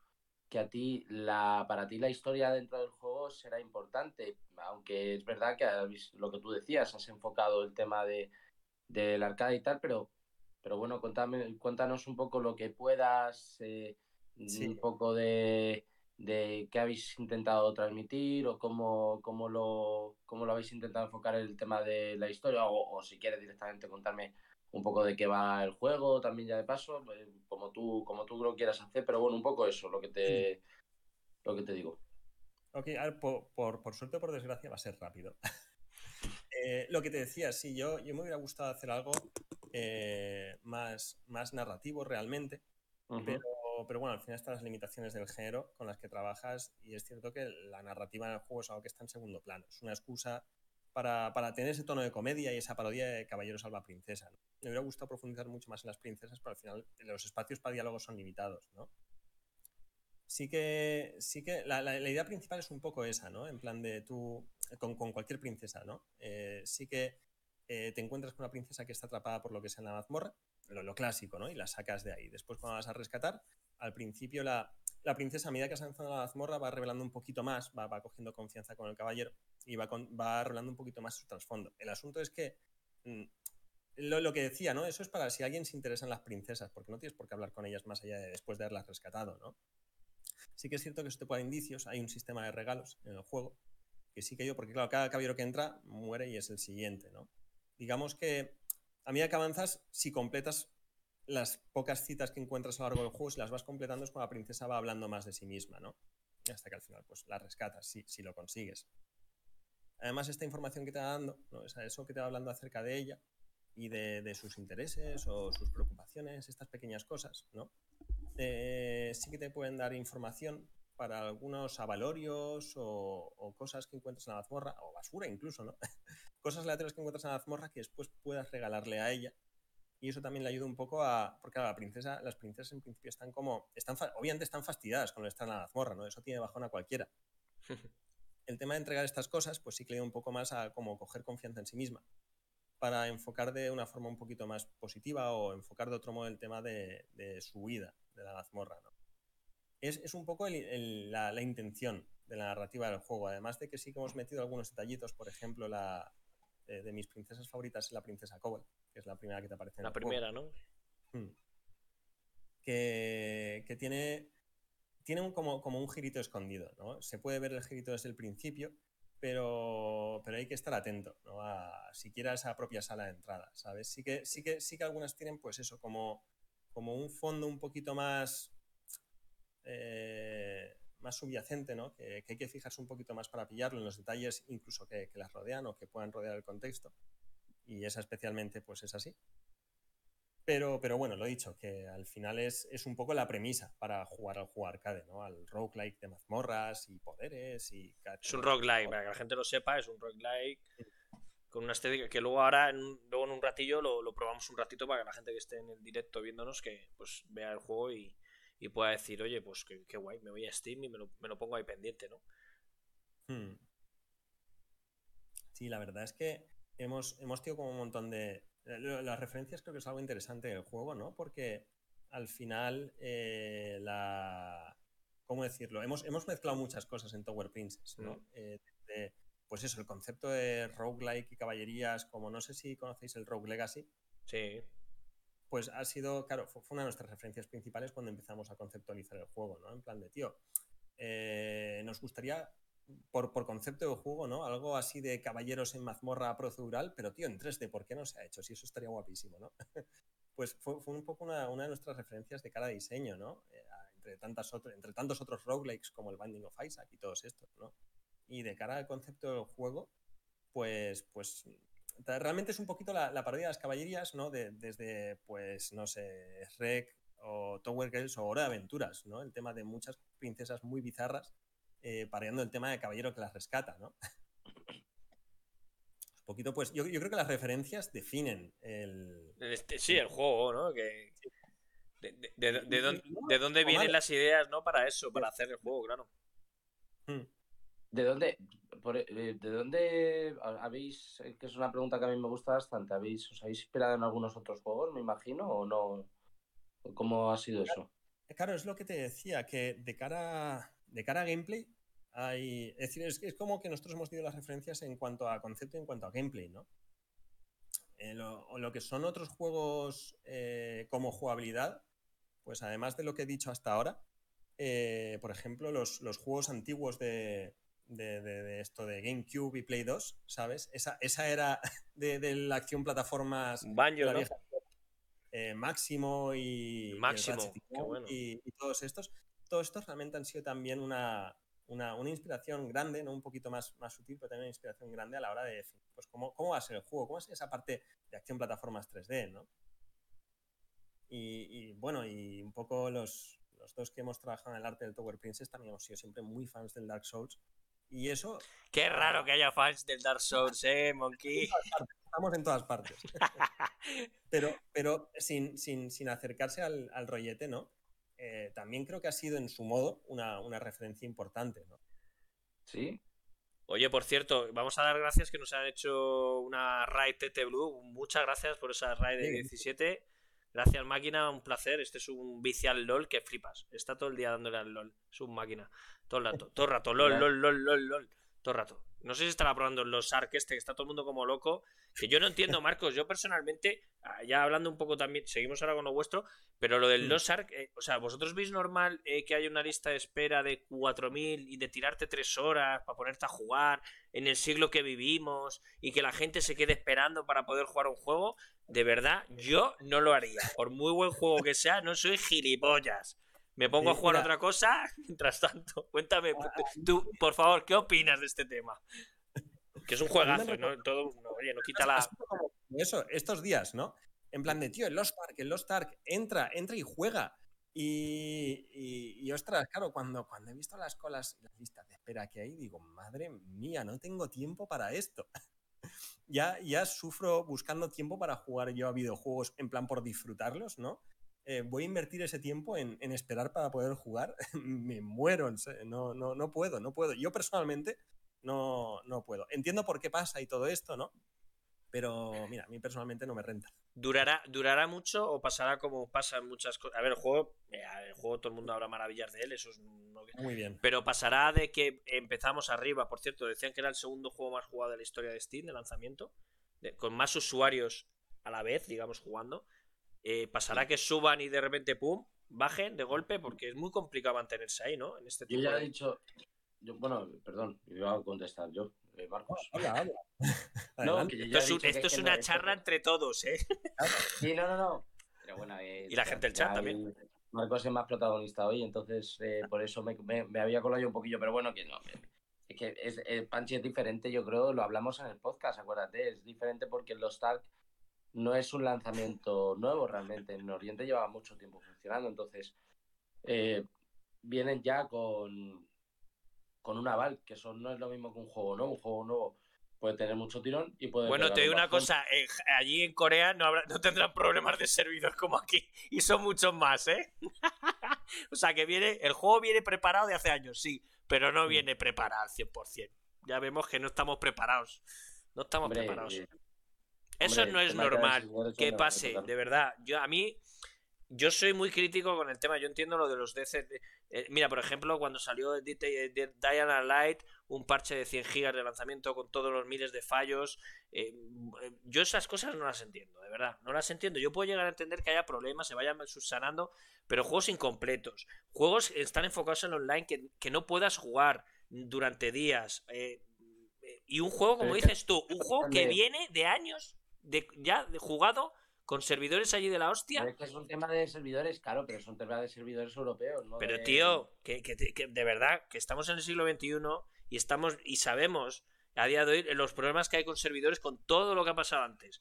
Speaker 1: que a ti la, para ti la historia dentro del juego será importante, aunque es verdad que lo que tú decías, has enfocado el tema de del arcade y tal, pero, pero bueno, cuéntame, cuéntanos un poco lo que puedas, eh, un poco de, de qué habéis intentado transmitir o cómo, cómo, lo, cómo lo habéis intentado enfocar el tema de la historia, o, o si quieres directamente contarme un poco de qué va el juego también ya de paso, eh, como tú, como tú lo quieras hacer, pero bueno, un poco eso, lo que te, lo que te digo.
Speaker 3: Ok, a ver, por, por, suerte o por desgracia va a ser rápido. [laughs] Eh, lo que te decía, sí, yo, yo me hubiera gustado hacer algo eh, más, más narrativo realmente, pero, pero bueno, al final están las limitaciones del género con las que trabajas y es cierto que la narrativa en el juego es algo que está en segundo plano, es una excusa para, para, tener ese tono de comedia y esa parodia de Caballero Salva Princesa. Me hubiera gustado profundizar mucho más en las princesas, pero al final los espacios para diálogos son limitados, ¿no? Sí que, sí que la, la, idea principal es un poco esa, ¿no? En plan de tú, con, con cualquier princesa, ¿no? Eh, sí que eh, te encuentras con una princesa que está atrapada por lo que es en la mazmorra, lo, clásico, ¿no? Y la sacas de ahí. Después cuando vas a rescatar, al principio la, princesa a medida que se avanza en la mazmorra va revelando un poquito más, va, cogiendo confianza con el caballero y va, va rolando un poquito más su trasfondo. El asunto es que mm, lo, que decía, ¿no? Eso es para si alguien se interesa en las princesas, porque no tienes por qué hablar con ellas más allá de después de haberlas rescatado, ¿no? Sí que es cierto que eso te puede indicios, hay un sistema de regalos en el juego, que sí que yo, porque claro, cada caballero que entra muere y es el siguiente, ¿no? Digamos que a medida que avanzas, si completas las pocas citas que encuentras a lo largo del juego, si las vas completando es cuando la princesa va hablando más de sí misma, ¿no? Hasta que al final, pues la rescatas, si, si lo consigues. Además, esta información que te va dando, ¿no? eso que te va hablando acerca de ella y de, sus intereses o sus preocupaciones, estas pequeñas cosas, ¿no? Eh, sí que te pueden dar información para algunos avalorios o, cosas que encuentras en la mazmorra, o basura incluso, ¿no? Cosas aleatorias que encuentras en la mazmorra que después puedas regalarle a ella. Y eso también le ayuda un poco a. Porque la princesa, las princesas en principio están como. Están, obviamente están fastidiadas con estar en la mazmorra, ¿no? Eso tiene bajón a cualquiera. [laughs] el tema de entregar estas cosas, pues sí que le da un poco más a como coger confianza en sí misma para enfocar de una forma un poquito más positiva o enfocar de otro modo el tema de, su huida de la mazmorra. Es, un poco la, intención de la narrativa del juego, además de que sí que hemos metido algunos detallitos, por ejemplo, la, de, mis princesas favoritas es la princesa Cobalt, que es la primera que te aparece en
Speaker 2: la primera, ¿no? Hmm.
Speaker 3: Que, que tiene tiene un, como, como, un girito escondido, ¿no? Se puede ver el girito desde el principio, pero, pero hay que estar atento, ¿no? A siquiera esa propia sala de entrada, ¿sabes? Sí que, sí que, sí que algunas tienen, pues eso, como, como un fondo un poquito más, eh, más subyacente, ¿no? Que, hay que fijarse un poquito más para pillarlo en los detalles, incluso que, que las rodean o que puedan rodear el contexto. Y esa especialmente, pues es así. Pero, pero bueno, lo he dicho, que al final es, es un poco la premisa para jugar al juego arcade, ¿no? Al roguelike de mazmorras y poderes y...
Speaker 2: Es un roguelike, para que la gente lo sepa, es un roguelike con una estética que luego ahora, en, luego en un ratillo, lo, lo, probamos un ratito para que la gente que esté en el directo viéndonos que pues vea el juego y, y pueda decir, oye, pues qué, guay, me voy a Steam y me lo, me lo pongo ahí pendiente, ¿no?
Speaker 3: Hmm. Sí, la verdad es que hemos, hemos tenido como un montón de, las referencias creo que es algo interesante del juego, ¿no? Porque al final, eh, la... ¿Cómo decirlo? Hemos, hemos mezclado muchas cosas en Tower Princess, ¿no? Mm. Eh, pues eso, el concepto de roguelike y caballerías, como no sé si conocéis el Rogue Legacy.
Speaker 2: Sí.
Speaker 3: Pues ha sido, claro, fue, una de nuestras referencias principales cuando empezamos a conceptualizar el juego, ¿no? En plan de, tío, eh, nos gustaría por, concepto de juego, ¿no? Algo así de caballeros en mazmorra procedural, pero tío, en 3D, ¿por qué no se ha hecho? Si eso estaría guapísimo, ¿no? [laughs] pues fue, un poco una, de nuestras referencias de cara a diseño, ¿no? Eh, entre, tantas entre tantos otros roguelikes como el Binding of Isaac y todos estos, ¿no? Y de cara al concepto del juego, pues, pues realmente es un poquito la, parodia de las caballerías, ¿no? desde, pues, no sé, Rec o Tower Girls o Hora de Aventuras, ¿no? El tema de muchas princesas muy bizarras eh, pareando el tema de caballero que las rescata, ¿no? [coughs] Un poquito, pues, yo, creo que las referencias definen el...
Speaker 2: Este, sí, el juego, ¿no? Que... De, dónde vienen las ideas, ¿no? Para eso, para hacer el juego, claro.
Speaker 1: Hmm. ¿De dónde, eh, ¿De dónde habéis, eh, que es una pregunta que a mí me gusta bastante, ¿habéis, ¿os habéis inspirado en algunos otros juegos, me imagino, o no? ¿Cómo ha sido eso?
Speaker 3: Claro, es lo que te decía, que de cara de cara a gameplay, hay, es decir, es, como que nosotros hemos tenido las referencias en cuanto a concepto y en cuanto a gameplay, ¿no? Eh, lo, que son otros juegos como jugabilidad, pues además de lo que he dicho hasta ahora, por ejemplo, los, juegos antiguos de, esto de GameCube y Play 2, ¿sabes? Esa, esa era [laughs] de, la acción plataformas.
Speaker 2: Banjo,
Speaker 3: Máximo y,
Speaker 2: Máximo,
Speaker 3: y, todos estos todos estos realmente han sido también una, inspiración grande, ¿no? un poquito más, más sutil, pero también una inspiración grande a la hora de decir, pues, ¿cómo, cómo va a ser el juego, cómo va a ser esa parte de acción plataformas 3D, ¿no? Y, bueno, y un poco los, los, dos que hemos trabajado en el arte del Tower Princess también hemos sido siempre muy fans del Dark Souls. Y eso.
Speaker 2: Qué raro que haya fans del Dark Souls, ¿eh, Monkey?
Speaker 3: Estamos en todas partes. [laughs] pero pero sin, sin, acercarse al, al rollete, ¿no? Eh, también creo que ha sido en su modo una, referencia importante, ¿no?
Speaker 1: Sí.
Speaker 2: Oye, por cierto, vamos a dar gracias que nos han hecho una raid TT Blue. Muchas gracias por esa raid de 17. Gracias, máquina, un placer. Este es un vicial LOL que flipas. Está todo el día dándole al LOL. Es un máquina. Todo el rato, todo el rato. LOL, LOL, LOL, LOL, LOL. Todo el rato. No sé si estará probando los Ark este, que está todo el mundo como loco. Que yo no entiendo, [laughs] Marcos. Yo personalmente, ah, ya hablando un poco también, seguimos ahora con lo vuestro, pero lo del
Speaker 3: Mm.
Speaker 2: Los Ark, eh, o sea, ¿vosotros veis normal eh, que haya una lista de espera de 4.000 y de tirarte tres horas para ponerte a jugar en el siglo que vivimos y que la gente se quede esperando para poder jugar un juego? De verdad, yo no lo haría. Por muy buen juego que sea, no soy gilipollas. Me pongo a
Speaker 3: Eh,
Speaker 2: jugar
Speaker 3: mira.
Speaker 2: otra cosa [laughs] mientras tanto. Cuéntame, tú, por favor, ¿qué opinas de este tema? Que es un juegazo, ¿no? Todo, no, oye, no quita la.
Speaker 3: Eso, estos días, ¿no? En plan de, tío, el Lost Ark, el Lost Ark, entra, entra y juega. Y, y, y, ostras, claro, cuando, cuando he visto las colas, las listas de espera que hay, digo, madre mía, no tengo tiempo para esto. [laughs] ya, ya sufro buscando tiempo para jugar yo a videojuegos en plan por disfrutarlos, ¿no? Eh, voy a invertir ese tiempo en, en esperar para poder jugar. [laughs] Me muero, no, no, no puedo, no puedo. Yo personalmente no, no puedo. Entiendo por qué pasa y todo esto, ¿no? Pero mira, a mí personalmente no me renta.
Speaker 2: ¿Durará, ¿Durará mucho o pasará como pasa en muchas cosas? A ver, el juego, eh, el juego todo el mundo habla maravillas de él, eso es no-
Speaker 3: Muy bien.
Speaker 2: Pero pasará de que empezamos arriba, por cierto, decían que era el segundo juego más jugado de la historia de Steam de lanzamiento, de- con más usuarios a la vez, digamos, jugando. Eh, pasará que suban y de repente, pum, bajen de golpe, porque es muy complicado mantenerse ahí, ¿no? En este
Speaker 1: Yo
Speaker 2: tipo
Speaker 1: ya he dicho. Yo, bueno, perdón, iba a contestar yo, eh, Marcos. No, [laughs] [laughs] que yo
Speaker 2: Esto es, un-
Speaker 1: dicho que
Speaker 2: esto es
Speaker 1: que
Speaker 2: una
Speaker 1: no,
Speaker 2: charla entre todos, ¿eh?
Speaker 1: Sí, no, no, no. Pero bueno, eh,
Speaker 2: Y la gente del chat también.
Speaker 1: el- Marcos es más protagonista hoy, entonces eh, por eso me, me- me había colado yo un poquillo, pero bueno, que no. Es que es, Panchi es diferente, yo creo, lo hablamos en el podcast, acuérdate, es diferente porque Lost Ark no es un lanzamiento nuevo realmente, en Oriente lleva mucho tiempo funcionando, entonces eh, vienen ya con, con un aval, que eso no es lo mismo que un juego nuevo, un juego nuevo puede tener mucho tirón y puede...
Speaker 2: Bueno, te digo
Speaker 1: un
Speaker 2: una cosa, eh, allí en Corea no, habrá, no tendrán problemas de servidor como aquí, y son muchos más, ¿eh? [laughs] o sea, que viene, el juego viene preparado de hace años, sí, pero no viene preparado al 100%. Ya vemos que no estamos preparados. No estamos
Speaker 1: Hombre,
Speaker 2: preparados.
Speaker 1: eh,
Speaker 2: Eso
Speaker 1: hombre,
Speaker 2: no es normal que pase, de verdad. Yo a mí yo soy muy crítico con el tema. Yo entiendo lo de los DC. eh, mira, por ejemplo, cuando salió de- de- de Diana Light, un parche de 100 gigas de lanzamiento con todos los miles de fallos. eh, eh, yo esas cosas no las entiendo, de verdad. No las entiendo. Yo puedo llegar a entender que haya problemas, se vayan subsanando, pero juegos incompletos. Juegos que están enfocados en online que, que no puedas jugar durante días. eh, y un juego, como dices tú, un juego que viene de años de, ya de jugado con servidores allí de la hostia.
Speaker 1: Pero es que es un tema de servidores, claro, pero son temas de servidores europeos, ¿no?
Speaker 2: Pero
Speaker 1: de-
Speaker 2: tío, que, que- que de verdad, que estamos en el siglo XXI y estamos y sabemos a día de hoy los problemas que hay con servidores con todo lo que ha pasado antes.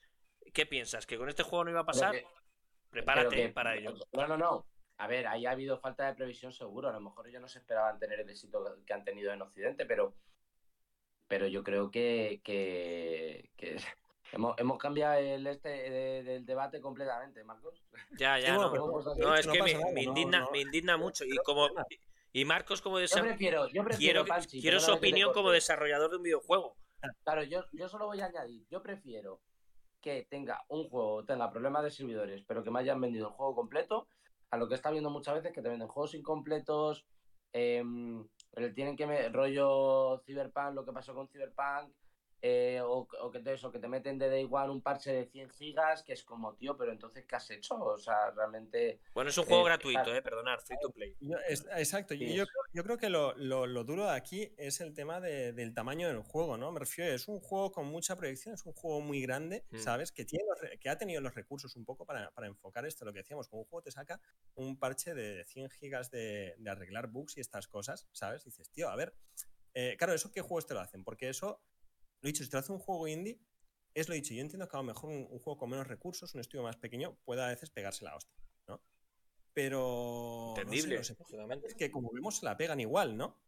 Speaker 2: ¿Qué piensas? ¿Que con este juego no iba a pasar?
Speaker 1: que-
Speaker 2: Prepárate para ello.
Speaker 1: No, no, no. A ver, ahí ha habido falta de previsión seguro. A lo mejor ellos no se esperaban tener el éxito que han tenido en Occidente, pero, pero yo creo que, que, que hemos, hemos cambiado el este de- del debate completamente, Marcos.
Speaker 2: Ya, ya,
Speaker 3: Sí, bueno,
Speaker 2: no.
Speaker 3: pero
Speaker 2: No, es
Speaker 3: no
Speaker 2: que me,
Speaker 3: nada,
Speaker 2: me
Speaker 3: no,
Speaker 2: indigna,
Speaker 3: no.
Speaker 2: me indigna mucho. Y como y Marcos como
Speaker 1: Yo
Speaker 2: desa-
Speaker 1: prefiero, yo prefiero,
Speaker 2: quiero,
Speaker 1: Panchi,
Speaker 2: quiero su opinión como desarrollador de un videojuego.
Speaker 1: Claro, yo, yo solo voy a añadir, yo prefiero que tenga un juego, tenga problemas de servidores, pero que me hayan vendido el juego completo, a lo que está viendo muchas veces que te venden juegos incompletos, em, pero tienen que me, rollo Cyberpunk, lo que pasó con Cyberpunk, eh, o, o que te, eso, que te meten de day one un parche de 100 gigas, que es como, tío, pero entonces, ¿qué has hecho? O sea, realmente...
Speaker 2: Bueno, es un juego
Speaker 1: Eh,
Speaker 2: gratuito,
Speaker 1: claro.
Speaker 2: eh, perdonar, free to play.
Speaker 3: Yo- es- exacto, yo,
Speaker 1: Sí,
Speaker 3: yo creo, yo creo que lo, lo- lo duro aquí es el tema de- del tamaño del juego, ¿no? Me refiero, es un juego con mucha proyección, es un juego muy grande,
Speaker 2: Mm.
Speaker 3: ¿sabes? Que, tiene los que ha tenido los recursos un poco para, para enfocar esto, lo que decíamos, como un juego te saca un parche de 100 gigas de, de arreglar bugs y estas cosas, ¿sabes? Dices, tío, a ver, eh, claro, ¿eso qué juegos te lo hacen? Porque eso, lo dicho, si te hace un juego indie, es lo dicho, yo entiendo que a lo mejor un, un juego con menos recursos, un estudio más pequeño, puede a veces pegarse la hostia, ¿no? Pero... no sé,
Speaker 2: Entendible,
Speaker 3: es que como vemos se la pegan igual, ¿no?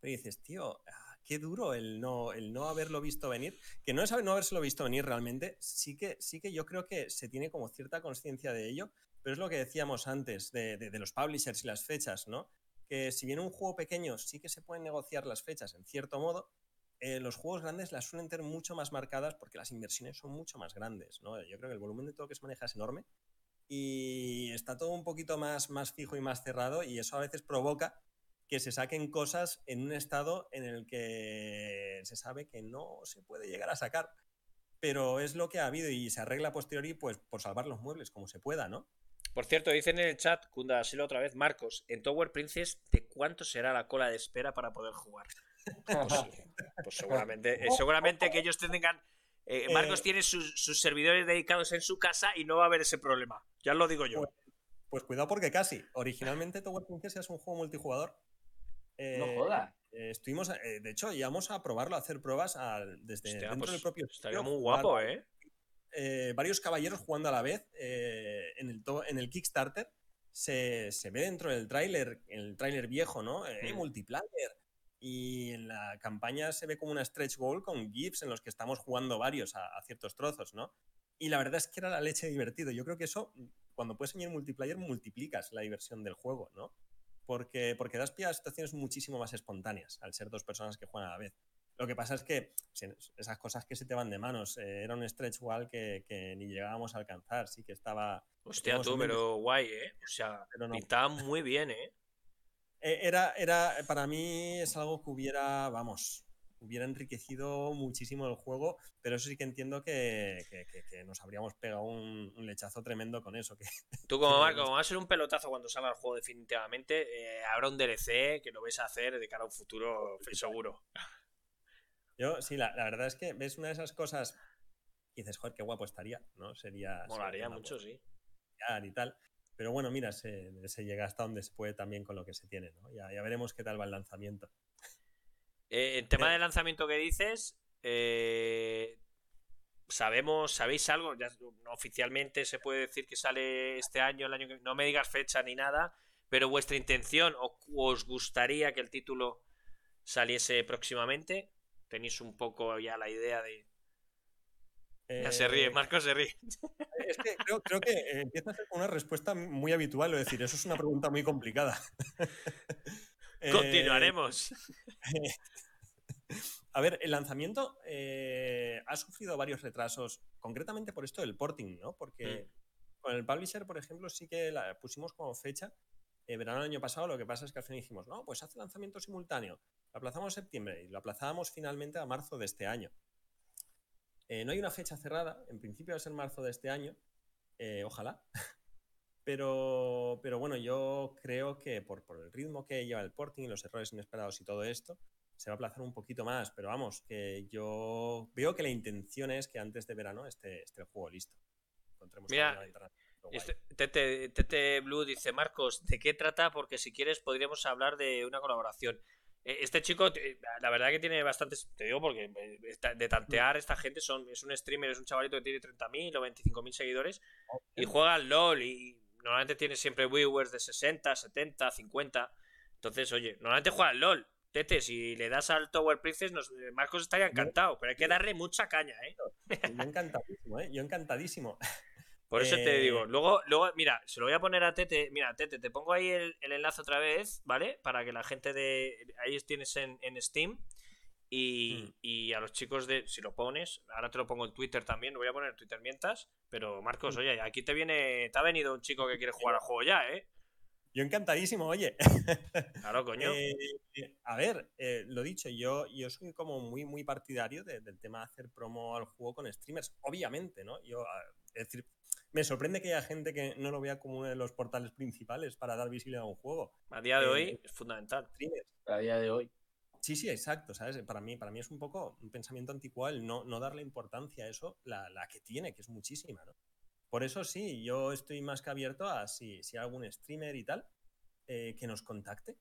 Speaker 3: Pero dices, tío, ah, qué duro el no, el no haberlo visto venir. Que no es no habérselo visto venir realmente, sí que, sí que yo creo que se tiene como cierta conciencia de ello, pero es lo que decíamos antes de, de- de los publishers y las fechas, ¿no? Que si bien un juego pequeño sí que se pueden negociar las fechas en cierto modo, eh, los juegos grandes las suelen tener mucho más marcadas porque las inversiones son mucho más grandes, ¿no? Yo creo que el volumen de todo que se maneja es enorme y está todo un poquito más, más fijo y más cerrado y eso a veces provoca que se saquen cosas en un estado en el que se sabe que no se puede llegar a sacar. Pero es lo que ha habido y se arregla a posteriori pues, por salvar los muebles como se pueda, ¿no?
Speaker 2: Por cierto, dicen en el chat, Kunda, así otra vez, Marcos, en Tower Princess, ¿de cuánto será la cola de espera para poder jugar? Pues, pues seguramente, eh, seguramente que ellos tengan. Eh, Marcos eh, tiene sus, servidores dedicados en su casa y no va a haber ese problema. Ya lo digo yo.
Speaker 3: Pues, pues cuidado porque casi. Originalmente Tower Princess es un juego multijugador.
Speaker 1: no joda.
Speaker 3: estuvimos, de hecho, íbamos a probarlo, a hacer pruebas desde dentro del
Speaker 2: pues
Speaker 3: propio.
Speaker 2: Estaría muy guapo, ¿eh?
Speaker 3: varios caballeros jugando a la vez en, el en el Kickstarter. Se, ve dentro del tráiler, el tráiler viejo, ¿no? Hay mm. multiplayer, y en la campaña se ve como una stretch goal con GIFs en los que estamos jugando varios a, ciertos trozos, ¿no? Y la verdad es que era la leche divertido. Yo creo que eso, cuando puedes añadir multiplayer, multiplicas la diversión del juego, ¿no? Porque, porque das pie a situaciones muchísimo más espontáneas al ser dos personas que juegan a la vez. Lo que pasa es que esas cosas que se te van de manos, eh, era un stretch wall que, ni llegábamos a alcanzar, sí que estaba...
Speaker 2: Hostia, tú, pero guay, ¿eh? O sea, pintaba muy bien, ¿eh?
Speaker 3: Eh, era, era, para mí es algo que hubiera, vamos, hubiera enriquecido muchísimo el juego, pero eso sí que entiendo que, nos habríamos pegado un, lechazo tremendo con eso. Que, [laughs]
Speaker 2: Tú como Marco, como va a ser un pelotazo cuando salga el juego definitivamente, eh, habrá un DLC que lo vais a hacer de cara a un futuro seguro.
Speaker 3: Yo, sí, la, verdad es que ves una de esas cosas y dices, joder, qué guapo estaría, ¿no? Sería...
Speaker 2: Molaría mucho, sí.
Speaker 3: Y tal. Pero bueno, mira, se, llega hasta donde se puede también con lo que se tiene, ¿no? Ya, veremos qué tal va el lanzamiento.
Speaker 2: Eh, el tema del lanzamiento que dices, eh, sabemos, ¿sabéis algo? Ya, oficialmente se puede decir que sale este año, el año que no me digas fecha ni nada, pero vuestra intención o os gustaría que el título saliese próximamente, tenéis un poco ya la idea de, ya se ríe, eh, Marcos se ríe.
Speaker 3: Es que creo, que empieza a ser una respuesta muy habitual, es decir, eso es una pregunta muy complicada. [laughs]
Speaker 2: Eh, Continuaremos. [laughs]
Speaker 3: a ver, el lanzamiento eh, ha sufrido varios retrasos, concretamente por esto del porting, ¿no? Porque mm. con el publisher, por ejemplo, sí que la pusimos como fecha verano del año pasado, lo que pasa es que al final dijimos, no, pues hace lanzamiento simultáneo. Lo aplazamos a septiembre y lo aplazábamos finalmente a marzo de este año. Eh, no hay una fecha cerrada, en principio va a ser marzo de este año, eh, ojalá. [laughs] pero, pero bueno, yo creo que por, el ritmo que lleva el porting y los errores inesperados y todo esto, se va a aplazar un poquito más, pero vamos, que yo veo que la intención es que antes de verano esté, esté el juego listo.
Speaker 2: Mira, este, Tete Blue dice, Marcos, ¿de qué trata? Porque si quieres podríamos hablar de una colaboración. Eh, este chico, eh, la verdad que tiene bastantes. Te digo porque eh, de tantear esta gente son, es un streamer, es un chavalito que tiene 30.000 o 25.000 seguidores y juega al LOL y normalmente tiene siempre viewers de 60, 70, 50. Entonces, oye, normalmente juega al LOL. Tete, si le das al Tower Princess, Marcos estaría encantado, pero hay que darle mucha caña, ¿eh?
Speaker 3: Yo encantadísimo, ¿eh? Yo encantadísimo.
Speaker 2: Por eso te digo, eh, luego, luego, mira, se lo voy a poner a Tete. Mira, Tete, te pongo ahí el, enlace otra vez, ¿vale? Para que la gente de. Ahí tienes en, Steam. Mm. Y, a los chicos de. Si lo pones, ahora te lo pongo en Twitter también. Lo voy a poner en Twitter mientras. Pero Marcos, mm. oye, aquí te viene. Te ha venido un chico que quiere jugar al juego ya, ¿eh?
Speaker 3: Yo encantadísimo, oye. [laughs]
Speaker 2: Claro, coño.
Speaker 3: Eh, a ver, eh, lo dicho, yo, yo soy como muy, muy partidario del tema de hacer promo al juego con streamers. Obviamente, ¿no? Yo, es decir, me sorprende que haya gente que no lo vea como uno de los portales principales para dar visibilidad a un juego.
Speaker 2: A día de eh, hoy es fundamental.
Speaker 1: A día de hoy.
Speaker 3: Sí, sí, exacto, ¿sabes? Para mí, para mí es un poco un pensamiento anticual no, no darle importancia a eso, la, que tiene, que es muchísima, ¿no? Por eso sí, yo estoy más que abierto a si, si hay algún streamer y tal, eh, que nos contacte.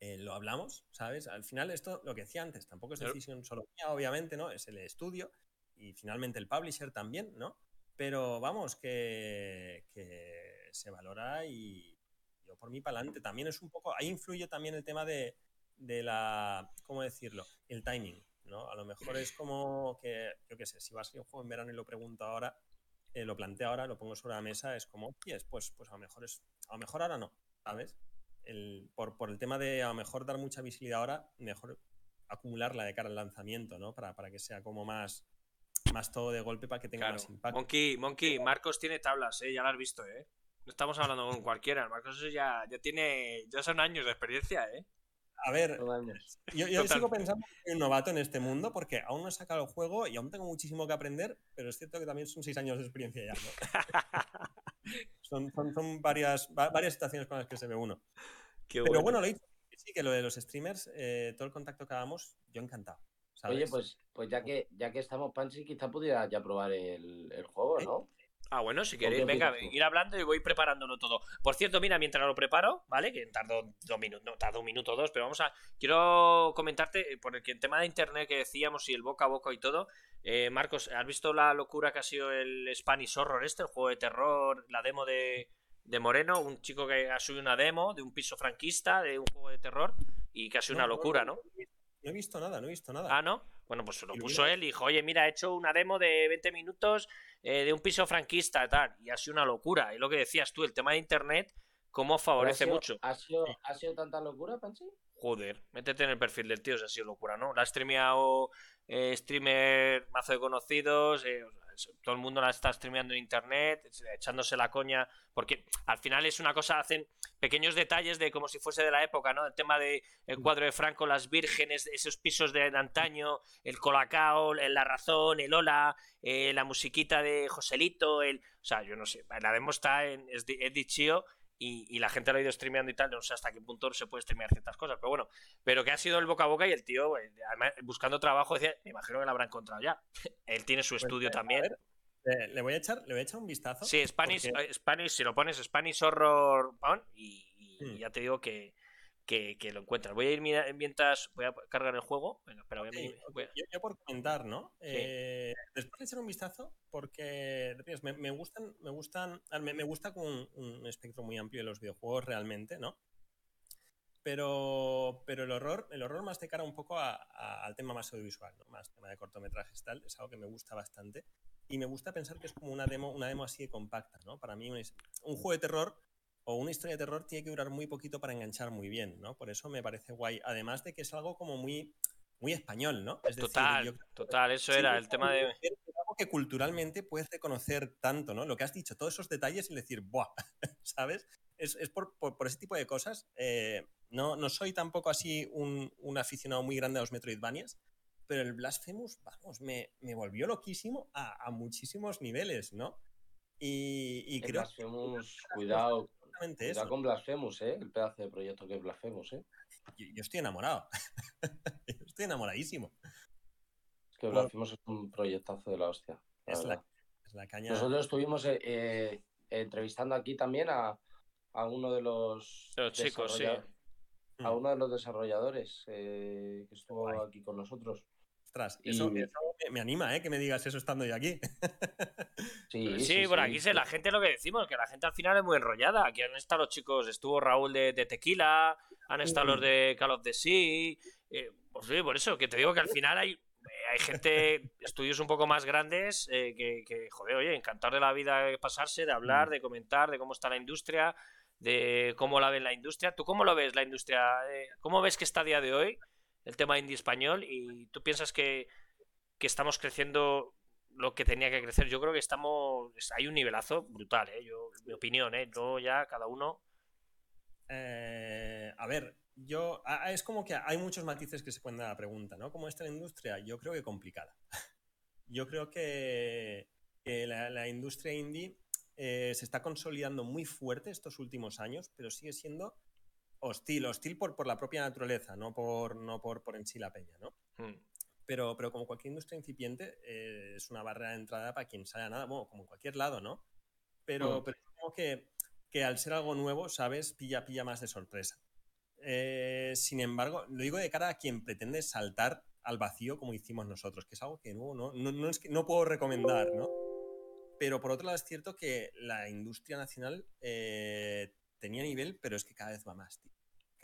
Speaker 3: Eh, lo hablamos, ¿sabes? Al final esto, lo que decía antes, tampoco es decisión solo mía, obviamente, ¿no? Es el estudio y finalmente el publisher también, ¿no? Pero vamos, que, se valora y yo por mí para adelante. También es un poco, ahí influye también el tema de, la, ¿cómo decirlo? El timing, ¿no? A lo mejor es como que, yo qué sé, si vas a un juego en verano y lo pregunto ahora, eh, lo planteo ahora, lo pongo sobre la mesa, es como, y pues, pues a lo mejor es, a lo mejor ahora no, ¿sabes? El, por, por el tema de a lo mejor dar mucha visibilidad ahora, mejor acumularla de cara al lanzamiento, ¿no? Para, para que sea como más, más todo de golpe para que tenga más impacto.
Speaker 2: Monkey, Monkey, Marcos tiene tablas, ¿eh? ya lo has visto, ¿eh? No estamos hablando con cualquiera. Marcos ya, ya tiene. Ya son años de experiencia, ¿eh?
Speaker 3: A ver, yo, yo sigo pensando que soy un novato en este mundo porque aún no he sacado el juego y aún tengo muchísimo que aprender, pero es cierto que también son seis años de experiencia ya. [laughs] son, son, varias, varias situaciones con las que se ve uno. pero bueno, lo hice. Sí, que lo de los streamers, eh, todo el contacto que hagamos, yo encantado.
Speaker 1: Oye, pues, pues ya que ya que estamos, Panchi, quizá pudiera ya probar el, el juego, ¿no?
Speaker 2: Ah, bueno, si queréis, venga, ir hablando y voy preparándolo todo. Por cierto, mira, mientras lo preparo, ¿vale? Que tardo dos minutos, no, tardo un minuto o dos, pero vamos a. Quiero comentarte, eh, por el, el tema de internet que decíamos y el boca a boca y todo. Eh, Marcos, ¿has visto la locura que ha sido el Spanish Horror este, el juego de terror, la demo de, de Moreno? Un chico que ha subido una demo de un piso franquista, de un juego de terror, y que ha sido una locura, ¿no?
Speaker 3: No he visto nada, no he visto nada.
Speaker 2: Ah, ¿no? Bueno, pues lo puso él y dijo, oye, mira, he hecho una demo de 20 minutos eh, de un piso franquista y tal. Y ha sido una locura. Y lo que decías tú, el tema de internet, cómo favorece mucho.
Speaker 1: ¿ha sido, ¿Ha sido tanta locura, Panchi?
Speaker 2: Joder, métete en el perfil del tío, si ha sido locura, ¿no? La ha streameado eh, streamer mazo de conocidos, eh, todo el mundo la está streameando en internet, echándose la coña, porque al final es una cosa, hacen pequeños detalles de como si fuese de la época, ¿no? El tema del el cuadro de Franco, las vírgenes, esos pisos de, antaño, el colacao, la razón, el hola, eh, la musiquita de Joselito, el... O sea, yo no sé, la demo está en... es, es dichio y, la gente lo ha ido streameando y tal, no sé hasta qué punto se puede streamear ciertas cosas, pero bueno, pero que ha sido el boca a boca y el tío, eh, buscando trabajo, decía, me imagino que lo habrá encontrado ya. [laughs] Él tiene su pues, estudio también.
Speaker 3: le, voy a echar, le voy a echar un vistazo.
Speaker 2: Sí, Spanish, eh, Spanish si lo pones Spanish Horror y, y hmm. ya te digo que, que, lo encuentras. Voy a ir mientras voy a cargar el juego. Venga, espera, voy
Speaker 3: a, Yo, por comentar, ¿no? Eh, después de echar un vistazo, porque me, me gustan, me gustan, me, gusta con un, espectro muy amplio de los videojuegos realmente, ¿no? Pero, pero el horror, el horror más de cara un poco al tema más audiovisual, ¿no? Más tema de cortometrajes tal, es algo que me gusta bastante. Y me gusta pensar que es como una demo, una demo así de compacta, ¿no? Para mí un, un juego de terror o una historia de terror tiene que durar muy poquito para enganchar muy bien, ¿no? Por eso me parece guay. Además de que es algo como muy, muy español, ¿no?
Speaker 2: Es total, total, eso era el tema de...
Speaker 3: Es algo que culturalmente puedes reconocer tanto, ¿no? Lo que has dicho, todos esos detalles y decir, ¡buah! [laughs] ¿Sabes? Es, por, ese tipo de cosas. Eh, no, no soy tampoco así un, aficionado muy grande a los Metroidvanias, pero el Blasphemous, vamos, me, volvió loquísimo a, muchísimos niveles, ¿no? Y, y creo
Speaker 1: Blasphemous, cuidado, exactamente con Blasphemous, ¿eh? El pedazo de proyecto que es Blasphemous, ¿eh?
Speaker 3: Yo, estoy enamorado. [laughs] estoy enamoradísimo.
Speaker 1: Es que Blasphemous es un proyectazo de la hostia. es, la, caña. Nosotros estuvimos eh, eh, entrevistando aquí también a, a uno de los,
Speaker 2: los chicos, sí.
Speaker 1: A mm. uno de los desarrolladores eh, que estuvo aquí con nosotros.
Speaker 3: Ostras, eso, me, anima, ¿eh? Que me digas eso estando yo aquí. [laughs]
Speaker 2: sí, sí, por aquí sé la gente lo que decimos, que la gente al final es muy enrollada. Aquí han estado los chicos, estuvo Raúl de, Tequila, han estado los de Call of the Sea. Eh, pues sí, por eso, que te digo que al final hay, eh, hay gente, [laughs] estudios un poco más grandes, eh, que, joder, oye, encantar de la vida de pasarse, de hablar, mm. de comentar, de cómo está la industria, de cómo la ven la industria. ¿Tú cómo lo ves la industria? ¿Cómo ves que está a día de hoy? El tema indie español y tú piensas que, estamos creciendo lo que tenía que crecer. Yo creo que estamos. Hay un nivelazo brutal, ¿eh? Yo, mi opinión, ¿eh? Yo ya, cada uno.
Speaker 3: Eh, a ver, yo. Es como que hay muchos matices que se pueden dar a la pregunta, ¿no? ¿Cómo está la industria? Yo creo que complicada. [laughs] yo creo que, la, industria indie eh, se está consolidando muy fuerte estos últimos años, pero sigue siendo hostil, hostil por, por la propia naturaleza, no por, no por, por en sí la peña, ¿no? Hmm. Pero, pero como cualquier industria incipiente, eh, es una barrera de entrada para quien sabe nada, bueno, como en cualquier lado, ¿no? Pero, hmm. pero como que, que, al ser algo nuevo, ¿sabes? Pilla, pilla más de sorpresa. Eh, sin embargo, lo digo de cara a quien pretende saltar al vacío como hicimos nosotros, que es algo que no, no, no, es que no puedo recomendar, ¿no? Pero por otro lado es cierto que la industria nacional eh, tenía nivel, pero es que cada vez va más, tío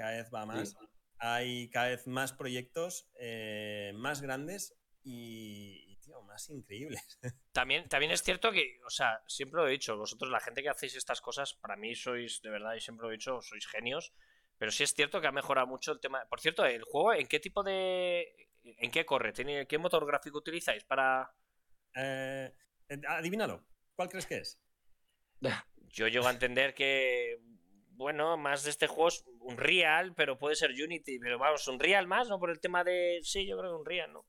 Speaker 3: cada vez va más. Hay cada vez más proyectos eh, más grandes y, tío, más increíbles. [laughs]
Speaker 2: También, también es cierto que, o sea, siempre lo he dicho, vosotros, la gente que hacéis estas cosas, para mí sois, de verdad, y siempre lo he dicho, sois genios. Pero sí es cierto que ha mejorado mucho el tema. Por cierto, el juego, ¿en qué tipo de. ¿En qué corre? ¿Qué motor gráfico utilizáis para.?
Speaker 3: Eh, adivínalo. ¿Cuál crees que es? [laughs]
Speaker 2: Yo llego a entender que, bueno, más de este juego es un Real, pero puede ser Unity. Pero vamos, un Real más, ¿no? Por el tema de. Sí, yo creo que un Real, ¿no?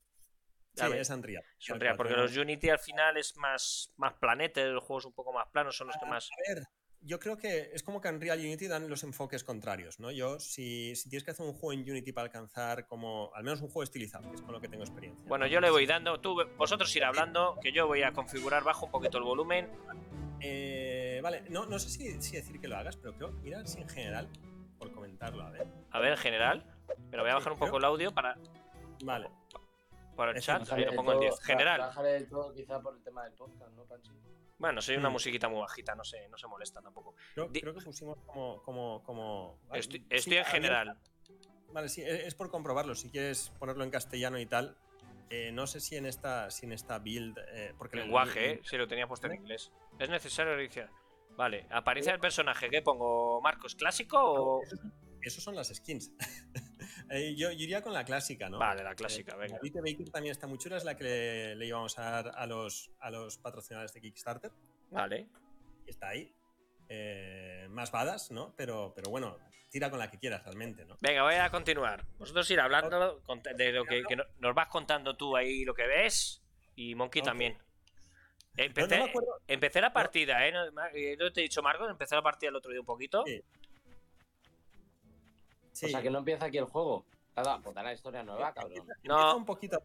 Speaker 3: Sí, es Unreal.
Speaker 2: Es Unreal, porque los Unity al final es más, más planetes, los juegos un poco más planos son los que más.
Speaker 3: A ver, yo creo que es como que en Real Unity dan los enfoques contrarios, ¿no? Yo, si, si, tienes que hacer un juego en Unity para alcanzar como, al menos un juego estilizado, que es con lo que tengo experiencia.
Speaker 2: Bueno, yo le voy dando, tú, vosotros ir hablando, que yo voy a configurar bajo un poquito el volumen.
Speaker 3: Eh, vale, no, no sé si, si, decir que lo hagas, pero creo, mira, si en general, por comentarlo, a ver.
Speaker 2: A ver, en general, pero voy a bajar un poco el audio para...
Speaker 3: Vale.
Speaker 2: Para el chat, lo pongo en 10. General.
Speaker 1: Bajaré el todo quizá por el tema del podcast, ¿no, Panchi?
Speaker 2: Bueno, soy una mm. musiquita muy bajita, no se, no se molesta tampoco.
Speaker 3: Creo, creo que pusimos como. como, como...
Speaker 2: Estoy, estoy sí, en general.
Speaker 3: Vale, sí, es por comprobarlo. Si quieres ponerlo en castellano y tal. Eh, no sé si en esta, si en esta build. Eh, porque
Speaker 2: Lenguaje, el, eh, si lo tenía puesto en inglés. Es necesario iniciar. Vale, aparece el personaje. ¿Qué pongo? ¿Marcos clásico o.?
Speaker 3: Esos son las skins. [laughs] Eh, yo, yo, iría con la clásica, ¿no?
Speaker 2: Vale, la clásica, venga.
Speaker 3: La Baker también está muy chula, es la que le, le, íbamos a dar a los, a los patrocinadores de Kickstarter.
Speaker 2: Vale.
Speaker 3: Está ahí. Eh, más badas, ¿no? Pero, pero bueno, tira con la que quieras realmente, ¿no?
Speaker 2: Venga, voy a continuar. Vosotros ir hablando de lo que, que nos vas contando tú ahí lo que ves y Monkey okay. también. Empecé, no, no empecé, la partida, ¿eh? No, no, te he dicho, Marcos, empecé la partida el otro día un poquito.
Speaker 3: Sí.
Speaker 1: Sí. O sea, que no empieza aquí el juego. Nada, pues la historia nueva, cabrón.
Speaker 3: Empieza, no. Empieza un poquito.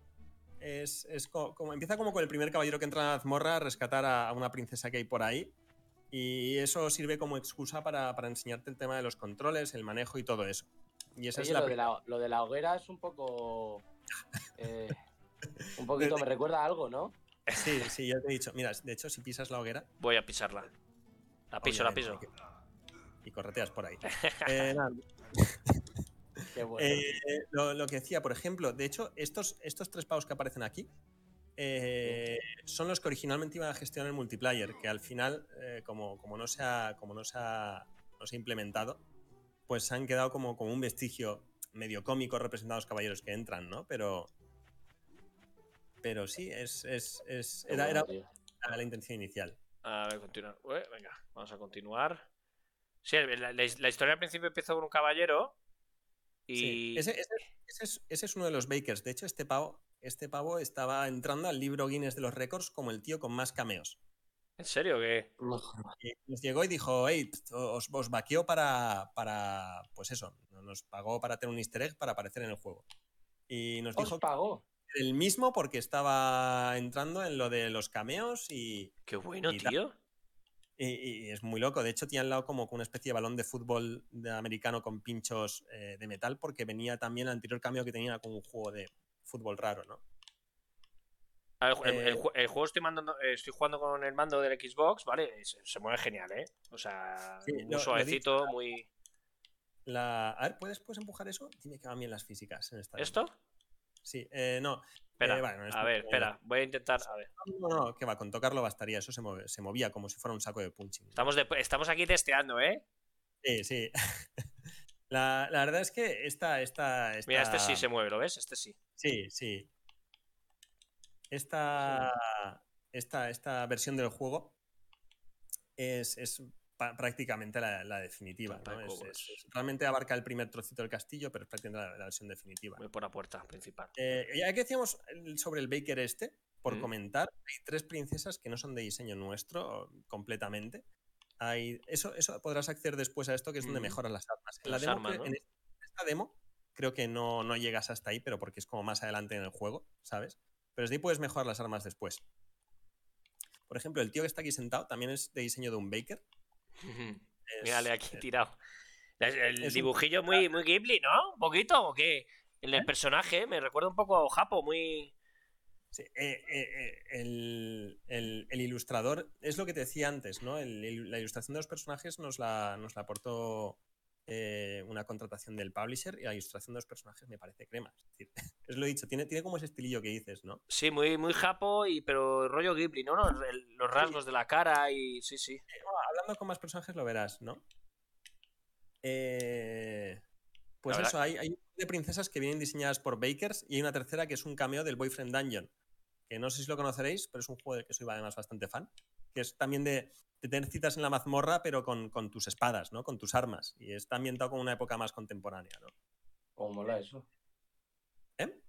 Speaker 3: Es, es como, como, empieza como con el primer caballero que entra en la mazmorra a rescatar a, a, una princesa que hay por ahí. Y eso sirve como excusa para, para, enseñarte el tema de los controles, el manejo y todo eso. Y esa
Speaker 1: Oye,
Speaker 3: es la
Speaker 1: lo, de la, lo de la hoguera es un poco. Eh, [laughs] un poquito me recuerda a algo, ¿no?
Speaker 3: Sí, sí, ya te he dicho. Mira, de hecho, si pisas la hoguera.
Speaker 2: Voy a pisarla. La piso, la piso.
Speaker 3: Y correteas por ahí. [laughs] eh, nada.
Speaker 1: Bueno.
Speaker 3: Eh, lo, lo, que decía, por ejemplo, de hecho, estos, estos tres pavos que aparecen aquí eh, son los que originalmente iban a gestionar el multiplayer, que al final, eh, como, como, no se ha, como no se ha, no se ha implementado, pues se han quedado como, como un vestigio medio cómico representando a los caballeros que entran, ¿no? Pero. Pero sí, es. es, es era, era, la intención inicial.
Speaker 2: A ver, continuar. Ué, venga, vamos a continuar. Sí, la, la, la, historia al principio empezó con un caballero y...
Speaker 3: Sí, ese, ese, ese, es, ese, es, uno de los bakers. De hecho, este pavo, este pavo estaba entrando al libro Guinness de los récords como el tío con más cameos.
Speaker 2: ¿En serio qué?
Speaker 3: Y nos llegó y dijo, hey, os, os vaqueo para, para, pues eso, nos pagó para tener un easter egg para aparecer en el juego. Y nos
Speaker 1: ¿Os
Speaker 3: dijo
Speaker 1: pagó?
Speaker 3: El mismo porque estaba entrando en lo de los cameos y...
Speaker 2: Qué bueno, y tío.
Speaker 3: Y, y, es muy loco. De hecho, tiene al lado como una especie de balón de fútbol de americano con pinchos eh, de metal, porque venía también el anterior cambio que tenía con un juego de fútbol raro, ¿no?
Speaker 2: El, el, el, el juego estoy, mandando, eh, estoy jugando con el mando del Xbox, ¿vale? Se, se mueve genial, ¿eh? O sea,
Speaker 3: Sí,
Speaker 2: muy
Speaker 3: lo-
Speaker 2: suavecito,
Speaker 3: lo dicho,
Speaker 2: muy.
Speaker 3: La... A ver, ¿puedes, ¿puedes empujar eso? Dime que bien las físicas en esta.
Speaker 2: ¿Esto?
Speaker 3: Sí, eh, no.
Speaker 2: Espera,
Speaker 3: Eh,
Speaker 2: a ver, espera, voy a intentar. A ver.
Speaker 3: No, no, que va, con tocarlo bastaría. Eso se, move- se movía como si fuera un saco de punching.
Speaker 2: Estamos, de- estamos aquí testeando, ¿eh?
Speaker 3: Sí, sí. [laughs] la, la verdad es que esta, esta, esta...
Speaker 2: Mira, este sí se mueve, ¿lo ves? Este sí.
Speaker 3: Sí, sí. Esta, esta, esta versión del juego es, es prácticamente la, la definitiva. ¿no?
Speaker 2: Tampoco
Speaker 3: Es-
Speaker 2: es-
Speaker 3: es- es- realmente abarca el primer trocito del castillo, pero es prácticamente la, la versión definitiva.
Speaker 2: Voy por la puerta principal.
Speaker 3: Eh, ya que decíamos sobre el Baker este, por
Speaker 2: Mm.
Speaker 3: comentar, hay tres princesas que no son de diseño nuestro completamente. Hay, eso, eso podrás acceder después a esto, que es donde
Speaker 2: Mm.
Speaker 3: mejoran las armas. En, la
Speaker 2: Las
Speaker 3: demo,
Speaker 2: armas,
Speaker 3: creo-
Speaker 2: ¿no?
Speaker 3: en esta demo creo que no, no llegas hasta ahí, pero porque es como más adelante en el juego, ¿sabes? Pero desde ahí puedes mejorar las armas después. Por ejemplo, el tío que está aquí sentado también es de diseño de un Baker. Es-
Speaker 2: Mírale aquí
Speaker 3: eh,
Speaker 2: tirado. El,
Speaker 3: un-
Speaker 2: dibujillo muy, muy Ghibli, ¿no? ¿Un poquito o qué? El del personaje me recuerda un poco a Japo, muy.
Speaker 3: Sí, eh, eh, eh, el, el- el ilustrador es lo que te decía antes, ¿no? El- la ilustración de los personajes nos la, nos la aportó eh, una contratación del publisher y la ilustración de los personajes me parece crema. Es decir, [laughs] es lo dicho, tiene, tiene como ese estilillo que dices, ¿no?
Speaker 2: Sí, muy, muy Japo, y, pero rollo Ghibli, ¿no? Los, los rasgos de la cara y. Sí, sí.
Speaker 3: Eh, bueno, hablando con más personajes lo verás, ¿no? Eh, pues eso, hay, hay un de princesas que vienen diseñadas por Bakers y hay una tercera que es un cameo del Boyfriend Dungeon, que no sé si lo conoceréis, pero es un juego del que soy además bastante fan, que es también de, tener citas en la mazmorra, pero con, con, tus espadas, ¿no? Con tus armas. Y está ambientado con una época más contemporánea, ¿no?
Speaker 1: ¿Cómo mola eso?
Speaker 3: ¿Eh?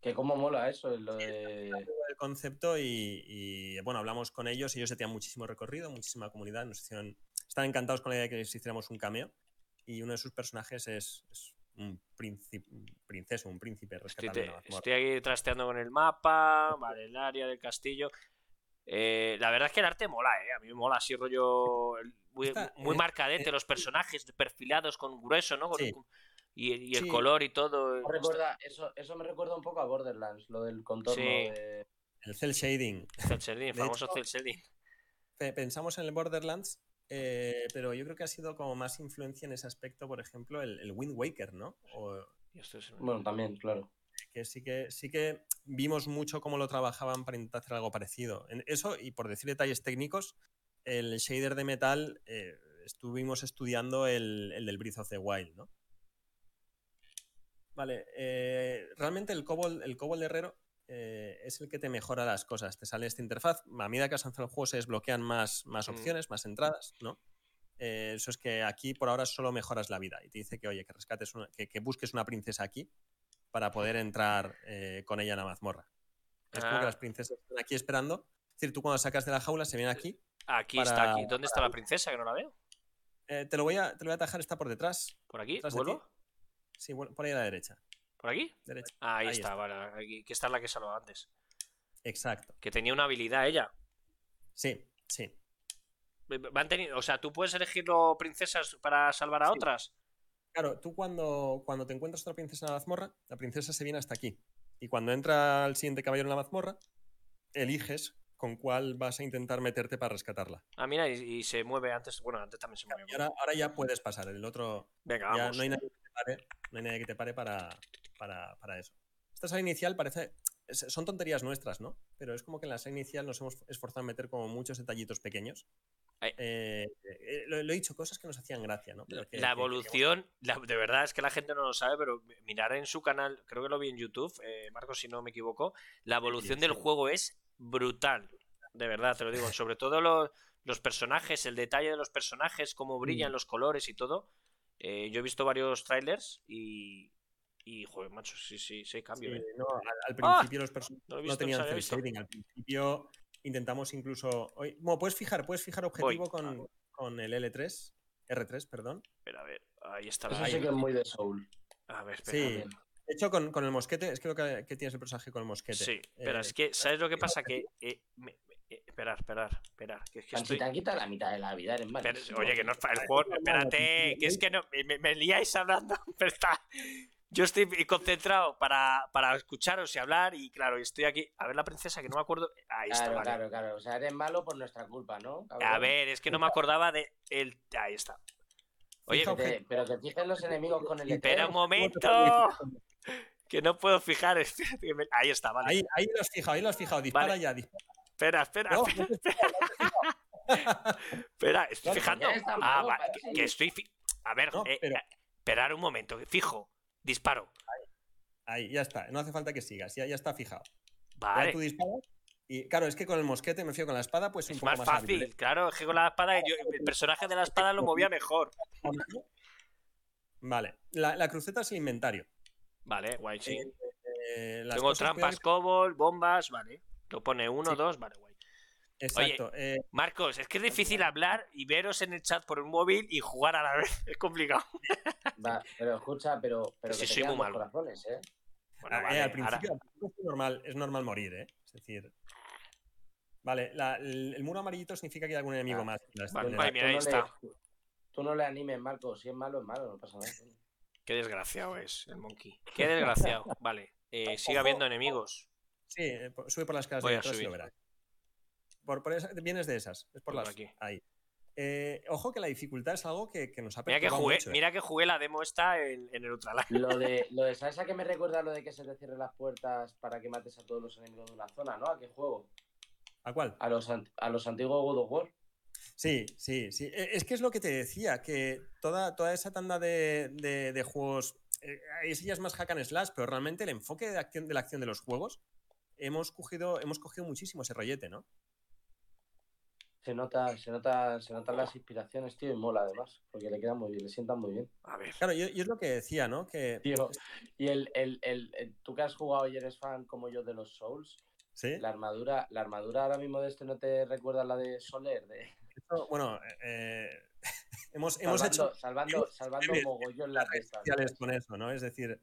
Speaker 1: Que cómo mola eso, lo de...
Speaker 3: El concepto y, y, bueno, hablamos con ellos, ellos ya tenían muchísimo recorrido, muchísima comunidad, nos hicieron... Están encantados con la idea de que les hiciéramos un cameo y uno de sus personajes es, es un príncipe, princeso, un príncipe
Speaker 2: estoy, te, estoy, aquí trasteando con el mapa, vale, el área del castillo. Eh, la verdad es que el arte mola, ¿eh? A mí me mola así rollo muy, muy eh, marcadete, eh, los personajes perfilados con grueso, ¿no? Con,
Speaker 3: sí.
Speaker 2: y, y, el sí. color y todo.
Speaker 1: Recuerda, eso, eso me recuerda un poco a Borderlands, lo del contorno
Speaker 2: Sí.
Speaker 1: de...
Speaker 3: El cel shading.
Speaker 2: Cel shading, famoso
Speaker 3: hecho-
Speaker 2: cel shading.
Speaker 3: Pe- Pensamos en el Borderlands, eh, pero yo creo que ha sido como más influencia en ese aspecto, por ejemplo, el, el Wind Waker, ¿no? O,
Speaker 1: Bueno, también, claro.
Speaker 3: Que sí que sí que vimos mucho cómo lo trabajaban para intentar hacer algo parecido. En eso, y por decir detalles técnicos, el shader de metal eh, estuvimos estudiando el, el del Breath of the Wild, ¿no? Vale, eh, realmente el Cobol, el Cobol Herrero eh, es el que te mejora las cosas. Te sale esta interfaz, a medida que has avanzado el juego se desbloquean más, más
Speaker 2: Mm.
Speaker 3: opciones, más entradas, ¿no? Eh, eso es que aquí por ahora solo mejoras la vida y te dice que, oye, que rescates una- que, que busques una princesa aquí para poder entrar eh, con ella en la mazmorra. Es como
Speaker 2: Ah.
Speaker 3: que las princesas están aquí esperando. Es decir, tú cuando sacas de la jaula se viene aquí.
Speaker 2: Aquí
Speaker 3: para-
Speaker 2: está, aquí. ¿Dónde está la princesa? Que no la veo.
Speaker 3: Eh, te, lo voy a, te lo voy a atajar, está por detrás.
Speaker 2: ¿Por aquí?
Speaker 3: ¿Detrás de
Speaker 2: ¿Vuelvo?
Speaker 3: Sí, bueno, por ahí a la derecha.
Speaker 2: ¿Por aquí?
Speaker 3: derecha.
Speaker 2: Ah, ahí,
Speaker 3: Ahí
Speaker 2: está,
Speaker 3: está.
Speaker 2: vale. Aquí, que esta es la que salvaba antes.
Speaker 3: Exacto.
Speaker 2: Que tenía una habilidad ella.
Speaker 3: Sí, sí.
Speaker 2: Van teniendo, o sea, tú puedes elegirlo princesas para salvar a
Speaker 3: Sí.
Speaker 2: otras.
Speaker 3: Claro, tú cuando, cuando te encuentras otra princesa en la mazmorra, la princesa se viene hasta aquí. Y cuando entra el siguiente caballero en la mazmorra, eliges con cuál vas a intentar meterte para rescatarla.
Speaker 2: Ah, mira, y, y se mueve antes. Bueno, antes también se movía.
Speaker 3: Y ahora, ahora ya puedes pasar. El otro
Speaker 2: Venga,
Speaker 3: ya
Speaker 2: vamos.
Speaker 3: no hay nadie que te pare, no hay nadie que te pare para, para, para eso. Esta sala inicial parece. Son tonterías nuestras, ¿no? Pero es como que en la sala inicial nos hemos esforzado en meter como muchos detallitos pequeños. Eh, eh, lo, lo he dicho, cosas que nos hacían gracia, ¿no? Pero que-
Speaker 2: la
Speaker 3: que-
Speaker 2: evolución, la- de verdad es que la gente no lo sabe, pero mirar en su canal, creo que lo vi en YouTube, eh, Marcos, si no me equivoco, la evolución del
Speaker 3: sí.
Speaker 2: juego es brutal. De verdad, te lo digo. [laughs] Sobre todo los, los personajes, el detalle de los personajes, cómo brillan
Speaker 3: Mm.
Speaker 2: los colores y todo. Eh, yo he visto varios trailers y. Y, joder, macho, sí, sí, sí, cambio,
Speaker 3: Sí,
Speaker 2: ¿eh?
Speaker 3: no, al, al
Speaker 2: ¡Ah!
Speaker 3: principio los personajes
Speaker 2: No
Speaker 3: no, tenían cel shading. Al principio intentamos incluso. Bueno, puedes fijar, puedes fijar objetivo con, con el L3, R3, perdón.
Speaker 2: Espera, a ver, ahí está.
Speaker 1: Eso
Speaker 2: la-
Speaker 1: sí que es muy de Soul.
Speaker 2: A ver, espera.
Speaker 3: Sí. De hecho, con, con el mosquete, es creo que, que tienes el personaje con el mosquete.
Speaker 2: Sí, pero
Speaker 3: Eh,
Speaker 2: es que, ¿sabes lo que pasa? Que. eh, me- me- eh, esperar, esperar, esperar. Que es que estoy.
Speaker 1: Quita la mitad de la vida, eres
Speaker 2: Pero,
Speaker 1: malísimo.
Speaker 2: oye, que no es para el juego. Espérate, que es que no. Me, me liáis hablando. [laughs] Pero está. Yo estoy concentrado para, para escucharos y hablar. Y claro, estoy aquí. A ver la princesa, que no me acuerdo. Ahí está,
Speaker 1: Claro,
Speaker 2: vale.
Speaker 1: claro, claro. O sea, eres malo por nuestra culpa, ¿no? cabrón?
Speaker 2: A ver, es que no me acordaba de. El... Ahí está. Oye,
Speaker 1: pero que fijen los enemigos con el E
Speaker 2: espera
Speaker 1: E3.
Speaker 2: un momento. [laughs] Que no puedo fijar. [laughs] Ahí está, vale.
Speaker 3: Ahí, ahí lo has fijado, ahí lo has fijado. Dispara
Speaker 2: Vale.
Speaker 3: ya, dispara.
Speaker 2: Espera, espera,
Speaker 3: No,
Speaker 2: espera.
Speaker 3: no.
Speaker 2: Espera, estoy fijando. [laughs] Ah, va, que, que estoy. fi- A ver,
Speaker 3: No,
Speaker 2: eh,
Speaker 3: pero-
Speaker 2: eh, esperar un momento. Fijo. Disparo.
Speaker 3: Ahí, ya está. No hace falta que sigas, ya, ya está fijado.
Speaker 2: Vale.
Speaker 3: Ya tú disparas. Y claro, es que con el mosquete, me fío con la espada, pues un
Speaker 2: Es
Speaker 3: poco
Speaker 2: más
Speaker 3: más
Speaker 2: fácil,
Speaker 3: hábil.
Speaker 2: claro, es que con la espada yo- el personaje de la espada lo movía mejor.
Speaker 3: Vale. La, la cruceta es el inventario.
Speaker 2: Vale, guay, sí.
Speaker 3: Eh,
Speaker 2: Tengo trampas,
Speaker 3: cuidado
Speaker 2: cobol, bombas, vale. Lo pone uno,
Speaker 3: Sí.
Speaker 2: dos, vale, guay.
Speaker 3: Exacto. eh,
Speaker 2: Marcos, es que es difícil hablar y veros en el chat por un móvil y jugar a la vez. [laughs] Es complicado.
Speaker 1: Va, pero escucha, pero, pero
Speaker 2: Sí,
Speaker 1: que
Speaker 2: soy muy malo.
Speaker 1: corazones, ¿eh?
Speaker 2: Bueno,
Speaker 3: Ah, eh, al
Speaker 2: ahora-
Speaker 3: principio, al principio es, normal, es normal morir, ¿eh? Es decir. Vale, la- el, el muro amarillito significa que hay algún enemigo
Speaker 1: Ah,
Speaker 3: más.
Speaker 2: vale, mira, ahí
Speaker 1: no
Speaker 2: está.
Speaker 1: Le, tú no le animes, Marco. Si es malo, es malo, no pasa nada.
Speaker 2: Qué desgraciado es el monkey. Qué desgraciado. [laughs] Vale, eh, sigue habiendo enemigos.
Speaker 3: Sí, por- sube por las casas
Speaker 2: Voy
Speaker 3: de
Speaker 2: a
Speaker 3: detrás y
Speaker 2: subir.
Speaker 3: lo verás. Por, por esa- vienes de esas, es por
Speaker 2: Por
Speaker 3: las.
Speaker 2: aquí.
Speaker 3: Ahí. Eh, ojo que la dificultad es algo que, que nos ha
Speaker 2: Mira que jugué,
Speaker 3: mucho, ¿eh?
Speaker 2: mira que jugué la demo esta en, en el Ultralight.
Speaker 1: Lo de, [laughs] lo de, ¿sabes a qué me recuerda lo de que se te cierren las puertas para que mates a todos los enemigos de una zona, ¿no? ¿A qué juego?
Speaker 3: ¿A cuál?
Speaker 1: A los, a los antiguos God of War.
Speaker 3: Sí, sí, sí. Eh, Es que es lo que te decía, que toda, toda esa tanda de, de- de juegos, eh, ese ya es más hack and slash, pero realmente el enfoque de, acción, de la acción de los juegos, hemos cogido, hemos cogido muchísimo ese rollete, ¿no?
Speaker 1: Se nota, se nota, se notan las inspiraciones, tío, y mola además, porque le quedan muy bien, le sientan muy bien.
Speaker 2: A ver.
Speaker 3: Claro, yo, yo es lo que decía, ¿no? Que
Speaker 1: Tío, y el, el, el, el- tú que has jugado y eres fan como yo de los Souls,
Speaker 3: sí.
Speaker 1: la armadura, la armadura ahora mismo de este no te recuerda la de Soler, de
Speaker 3: Esto, bueno, eh, [laughs] hemos, hemos
Speaker 1: salvando,
Speaker 3: hecho
Speaker 1: salvando, salvando mogollón las
Speaker 3: con eso, ¿no? Es decir,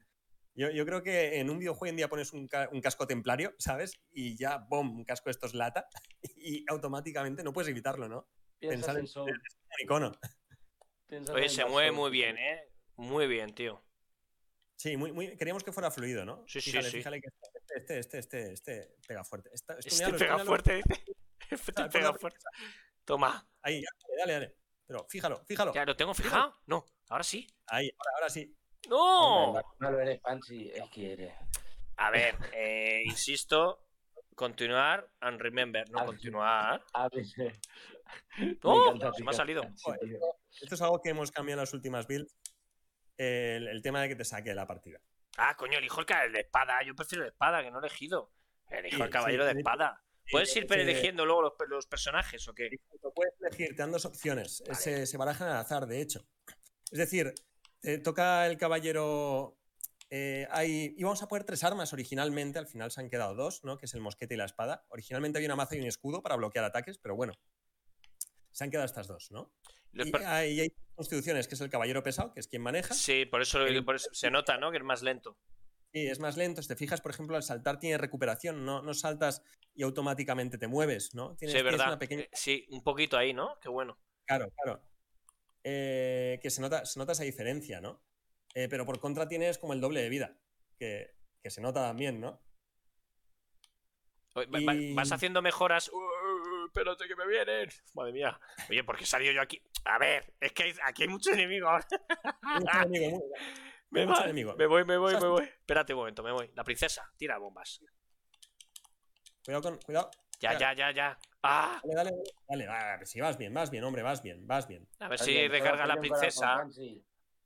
Speaker 3: yo, yo creo que en un videojuego hoy en día pones un, ca- un casco templario, ¿sabes? Y ya, ¡bom! Un casco de estos lata [laughs] y automáticamente no puedes evitarlo, ¿no?
Speaker 1: Piensas
Speaker 3: pensar
Speaker 1: en
Speaker 3: en-
Speaker 1: Souls.
Speaker 3: Un icono. [laughs]
Speaker 1: piensas
Speaker 2: Oye,
Speaker 1: en
Speaker 2: se mueve muy bien, ¿eh? Muy bien, tío.
Speaker 3: Sí, muy, muy, queríamos que fuera fluido, ¿no?
Speaker 2: Sí, sí,
Speaker 3: fíjale,
Speaker 2: sí.
Speaker 3: fíjale que este, este, este, este, este pega fuerte. Esta-
Speaker 2: Este pega fuerte, dice. [laughs] Este pega fuerte. Toma.
Speaker 3: Ahí, dale, dale, dale. Pero fíjalo, fíjalo.
Speaker 2: ¿Ya lo tengo fijado? No, ahora sí.
Speaker 3: Ahí, ahora, ahora sí.
Speaker 2: ¡No!
Speaker 1: Hombre, No lo eres, Pansy, es que eres.
Speaker 2: A ver, eh, insisto, continuar and remember, no
Speaker 1: Ah, sí.
Speaker 2: continuar.
Speaker 1: A ver, [laughs] me
Speaker 2: ¡No! Se me ha salido.
Speaker 3: Esto es algo que hemos cambiado en las últimas builds. El, el tema de que te saque la partida.
Speaker 2: Ah, coño, elijo el, el de espada. Yo prefiero el de espada, que no he elegido. Elijo
Speaker 3: Sí,
Speaker 2: el caballero
Speaker 3: sí,
Speaker 2: de espada. ¿Puedes
Speaker 3: Eh,
Speaker 2: ir
Speaker 3: eh,
Speaker 2: eligiendo luego los, los personajes o qué?
Speaker 3: Lo puedes elegir, te dan dos opciones.
Speaker 2: Vale.
Speaker 3: Se, se barajan al azar, de hecho. Es decir, te toca el caballero. eh, hay, íbamos a poner tres armas originalmente, al final se han quedado dos, ¿no? Que es el mosquete y la espada. Originalmente había una maza y un escudo para bloquear ataques, pero bueno. Se han quedado estas dos, ¿no?
Speaker 2: Los
Speaker 3: Y hay, hay constituciones, que es el caballero pesado, que es quien maneja.
Speaker 2: Sí, por eso,
Speaker 3: el-
Speaker 2: por eso se nota, ¿no? Que es más lento.
Speaker 3: Sí, es más lento. Si te fijas, por ejemplo, al saltar tiene recuperación, no, no saltas y automáticamente te mueves, ¿no? Tienes,
Speaker 2: Sí, verdad.
Speaker 3: una pequeña
Speaker 2: Eh, Sí, un poquito ahí, ¿no? Qué bueno.
Speaker 3: Claro, claro. Eh, que se nota, se nota esa diferencia, ¿no? Eh, pero por contra tienes como el doble de vida, que, que se nota también, ¿no? Y-
Speaker 2: Vas haciendo mejoras. Uh, espérate que me vienen. Madre mía. Oye, ¿por qué salido yo aquí? A ver, es que hay- aquí hay muchos enemigos.
Speaker 3: Mucho enemigo, muy- [laughs]
Speaker 2: Me,
Speaker 3: mucho enemigo.
Speaker 2: me voy, me voy, me voy. Espérate un momento, me voy. La princesa, tira bombas.
Speaker 3: Cuidado con. Cuidado.
Speaker 2: Ya,
Speaker 3: Ya.
Speaker 2: ya, ya, ya. Ah,
Speaker 3: Dale, dale, dale. dale, sí, vas bien, vas bien, hombre, vas bien, vas bien.
Speaker 2: a ver si recarga la princesa.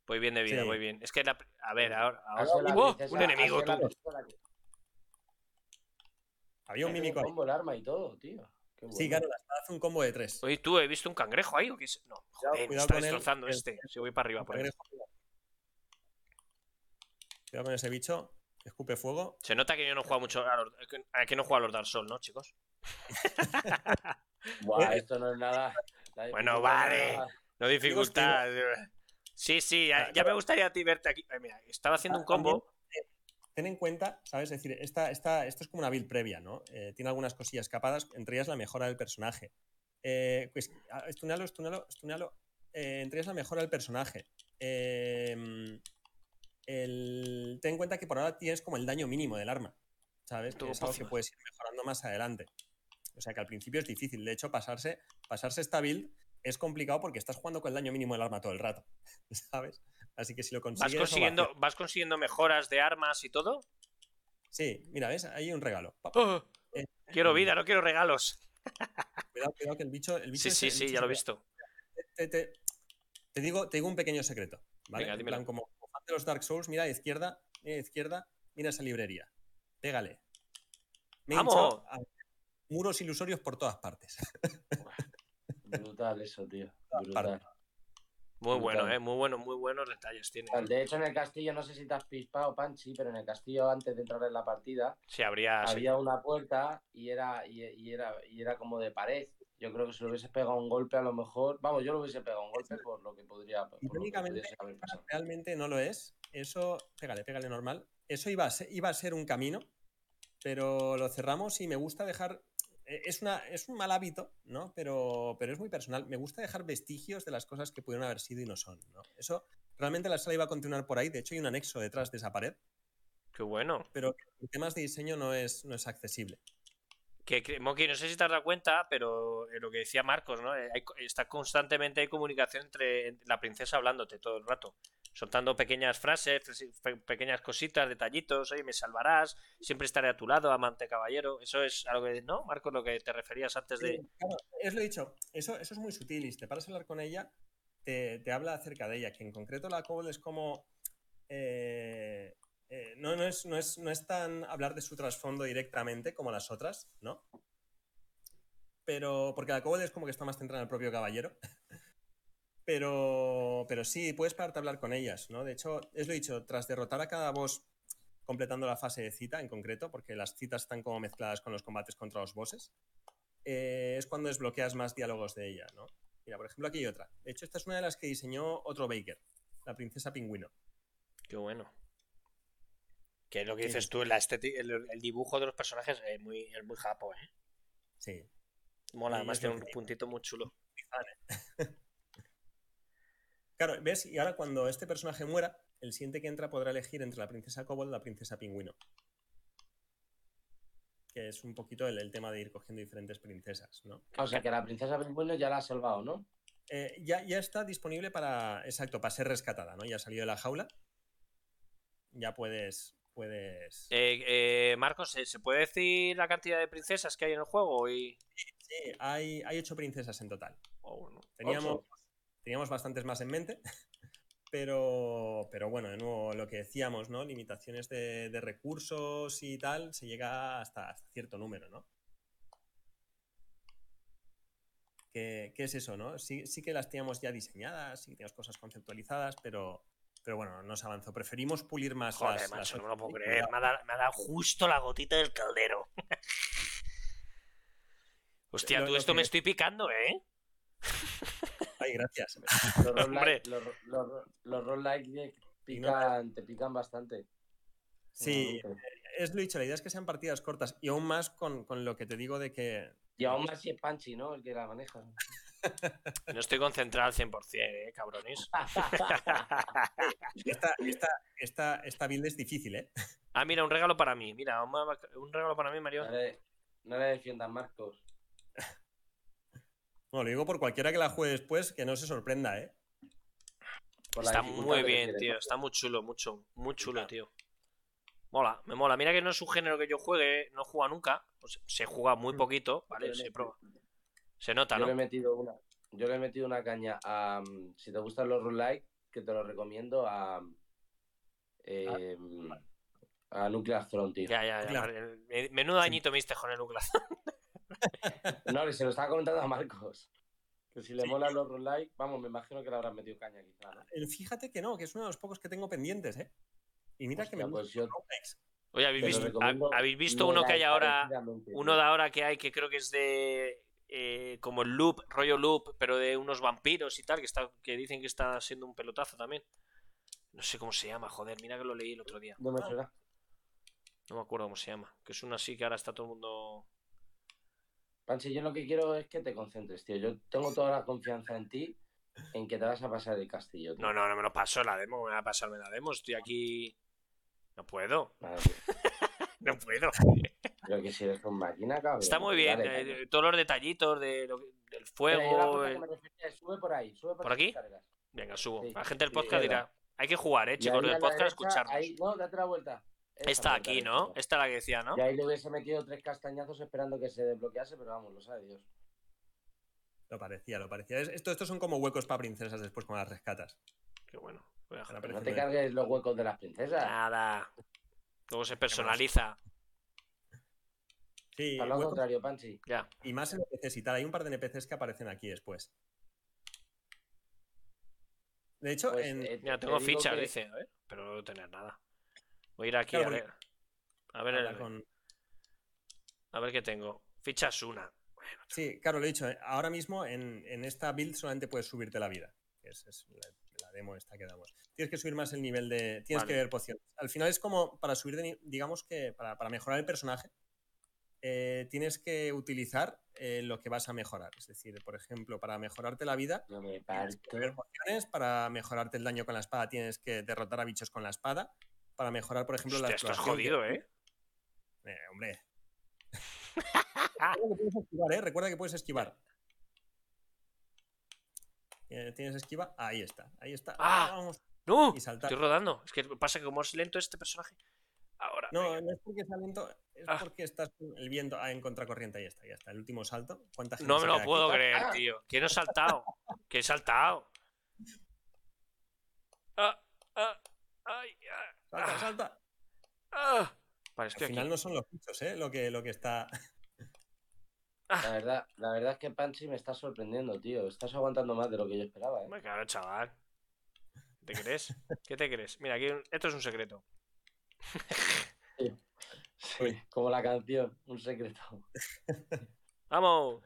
Speaker 2: Voy bien de vida,
Speaker 3: Sí.
Speaker 2: voy bien. Es que la. A ver, ahora.
Speaker 1: Ha
Speaker 2: ahora-
Speaker 1: sido la
Speaker 2: ¡Oh!
Speaker 1: princesa-
Speaker 2: un enemigo, tú.
Speaker 3: Había un mímico
Speaker 1: combo el arma y todo, tío. Qué
Speaker 3: Sí, claro, la espada hace un combo de tres.
Speaker 2: Oye, tú, he visto un cangrejo ahí o qué es? No, joder, me
Speaker 3: cuidado
Speaker 2: está destrozando este. Si voy para arriba, por ahí.
Speaker 3: Cuidado con ese bicho, escupe fuego.
Speaker 2: Se nota que yo no juego mucho a los, a que no juego a los Dark Souls, ¿no, chicos?
Speaker 1: Buah, esto no es nada.
Speaker 2: Bueno, vale.
Speaker 1: no es nada.
Speaker 2: No dificultad. Sí, sí, ya, ya me gustaría a ti verte aquí. Ay, mira, estaba haciendo un combo.
Speaker 3: Ten en cuenta, ¿sabes? Es decir, esta, esta, esto es como una build previa, ¿no? Eh, tiene algunas cosillas escapadas, entre ellas la mejora del personaje. Eh, pues, ah, estunealo, estunealo, estunealo. Eh, entre ellas la mejora del personaje. Eh, el- ten en cuenta que por ahora tienes como el daño mínimo del arma, ¿sabes? Que es algo que puedes ir mejorando más adelante. O sea que al principio es difícil. De hecho, pasarse, pasarse esta build es complicado porque estás jugando con el daño mínimo del arma todo el rato, [laughs] ¿sabes? Así que si lo consigues...
Speaker 2: ¿Vas consiguiendo,
Speaker 3: hacer.
Speaker 2: ¿Vas consiguiendo mejoras de armas y todo?
Speaker 3: Sí, mira, ¿ves? Ahí hay un regalo.
Speaker 2: Oh,
Speaker 3: Eh,
Speaker 2: quiero vida, no quiero regalos. [laughs]
Speaker 3: Cuidado, cuidado que el bicho. El bicho
Speaker 2: Sí, sí, sí,
Speaker 3: bicho
Speaker 2: ya lo he visto.
Speaker 3: Te, te- te digo, te digo un pequeño secreto. ¿vale?
Speaker 2: Venga,
Speaker 3: En plan, como, como fan de los Dark Souls, mira a izquierda, mira a izquierda, mira esa librería. Pégale. Me he
Speaker 2: ¡Vamos!
Speaker 3: hinchado muros ilusorios por todas partes. [laughs]
Speaker 1: Brutal eso, tío. Brutal.
Speaker 2: Muy bueno, eh, muy bueno, muy buenos detalles tiene.
Speaker 1: De hecho, en el castillo, no sé si te has pispado, Panchi, pero en el castillo, antes de entrar en la partida,
Speaker 2: Sí, habría. Sí.
Speaker 1: había una puerta y era, y, y era, y era como de pared. Yo creo que si lo hubiese pegado un golpe, a lo mejor. Vamos, yo lo hubiese pegado un golpe por lo que podría. Por lo que
Speaker 3: Irónicamente,
Speaker 1: pudiese haber pasado.
Speaker 3: Realmente no lo es. Eso, pégale, pégale normal. Eso iba a ser, iba a ser un camino, pero lo cerramos y me gusta dejar. Eh, Es, una, es un mal hábito, ¿no? Pero, pero es muy personal. Me gusta dejar vestigios de las cosas que pudieron haber sido y no son, ¿no? Eso, realmente la sala iba a continuar por ahí. De hecho, hay un anexo detrás de esa pared,
Speaker 2: Qué bueno.
Speaker 3: pero en temas de diseño no es, no es accesible.
Speaker 2: Que, que- Monkey, no sé si te has dado cuenta, pero eh, lo que decía Marcos, ¿no? Eh, hay está constantemente hay comunicación entre entre la princesa hablándote todo el rato. Soltando pequeñas frases, pe- pequeñas cositas, detallitos, oye, me salvarás, siempre estaré a tu lado, amante caballero. Eso es algo que, ¿no? Marcos, lo que te referías antes de.
Speaker 3: Claro, es lo dicho. Eso, eso es muy sutil y si te paras a hablar con ella, te, habla acerca de ella. Que en concreto la Cobol es como. eh, eh, no, no, es, no, es, no es tan hablar de su trasfondo directamente como las otras, ¿no? pero. Porque la kobold es como que está más centrada en el propio caballero. [laughs] Pero, pero sí, puedes pararte a hablar con ellas, ¿no? De hecho, es lo dicho, tras derrotar a cada boss completando la fase de cita en concreto, porque las citas están como mezcladas con los combates contra los bosses, eh, es cuando desbloqueas más diálogos de ella, ¿no? Mira, por ejemplo, aquí hay otra. De hecho, esta es una de las que diseñó otro Baker, la princesa pingüino.
Speaker 2: Qué bueno. Que es lo que dices tú, la estética, el, el, dibujo de los personajes es muy, es muy japo, ¿eh?
Speaker 3: Sí.
Speaker 2: Mola, además tiene un puntito muy chulo. [laughs]
Speaker 3: Claro, ¿ves? Y ahora cuando este personaje muera, el siguiente que entra podrá elegir entre la princesa Kobold y la princesa Pingüino. Que es un poquito el, el, tema de ir cogiendo diferentes princesas, ¿no?
Speaker 1: O sea que la princesa Pingüino ya la ha salvado, ¿no?
Speaker 3: Eh, ya, ya está disponible para. Exacto, para ser rescatada, ¿no? Ya ha salido de la jaula. Ya puedes. Puedes.
Speaker 2: Eh, eh, Marcos, ¿se puede decir la cantidad de princesas que hay en el juego? Y...
Speaker 3: Sí, hay, hay ocho princesas en total.
Speaker 2: Oh, bueno.
Speaker 3: Teníamos, teníamos bastantes más en mente, [laughs] pero, pero bueno, de nuevo, lo que decíamos, ¿no? Limitaciones de, de recursos y tal, se llega hasta, hasta, cierto número, ¿no? ¿Qué, ¿Qué, es eso, no? Sí, sí que las teníamos ya diseñadas, sí que teníamos cosas conceptualizadas, pero, pero bueno, no se avanzó. Preferimos pulir más
Speaker 2: Joder,
Speaker 3: las,
Speaker 2: macho,
Speaker 3: las...
Speaker 2: no lo puedo creer. Me ha, dado, me ha dado justo la gotita del caldero. [laughs] Hostia, tú esto
Speaker 3: que-
Speaker 2: me estoy picando, ¿eh?
Speaker 3: Gracias. [laughs]
Speaker 1: Los
Speaker 2: Hombre.
Speaker 1: roguelike- los, los, los roguelike pican, te pican bastante.
Speaker 3: Sí,
Speaker 1: Normalmente.
Speaker 3: es lo dicho, la idea es que sean partidas cortas y aún más con, con lo que te digo de que
Speaker 1: Y aún más si es Panchi, ¿no? El que la maneja. [laughs]
Speaker 2: No estoy concentrado al 100%, ¿eh, cabrones? [laughs]
Speaker 3: esta, esta, esta, esta build es difícil, ¿eh?
Speaker 2: ah, mira, un regalo para mí. Mira, un, un regalo para mí, Mario.
Speaker 1: No le, no le defiendas, Marcos.
Speaker 3: Bueno, lo digo por cualquiera que la juegue después, que no se sorprenda, ¿eh?
Speaker 2: Está muy bien, tío.
Speaker 1: ¿no?
Speaker 2: Está muy chulo, mucho. Muy chulo,
Speaker 3: Claro.
Speaker 2: tío. Mola, me mola. Mira que no es un género que yo juegue, no juega nunca. Pues se juega muy
Speaker 3: Mm.
Speaker 2: poquito, ¿vale? Se prueba. Se nota,
Speaker 1: Yo le he
Speaker 2: ¿no?
Speaker 1: metido una, yo le he metido una caña a. mm, Si te gustan los roguelike, que te lo recomiendo a. eh, a Nuclear Throne, tío.
Speaker 2: Ya, ya, ya.
Speaker 3: Claro.
Speaker 2: vale. Me- Menudo dañito me diste con el Douglas.
Speaker 1: No, se lo estaba comentando a Marcos. Que si le
Speaker 3: Sí.
Speaker 1: molan los roguelike, vamos, me imagino que le habrás metido caña, quizá,
Speaker 3: Fíjate que no, que es uno de los pocos que tengo pendientes, ¿eh? Y mira que me
Speaker 1: pues yo-.
Speaker 2: Oye, ¿habéis visto, ¿habéis visto uno que hay ahora? Uno de ahora que hay que creo que es de. eh, como el loop, rollo loop, pero de unos vampiros y tal, que, está, que dicen que está siendo un pelotazo también. No sé cómo se llama, joder, mira que lo leí el otro día.
Speaker 1: No me.
Speaker 2: No me acuerdo cómo se llama. Que es uno así que ahora está todo el mundo.
Speaker 1: Panchi, yo lo que quiero es que te concentres, tío. Yo tengo toda la confianza en ti, en que te vas a pasar el castillo. tío.
Speaker 2: No, no, no me lo paso la demo, me va a pasarme la demo. Estoy aquí. No puedo, [laughs] no puedo.
Speaker 1: Pero que si eres con máquina, cabrón.
Speaker 2: Está muy bien,
Speaker 1: Dale,
Speaker 2: eh, todos los detallitos de lo del fuego. eh,
Speaker 1: refería Sube por ahí, sube por,
Speaker 2: ¿Por aquí?
Speaker 1: cargas.
Speaker 2: Venga, subo.
Speaker 1: Sí,
Speaker 2: La gente del podcast dirá. Hay que jugar, eh, chicos, del podcast, escucharnos.
Speaker 1: Ahí, no, date la vuelta. Vuelta,
Speaker 2: aquí, ¿no? Esta es la que decía, ¿no?
Speaker 1: Y ahí le hubiese metido tres castañazos esperando que se desbloquease, pero vamos, lo sabe Dios.
Speaker 3: Lo parecía, lo parecía. Es- Esto, estos son como huecos para princesas después con las rescatas.
Speaker 2: Qué bueno. Voy a-
Speaker 3: Ahora
Speaker 1: Pero no te cargues los huecos de las princesas.
Speaker 2: Nada. Luego se personaliza.
Speaker 3: Sí,
Speaker 1: Para lo
Speaker 3: huecos
Speaker 1: contrario, Panchi.
Speaker 2: Ya.
Speaker 3: y más NPCs y tal. Hay un par de NPCs que aparecen aquí después. De hecho,
Speaker 1: Pues,
Speaker 3: en,
Speaker 1: eh,
Speaker 2: Mira,
Speaker 1: te
Speaker 2: tengo fichas,
Speaker 1: que-
Speaker 2: dice. A ver, pero no debo tener nada. Voy a ir aquí
Speaker 3: Claro,
Speaker 2: a ver. A ver,
Speaker 3: habla
Speaker 2: el-
Speaker 3: con-
Speaker 2: a ver qué tengo. Fichas una.
Speaker 3: Sí, claro, lo he dicho. eh, Ahora mismo en, en esta build solamente puedes subirte la vida. que Es, es la, la demo esta que damos. Tienes que subir más el nivel de. Tienes
Speaker 2: Vale.
Speaker 3: que ver pociones. Al final es como para subir de Digamos que para, para mejorar el personaje. eh, tienes que utilizar eh, lo que vas a mejorar. Es decir, por ejemplo, para mejorarte la vida,
Speaker 1: No me
Speaker 3: tienes que
Speaker 1: parto.
Speaker 3: beber pociones. Para mejorarte el daño con la espada, tienes que derrotar a bichos con la espada. Para mejorar, por ejemplo, la
Speaker 2: Hostia, esto es
Speaker 3: que-
Speaker 2: jodido, ¿eh?
Speaker 3: Eh, hombre. Recuerda que puedes esquivar, ¿eh? Recuerda que puedes esquivar. Eh, ¿Tienes esquiva? Ahí está, ahí está.
Speaker 2: Ah.
Speaker 3: Vamos.
Speaker 2: ¡No!
Speaker 3: Y saltar.
Speaker 2: Estoy rodando. Es que pasa que como es lento este personaje. Ahora.
Speaker 3: No,
Speaker 2: venga.
Speaker 3: no es porque sea lento, es
Speaker 2: Ah.
Speaker 3: porque estás con el viento ah, en contracorriente. Ahí está, ya está. El último salto. ¿Cuánta gente
Speaker 2: No me lo puedo
Speaker 1: aquí?
Speaker 2: creer,
Speaker 1: Ah.
Speaker 2: tío. Que no he saltado. Que he saltado. [laughs] Ah, ah, ay, ah,
Speaker 3: Salta,
Speaker 2: Ah.
Speaker 3: salta.
Speaker 2: ah. Vale,
Speaker 3: Al final
Speaker 2: aquí.
Speaker 3: no son los bichos, ¿eh? Lo que, lo que está.
Speaker 1: La verdad, la verdad es que Panchi me está sorprendiendo, tío. Estás aguantando más de lo que yo esperaba, ¿eh?
Speaker 2: Hombre, claro, chaval. ¿Te crees? ¿Qué te crees? Mira, aquí esto es un secreto. [laughs]
Speaker 1: Sí, como la canción, un secreto. [laughs]
Speaker 2: ¡Vamos!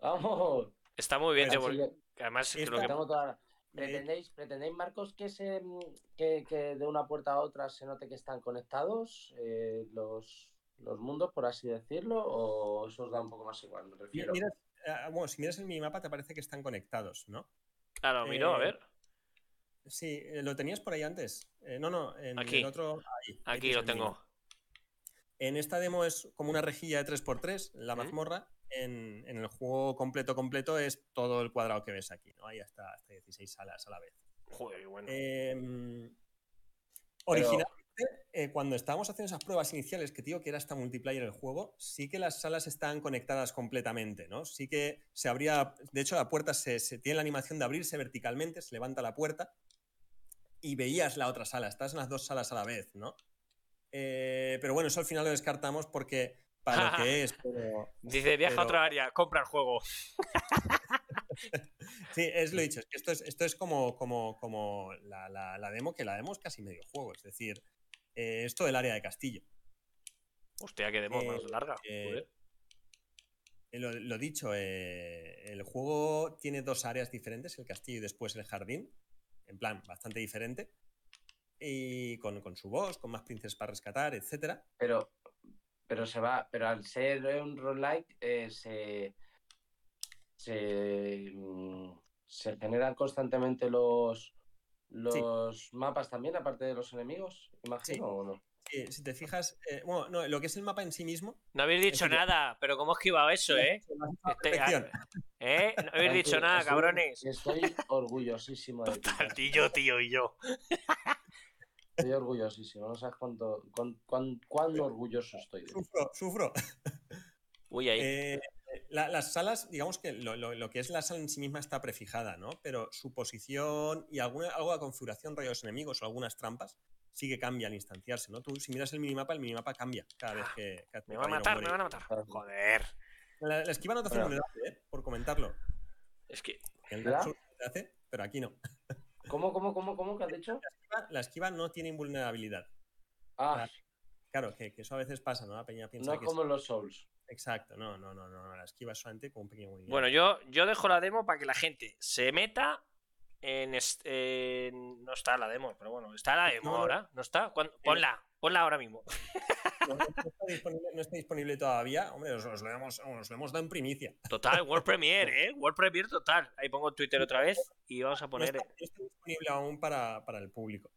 Speaker 1: ¡Vamos!
Speaker 2: Está muy bien,
Speaker 1: que
Speaker 2: además lo que-
Speaker 1: tengo toda la- ¿Pretendéis, ¿Pretendéis, Marcos, que, se, mm, que, que de una puerta a otra se note que están conectados eh, los, los mundos, por así decirlo? ¿O eso os da un poco más igual? Me
Speaker 3: mi-
Speaker 1: refiero.
Speaker 3: miras- ah, bueno, si miras el minimapa te parece que están conectados, ¿no?
Speaker 2: Lo miro, a
Speaker 3: eh,
Speaker 2: ver.
Speaker 3: Sí, eh, lo tenías por ahí antes. Eh, no, no, en
Speaker 2: Aquí.
Speaker 3: el otro. ahí,
Speaker 2: Aquí lo tengo.
Speaker 3: En esta demo es como una rejilla de 3x3, la mazmorra. En, en el juego completo, completo es todo el cuadrado que ves aquí, ¿no? Hay hasta, hasta 16 salas a la vez.
Speaker 2: Joder, bueno.
Speaker 3: Eh, originalmente, eh, cuando estábamos haciendo esas pruebas iniciales, que digo que era hasta multiplayer el juego, sí que las salas estaban conectadas completamente, ¿no? Sí que se abría, de hecho la puerta se, se tiene la animación de abrirse verticalmente, se levanta la puerta y veías la otra sala, estás en las dos salas a la vez, ¿no? Eh, pero bueno, eso al final lo descartamos porque para lo [laughs] que es, pero...
Speaker 2: Dice, viaja a otra área, compra el juego. [laughs]
Speaker 3: Sí, es lo dicho, es que esto es, esto es como, como, como la, la- la demo, que la demo es casi medio juego, es decir, eh, esto del área de castillo.
Speaker 2: Hostia, qué demo
Speaker 3: Eh,
Speaker 2: más larga.
Speaker 3: eh,
Speaker 2: joder.
Speaker 3: Eh, Lo, lo dicho, eh, el juego tiene dos áreas diferentes, el castillo y después el jardín, en plan, bastante diferente, y con, con su boss, con más princesas para rescatar, etcétera.
Speaker 1: Pero, pero se va, pero al ser un roguelike eh, se, se, mm, se generan constantemente los los mapas también, aparte de los enemigos, imagino, o no?
Speaker 3: Sí, si te fijas, eh, bueno, no, lo que es el mapa en sí mismo...
Speaker 2: No habéis dicho
Speaker 3: es que-
Speaker 2: nada, pero ¿cómo he esquivado eso, eh? Este-
Speaker 3: perfección.
Speaker 2: ¿Eh? No habéis dicho nada,
Speaker 1: estoy-
Speaker 2: cabrones.
Speaker 1: Estoy orgullosísimo de ti.
Speaker 2: Tío, tío y yo. [laughs]
Speaker 1: Estoy orgullosísimo, no sabes cuánto, cuán, cuán- cuán orgulloso estoy de.
Speaker 3: Sufro, sufro.
Speaker 2: Uy, ahí.
Speaker 3: Eh, la- las salas, digamos que lo, lo- lo que es la sala en sí misma está prefijada, ¿no? Pero su posición y alguna, algo de configuración, rollos enemigos o algunas trampas, sí que cambia al instanciarse, ¿no? Tú, si miras el minimapa, el minimapa cambia cada vez que. cada
Speaker 2: me van a matar, me van a matar. Joder.
Speaker 3: La, la esquiva no te hace ¿eh? Por comentarlo.
Speaker 2: Es que.
Speaker 3: El te hace, pero aquí no.
Speaker 1: ¿Cómo, cómo, cómo, cómo que has dicho?
Speaker 3: La esquiva, la esquiva no tiene invulnerabilidad.
Speaker 1: Ah,
Speaker 3: Claro, que, que eso a veces pasa, ¿no? La peña piensa
Speaker 1: no
Speaker 3: que
Speaker 1: como
Speaker 3: es...
Speaker 1: los Souls.
Speaker 3: Exacto, no, no, no, no, no, la esquiva es solamente con un pequeño movimiento.
Speaker 2: Bueno, yo, yo dejo la demo para que la gente se meta en, est- en- No está la demo, pero bueno, está la demo
Speaker 3: No,
Speaker 2: ahora. ¿No está? ¿Cuándo? Ponla, ponla ahora mismo. [laughs]
Speaker 3: No, está disponible, no está disponible todavía. Hombre, os, os lo hemos, os lo hemos dado en primicia.
Speaker 2: Total, World Premiere, ¿eh? World Premiere total. Ahí pongo Twitter otra vez y vamos a
Speaker 3: No
Speaker 2: poner.
Speaker 3: está, no está disponible aún para, para el público.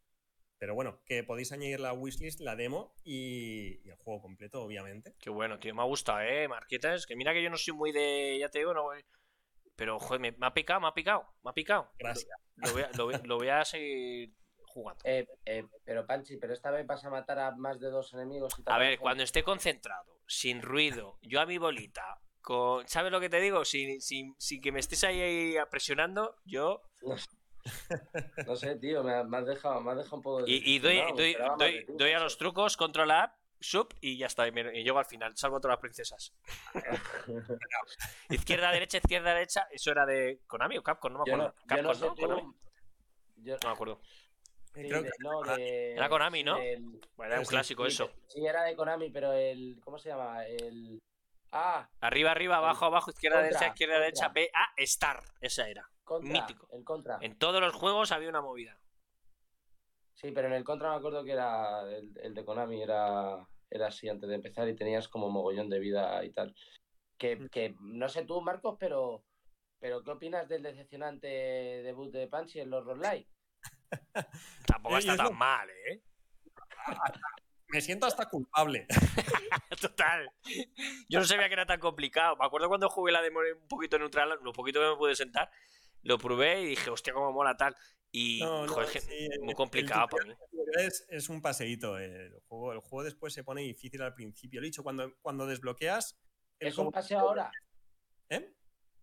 Speaker 3: Pero bueno, que podéis añadir la wishlist, la demo y, y el juego completo, obviamente.
Speaker 2: Qué bueno, tío. Me ha gustado, ¿eh? Marquetas. Que mira que yo no soy muy de. Ya te digo, no voy. Pero, joder, me, ha picado, me ha picado, me ha picado.
Speaker 3: Gracias.
Speaker 2: Lo voy a, lo voy- lo voy a seguir jugando.
Speaker 1: Eh, eh, pero Panchi, pero esta vez vas a matar a más de dos enemigos y tal.
Speaker 2: A ver, cuando esté concentrado, sin ruido, yo a mi bolita, con. ¿Sabes lo que te digo? Sin, sin, sin que me estés ahí, ahí presionando, yo.
Speaker 1: No sé, tío, me, ha- me has dejado, me has dejado un poco
Speaker 2: Y, y doy, doy, doy,
Speaker 1: de ti,
Speaker 2: doy a los trucos, control app, sub y ya está. Y, me- y llego al final, salvo a todas las princesas. [laughs] Izquierda, derecha, izquierda, derecha. Eso era de Konami o Capcom, no me
Speaker 1: Yo no,
Speaker 2: acuerdo.
Speaker 1: yo
Speaker 2: Capcom,
Speaker 1: no sé,
Speaker 2: ¿no?
Speaker 1: yo-
Speaker 2: No me acuerdo.
Speaker 1: Sí,
Speaker 3: creo
Speaker 1: de-
Speaker 3: que-
Speaker 1: no, de-
Speaker 2: Era Konami, ¿no? Bueno, era un
Speaker 3: Sí,
Speaker 2: clásico
Speaker 1: sí,
Speaker 2: eso.
Speaker 1: Sí, era de Konami, pero el. ¿Cómo se llama? El. Ah,
Speaker 2: Arriba, arriba, abajo, abajo, izquierda,
Speaker 1: Contra,
Speaker 2: derecha, izquierda,
Speaker 1: contra.
Speaker 2: derecha, B, A, Star. Esa era.
Speaker 1: Contra.
Speaker 2: Mítico.
Speaker 1: El Contra.
Speaker 2: En todos los juegos había una movida.
Speaker 1: Sí, pero en el Contra me acuerdo que era. El, el de Konami era, era así antes de empezar y tenías como mogollón de vida y tal. Que, que no sé tú, Marcos, pero. Pero ¿qué opinas del decepcionante debut de Panchi en los roguelike? [laughs]
Speaker 2: Tampoco
Speaker 3: Eh,
Speaker 2: está tan mal, ¿eh? [laughs]
Speaker 3: Me siento hasta culpable. [laughs]
Speaker 2: Total. Yo no sabía que era tan complicado. Me acuerdo cuando jugué la demo un poquito neutral, lo poquito que me pude sentar, lo probé y dije, hostia, cómo mola tal. Y,
Speaker 3: No, no,
Speaker 2: joder, que
Speaker 3: sí,
Speaker 2: muy
Speaker 3: el-
Speaker 2: complicado
Speaker 3: el
Speaker 2: para mí.
Speaker 3: Es, es un paseíto. eh, El juego, el juego después se pone difícil al principio. Lo he dicho, cuando, cuando desbloqueas. el
Speaker 1: ¿Es un paseo ahora?
Speaker 3: ¿Eh?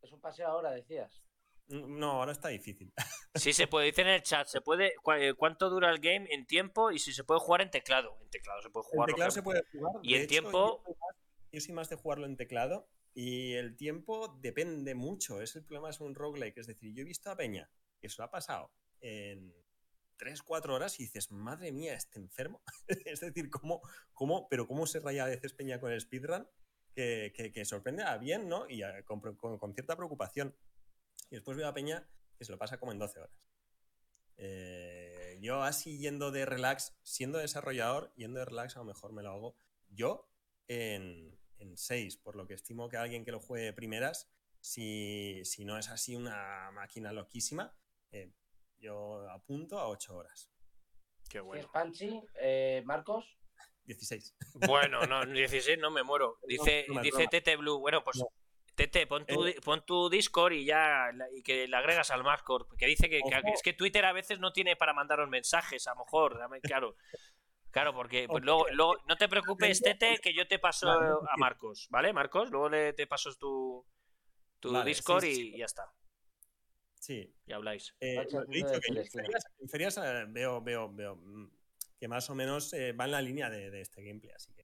Speaker 1: Es un paseo ahora, decías.
Speaker 3: No, ahora está difícil. [laughs]
Speaker 2: Sí, se puede, dice en el chat, se puede, eh, ¿cuánto dura el game en tiempo y si se puede jugar en teclado? En teclado se puede
Speaker 3: En
Speaker 2: jugar.
Speaker 3: teclado
Speaker 2: lógicamente.
Speaker 3: se puede jugar.
Speaker 2: Y en tiempo-
Speaker 3: Yo soy, más, yo soy más de jugarlo en teclado. Y el tiempo depende mucho, es el problema de un roguelike. Es decir, yo he visto a Peña que se lo ha pasado en 3, 4 horas y dices, madre mía, este enfermo. [laughs] es decir, ¿cómo, cómo, pero cómo se raya a veces Peña con el speedrun que, que, sorprende a bien, ¿no? Y con, con, cierta preocupación. Y después veo a Peña que se lo pasa como en 12 horas. Eh, yo así yendo de relax, siendo desarrollador, yendo de relax, a lo mejor me lo hago yo en, en 6, por lo que estimo que alguien que lo juegue primeras, si, si no es así una máquina loquísima, eh, yo apunto a 8 horas.
Speaker 1: Qué bueno. Panchi, eh, Marcos.
Speaker 3: 16.
Speaker 2: Bueno, no, [laughs] 16 no me muero. Dice, dice Tete Blue. Bueno, pues Tete, pon tu, eh. pon tu Discord y ya y que le agregas al Marcor. Que dice que, es que Twitter a veces no tiene para mandaros mensajes, a lo mejor. Claro. Claro, porque pues, luego, luego, no te preocupes, Tete, que yo te paso a Marcos, ¿vale? Marcos, luego le, te paso tu, tu Discord y ya está.
Speaker 3: Sí.
Speaker 2: Y habláis.
Speaker 3: Eh, dicho que en ferias, veo, veo, veo mm, que más o menos eh, va en la línea de, este gameplay, así que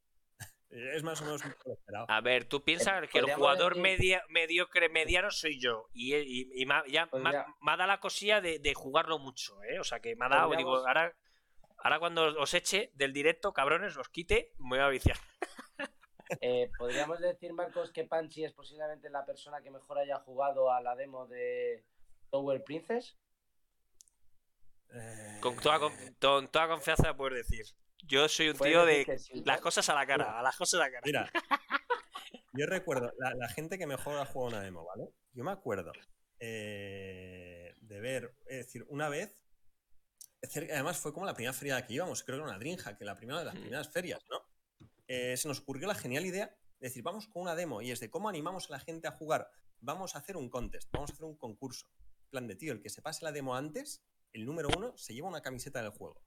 Speaker 3: es más o menos esperado.
Speaker 2: A ver, tú piensas que el jugador mediocre mediano soy yo y, y, ya pues me, ha dado la cosilla de, de, jugarlo mucho, ¿eh? O sea que me ha dado, digo, ahora Ahora cuando os eche del directo, cabrones, os quite, me voy a viciar. [laughs]
Speaker 1: Eh, ¿Podríamos decir, Marcos, que Panchi es posiblemente la persona que mejor haya jugado a la demo de Tower Princess?
Speaker 2: Eh, con, toda, confianza puedes decir. Yo soy un tío de las cosas a la cara, a las cosas a la cara.
Speaker 3: Mira, [laughs] yo recuerdo, la, gente que mejor ha jugado una demo, ¿vale? Yo me acuerdo eh, de ver, es decir, una vez además fue como la primera feria que íbamos, creo que era una drinja, que la primera de las primeras ferias, ¿no? Eh, se nos ocurrió la genial idea de decir, vamos con una demo y es de cómo animamos a la gente a jugar. Vamos a hacer un contest, vamos a hacer un concurso. plan de tío, el que se pase la demo antes, el número uno, se lleva una camiseta del juego.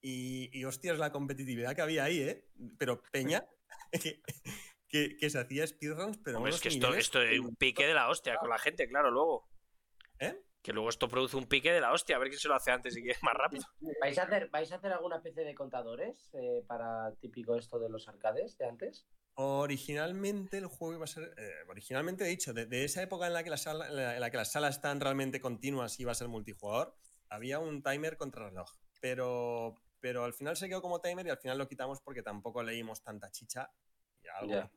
Speaker 3: Y, y hostias, la competitividad que había ahí, ¿eh? Pero Peña, [laughs] que, que, se hacía speedruns, pero
Speaker 2: no es que esto, esto es un pique de la hostia con la gente, claro, luego. ¿Eh? Que luego esto produce un pique de la hostia, a ver quién se lo hace antes y quién es más rápido.
Speaker 1: ¿Vais a hacer, ¿vais a hacer alguna especie de contadores eh, para típico esto de los arcades de antes?
Speaker 3: Originalmente el juego iba a ser. Eh, originalmente he dicho, de, esa época en la, que la en la que las salas están realmente continuas y iba a ser multijugador, había un timer contra reloj. Pero, pero al final se quedó como timer y al final lo quitamos porque tampoco leímos tanta chicha y algo.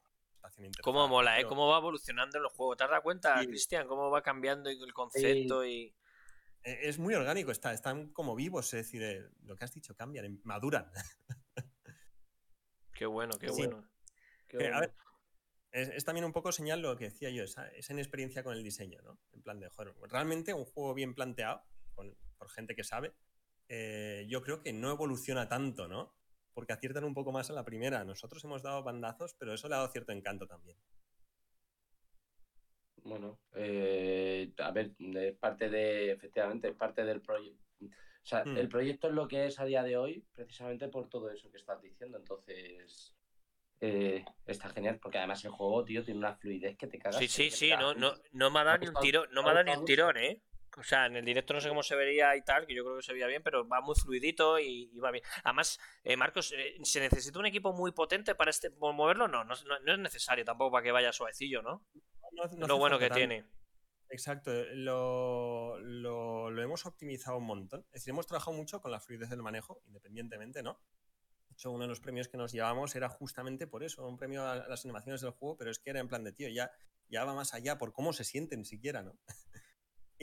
Speaker 2: Cómo mola, ¿eh? Cómo va evolucionando el juego. ¿Te has dado cuenta, Cristian? Cómo va cambiando el concepto y...
Speaker 3: E, es muy orgánico, está, están como vivos, es decir, eh, lo que has dicho, cambian, em, maduran.
Speaker 2: Qué bueno, qué bueno.
Speaker 3: es, también un poco señal lo que decía yo, esa, esa inexperiencia con el diseño, ¿no? En plan de, joder, realmente un juego bien planteado, por gente que sabe, eh, yo creo que no evoluciona tanto, ¿no? porque aciertan un poco más a la primera. Nosotros hemos dado bandazos, pero eso le ha dado cierto encanto también.
Speaker 1: Bueno, eh, a ver, parte de, efectivamente, parte del proyecto. O sea, el hmm. proyecto es lo que es a día de hoy, precisamente por todo eso que estás diciendo. Entonces, eh, está genial, porque además el juego, tío, tiene una fluidez que te cagas.
Speaker 2: Sí, sí, sí, no, no, no me ha dado ni un tiro, no me ha dado ni un tirón, ¿eh? O sea, en el directo no sé cómo se vería y tal, que yo creo que se veía bien, pero va muy fluidito y, va bien. Además, eh, Marcos, eh, ¿se necesita un equipo muy potente para este moverlo? No, no, es necesario tampoco para que vaya suavecillo, ¿no? lo bueno que tiene.
Speaker 3: Exacto, lo, lo, hemos optimizado un montón. Es decir, hemos trabajado mucho con la fluidez del manejo, independientemente, ¿no? De hecho, uno de los premios que nos llevamos era justamente por eso, un premio a las animaciones del juego, pero es que era en plan de tío, ya, ya va más allá por cómo se sienten siquiera, ¿no? [laughs]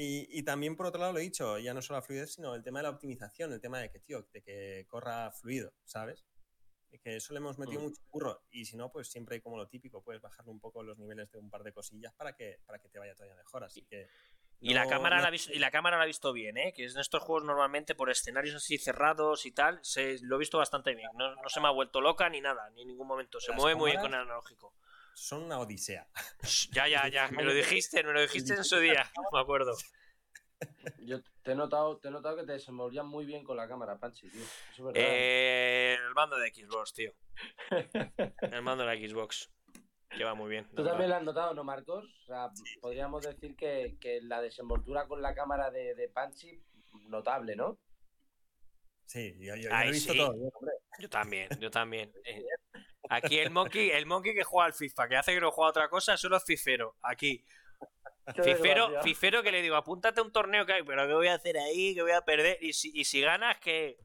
Speaker 3: Y, también por otro lado lo he dicho, ya no solo la fluidez, sino el tema de la optimización, el tema de que, tío, de que corra fluido, ¿sabes? Y que eso le hemos metido mm. mucho curro. Y si no, pues siempre hay como lo típico, puedes bajarle un poco los niveles de un par de cosillas para que, para que te vaya todavía mejor. Así que.
Speaker 2: y, la cámara la ha visto, y la cámara la ha visto bien, ¿eh? Que en estos juegos normalmente por escenarios así cerrados y tal, se, lo he visto bastante bien. No, se me ha vuelto loca ni nada, ni en ningún momento. Se mueve muy bien con el analógico
Speaker 3: son una odisea.
Speaker 2: Ya, ya, ya, me lo dijiste, me lo dijiste en su día, me acuerdo.
Speaker 1: Yo te he notado, te he notado que te desenvolvías muy bien con la cámara, Panchi, tío.
Speaker 2: Eh, el mando de Xbox, tío. el mando de la Xbox. Que va muy bien.
Speaker 1: Tú también lo has notado, ¿no, Marcos? O sea, podríamos decir que, la desenvoltura con la cámara de, de Panchi, notable, ¿no?
Speaker 3: Sí, yo, he visto todo.
Speaker 2: Yo también, yo también. Eh, Aquí el monkey, el monkey que juega al FIFA, que hace que no juega a otra cosa, solo es fifero. Aquí. Fifero, fifero que le digo, apúntate a un torneo que hay, pero ¿qué voy a hacer ahí? ¿Qué voy a perder? Y si, y si ganas, ¿qué?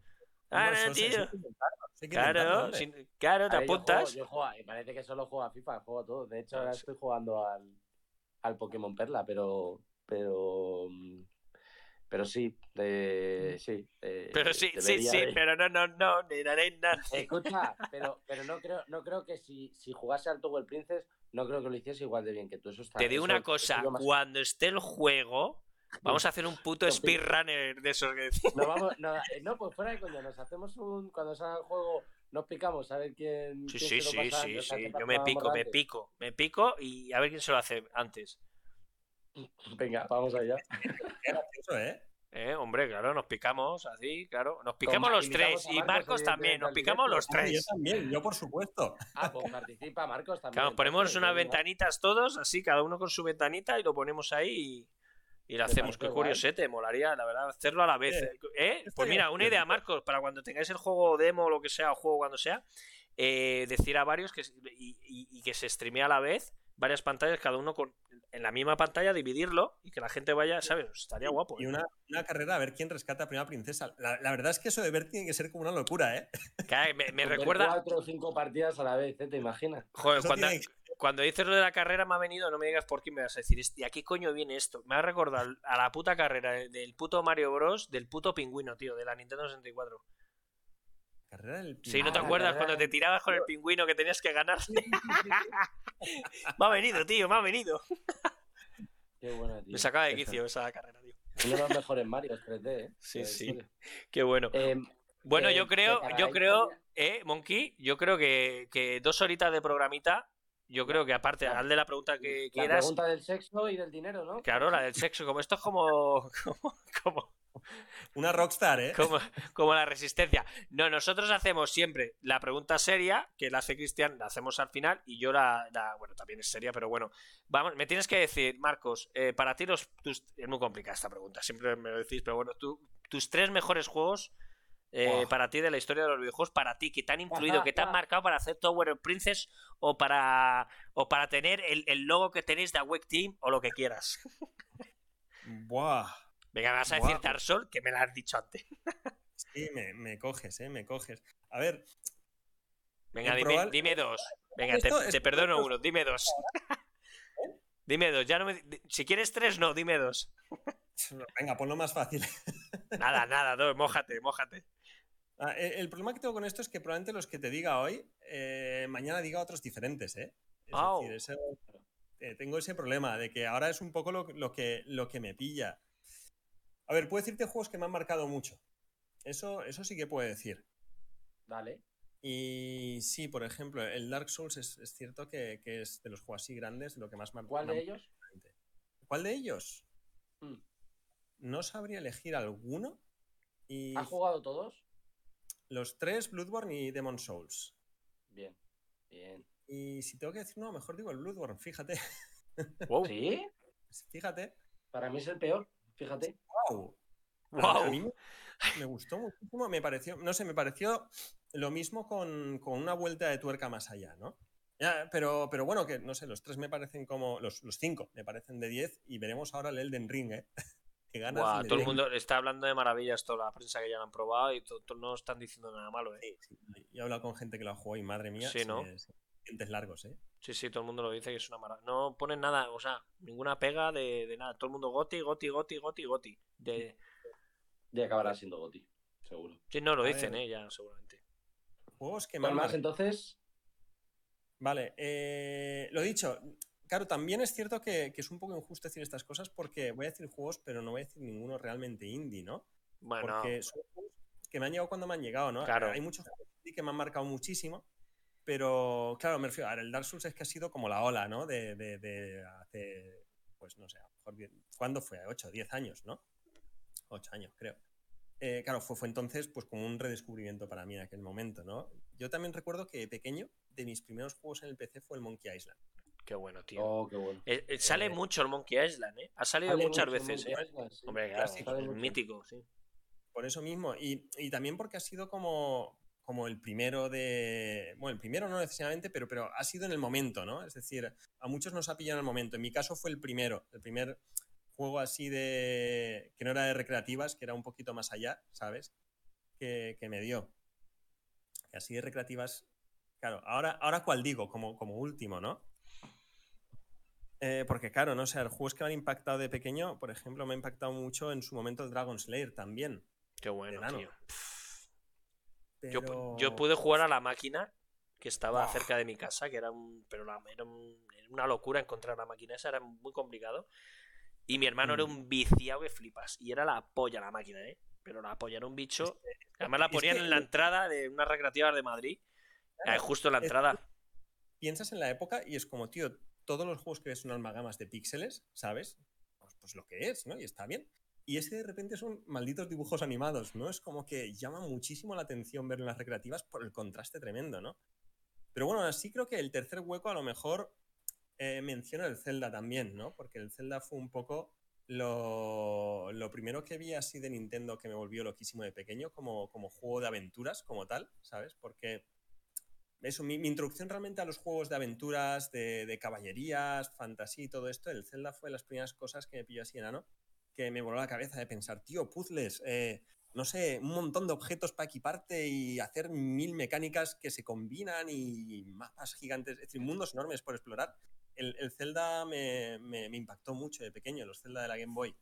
Speaker 2: Ah,
Speaker 3: No,
Speaker 2: no, tío.
Speaker 3: que que
Speaker 2: Claro, sin- claro, te
Speaker 1: yo
Speaker 2: apuntas.
Speaker 1: juego- Yo juego, y parece que solo juego a FIFA, juego a todo. De hecho,
Speaker 2: Ah,
Speaker 1: ahora estoy jugando al, al Pokémon Perla, pero. Pero. Pero sí, de, sí. de-
Speaker 2: Pero sí, sí, sí,
Speaker 1: de-
Speaker 2: pero no, no, no, ni na, ni na.
Speaker 1: Escucha, [laughs] pero, pero no creo, no creo que si, si jugase al Toggle Princess, no creo que lo hiciese igual de bien que tú. Eso está,
Speaker 2: Te digo
Speaker 1: eso-
Speaker 2: una cosa,
Speaker 1: más-
Speaker 2: cuando esté el juego, vamos a hacer un puto speedrunner de esos que
Speaker 1: No, vamos, no, eh, no, pues fuera de coña, nos hacemos un. Cuando salga el juego, nos picamos a ver quién.
Speaker 2: Sí,
Speaker 1: quién
Speaker 2: sí,
Speaker 1: se lo
Speaker 2: sí,
Speaker 1: pasa,
Speaker 2: sí, sí. Yo me pico, me
Speaker 1: antes.
Speaker 2: pico, me pico y a ver quién se lo hace antes.
Speaker 1: Venga, vamos allá.
Speaker 3: Qué gracioso, ¿eh?
Speaker 2: Eh, hombre, claro, nos picamos así, claro. Nos picamos los tres y
Speaker 1: Marcos,
Speaker 2: también, nos picamos los.
Speaker 3: Ah, yo
Speaker 2: tres.
Speaker 3: también, yo por supuesto.
Speaker 1: Ah, pues participa Marcos también.
Speaker 2: Claro, nos ponemos unas ventanitas todos, así, cada uno con su ventanita y lo ponemos ahí y, y lo hacemos. Qué curiosete, molaría, la verdad, hacerlo a la vez.
Speaker 3: Eh,
Speaker 2: ¿Eh? Pues
Speaker 3: estaría
Speaker 2: mira, una idea, Marcos, para cuando tengáis el juego demo o lo que sea, o juego cuando sea, eh, decir a varios que, y, y- y que se streamee a la vez varias pantallas, cada uno con en la misma pantalla, dividirlo y que la gente vaya, ¿sabes? Estaría guapo.
Speaker 3: Y
Speaker 2: ¿eh?
Speaker 3: una, una carrera a ver quién rescata a Primera Princesa. La, la verdad es que eso de ver tiene que ser como una locura, ¿eh? [laughs]
Speaker 2: Claro, me, recuerda,
Speaker 1: Cuatro o cinco partidas a la vez, ¿eh? ¿Te imaginas?
Speaker 2: joder, cuando,
Speaker 3: tiene
Speaker 2: Cuando dices lo de la carrera me ha venido, no me digas por qué me vas a decir, ¿y a qué coño viene esto? Me ha recordado a la puta carrera del puto Mario Bros. del puto pingüino, tío, de la Nintendo 64.
Speaker 3: Carrera del
Speaker 2: Sí, ¿no te
Speaker 1: Ah, la
Speaker 2: acuerdas
Speaker 1: carrera
Speaker 2: cuando te tirabas con el pingüino que tenías que ganar? [laughs] me ha venido, tío, me ha venido.
Speaker 1: Qué buena, tío.
Speaker 2: Me sacaba de quicio esa carrera, tío.
Speaker 1: Uno de los mejores Marios 3D, ¿eh?
Speaker 2: Sí,
Speaker 1: la
Speaker 2: sí. Qué bueno.
Speaker 1: Eh,
Speaker 2: Bueno, yo creo,
Speaker 1: que cada
Speaker 2: yo creo, eh, Monkey, yo creo que, que dos horitas de programita, yo creo que aparte,
Speaker 1: La-
Speaker 2: haz de la pregunta que
Speaker 1: la
Speaker 2: quieras,
Speaker 1: pregunta del sexo y del dinero, ¿no?
Speaker 2: claro, la del sexo, como esto es como, [laughs] como, como,
Speaker 3: Una rockstar, ¿eh?
Speaker 2: como, como la resistencia. No, nosotros hacemos siempre la pregunta seria, que la hace Cristian, la hacemos al final, y yo la, la- bueno, también es seria, pero bueno, vamos, me tienes que decir, Marcos, eh, para ti los, tus, es muy complicada esta pregunta, siempre me lo decís, pero bueno, tú, tus tres mejores juegos eh, para ti de la historia de los videojuegos, para ti, que te han influido, que te han marcado para hacer Tower of Princess o para, o para tener el, el logo que tenéis de Awake Team o lo que quieras.
Speaker 3: Buah.
Speaker 2: Venga, me vas a decir. Dark Souls, que me lo has dicho antes. [laughs]
Speaker 3: Sí, me, me coges, ¿eh? Me coges. A ver,
Speaker 2: Venga,
Speaker 3: En
Speaker 2: dime,
Speaker 3: probar-
Speaker 2: dime dos. Venga, te, perdono uno, dime dos. [laughs] Dime dos, ya no me... Si quieres tres, no, dime dos. [laughs]
Speaker 3: venga, ponlo más fácil.
Speaker 2: Nada, nada, dos, mójate, mójate.
Speaker 3: Ah, el, el problema que tengo con esto es que probablemente los que te diga hoy, eh, mañana diga otros diferentes, ¿eh? Es decir, eh, tengo ese problema de que ahora es un poco lo, lo que, lo que me pilla. A ver, puedo decirte juegos que me han marcado mucho. Eso, eso sí que puedo decir.
Speaker 1: Dale.
Speaker 3: Y sí, por ejemplo, el Dark Souls es, es cierto que, que es de los juegos así grandes, de lo que más me ha
Speaker 1: ¿Cuál de ellos?
Speaker 3: ¿Cuál de ellos?
Speaker 1: Mm.
Speaker 3: No sabría elegir alguno. Y
Speaker 1: ¿Has jugado todos?
Speaker 3: los tres, Bloodborne y Demon Souls.
Speaker 1: Bien. Bien.
Speaker 3: Y si tengo que decir uno, mejor digo el Bloodborne, fíjate.
Speaker 2: Wow.
Speaker 1: ¿Sí? [laughs]
Speaker 3: Fíjate.
Speaker 1: Para mí es el peor, fíjate.
Speaker 3: ¡Wow!
Speaker 2: Wow.
Speaker 3: A mí me, gustó muchísimo, me pareció, no sé, me pareció lo mismo con, con una vuelta de tuerca más allá, ¿no? Ya, pero, pero bueno, que no sé, los tres me parecen como. Los, los cinco me parecen de 10 y veremos ahora el Elden Ring, ¿eh? [laughs] que ganas.
Speaker 2: Guau,
Speaker 3: le
Speaker 2: todo el mundo está hablando de maravillas, toda la prensa que ya lo han probado y to- to- no están diciendo nada malo, ¿eh?
Speaker 3: Sí, sí, y he hablado con gente que lo jugó y madre mía,
Speaker 2: Sí, ¿no?
Speaker 3: se- se- dientes largos, ¿eh?
Speaker 2: Sí, sí, todo el mundo lo dice que es una maravilla. No ponen nada, o sea, ninguna pega de, de nada. Todo el mundo goti, goti, goti, goti, goti. De...
Speaker 1: Y acabará siendo Goti, seguro.
Speaker 2: Sí, no, lo
Speaker 3: A
Speaker 2: dicen,
Speaker 3: ver.
Speaker 2: ¿eh? Ya, seguramente.
Speaker 3: Juegos que me
Speaker 1: ¿Cuál
Speaker 3: han
Speaker 1: más entonces?
Speaker 3: Vale, eh, lo dicho, claro, también es cierto que, que es un poco injusto decir estas cosas porque voy a decir juegos, pero no voy a decir ninguno realmente indie, ¿no?
Speaker 2: Bueno,
Speaker 3: Porque son juegos que me han llegado cuando me han llegado, ¿no?
Speaker 2: Claro.
Speaker 3: Hay muchos juegos indie que me han marcado muchísimo, pero claro, me refiero, a ver, el Dark Souls es que ha sido como la ola, ¿no? De, de- de hace, pues no sé, a lo mejor, ¿cuándo fue? 8, 10 años, ¿no? 8 años, creo. Eh, claro, fue, fue entonces pues como un redescubrimiento para mí en aquel momento, ¿no? Yo también recuerdo que pequeño, de mis primeros juegos en el PC fue el Monkey Island.
Speaker 2: qué bueno, tío.
Speaker 1: Oh, qué bueno.
Speaker 2: Eh, eh, sale
Speaker 3: Eh,
Speaker 2: mucho el Monkey Island, ¿eh? Ha salido
Speaker 1: Sale
Speaker 2: muchas
Speaker 1: mucho
Speaker 2: veces, ¿eh?
Speaker 1: Monkey Island, sí.
Speaker 2: Hombre, claro, es mítico, sí.
Speaker 3: Por eso mismo. Y, y también porque ha sido como. Como el primero de. Bueno, el primero no necesariamente, pero, pero ha sido en el momento, ¿no? Es decir, a muchos nos ha pillado en el momento. En mi caso fue el primero, el primer juego así de. que no era de recreativas, que era un poquito más allá, ¿sabes? Que, me dio. Que así de recreativas. Claro, ahora, ahora cuál digo, como, como último, ¿no? Eh, porque claro, no sé, los juegos que me han impactado de pequeño, por ejemplo, me ha impactado mucho en su momento el Dragon Slayer también.
Speaker 2: Qué bueno, tío. Yo, pude jugar a la máquina que estaba cerca de mi casa, que era un. Pero era, una locura encontrar la máquina esa, era muy complicado. Y mi hermano era mm. un viciado que flipas. Y era la polla la máquina, ¿eh? Pero la polla era un bicho. Además la ponían en la entrada de unas recreativas de Madrid. justo en la entrada.
Speaker 3: Piensas en la época y es como, tío, todos los juegos que ves son almagamas de píxeles, ¿sabes? Pues, pues lo que es, ¿no? Y está bien. Y ese de repente son malditos dibujos animados, ¿no? Es como que llama muchísimo la atención ver en las recreativas por el contraste tremendo, ¿no? Pero bueno, así creo que el tercer hueco a lo mejor eh, menciona el Zelda también, ¿no? Porque el Zelda fue un poco lo, primero que vi así de Nintendo que me volvió loquísimo de pequeño como, como juego de aventuras, como tal, ¿sabes? Porque eso, mi, introducción realmente a los juegos de aventuras, de, de caballerías, fantasía y todo esto, el Zelda fue las primeras cosas que me pilló así enano que me voló la cabeza de pensar, tío, puzzles, eh, no sé, un montón de objetos para equiparte y hacer mil mecánicas que se combinan y mapas gigantes, es decir, mundos enormes por explorar. El, Zelda me, impactó mucho de pequeño, los Zelda de la Game Boy.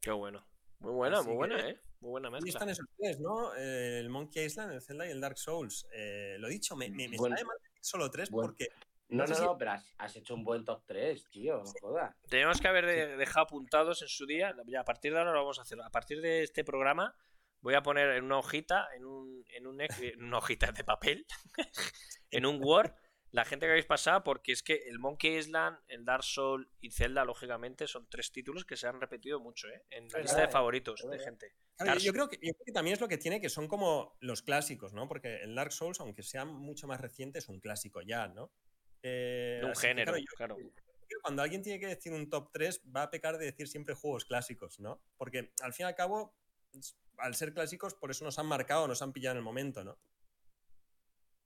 Speaker 2: Qué bueno. Muy buena, muy buena, ¿eh? Muy buena mezcla.
Speaker 3: Y están esos tres, ¿no? el Monkey Island, el Zelda y el Dark Souls. Eh, lo dicho, me, me, mal solo tres porque
Speaker 1: no, no, no, pero has, hecho un buen top 3, tío, no jodas.
Speaker 2: Tenemos que haber dejado apuntados en su día. Ya, a partir de ahora lo vamos a hacer. A partir de este programa voy a poner en una hojita, en, un, en un, una hojita de papel, [laughs] en un Word, la gente que habéis pasado, porque es que el Monkey Island, el Dark Souls y Zelda, lógicamente, son tres títulos que se han repetido mucho ¿eh? en la lista de favoritos de gente.
Speaker 3: yo, creo que, yo, creo que, también es lo que tiene, que son como los clásicos, ¿no? Porque el Dark Souls, aunque sea mucho más reciente, es un clásico ya, ¿no?
Speaker 2: Eh, un género, claro,
Speaker 3: Cuando alguien tiene que decir un top 3, va a pecar de decir siempre juegos clásicos, ¿no? Porque al fin y al cabo, al ser clásicos, por eso nos han marcado, nos han pillado en el momento, ¿no?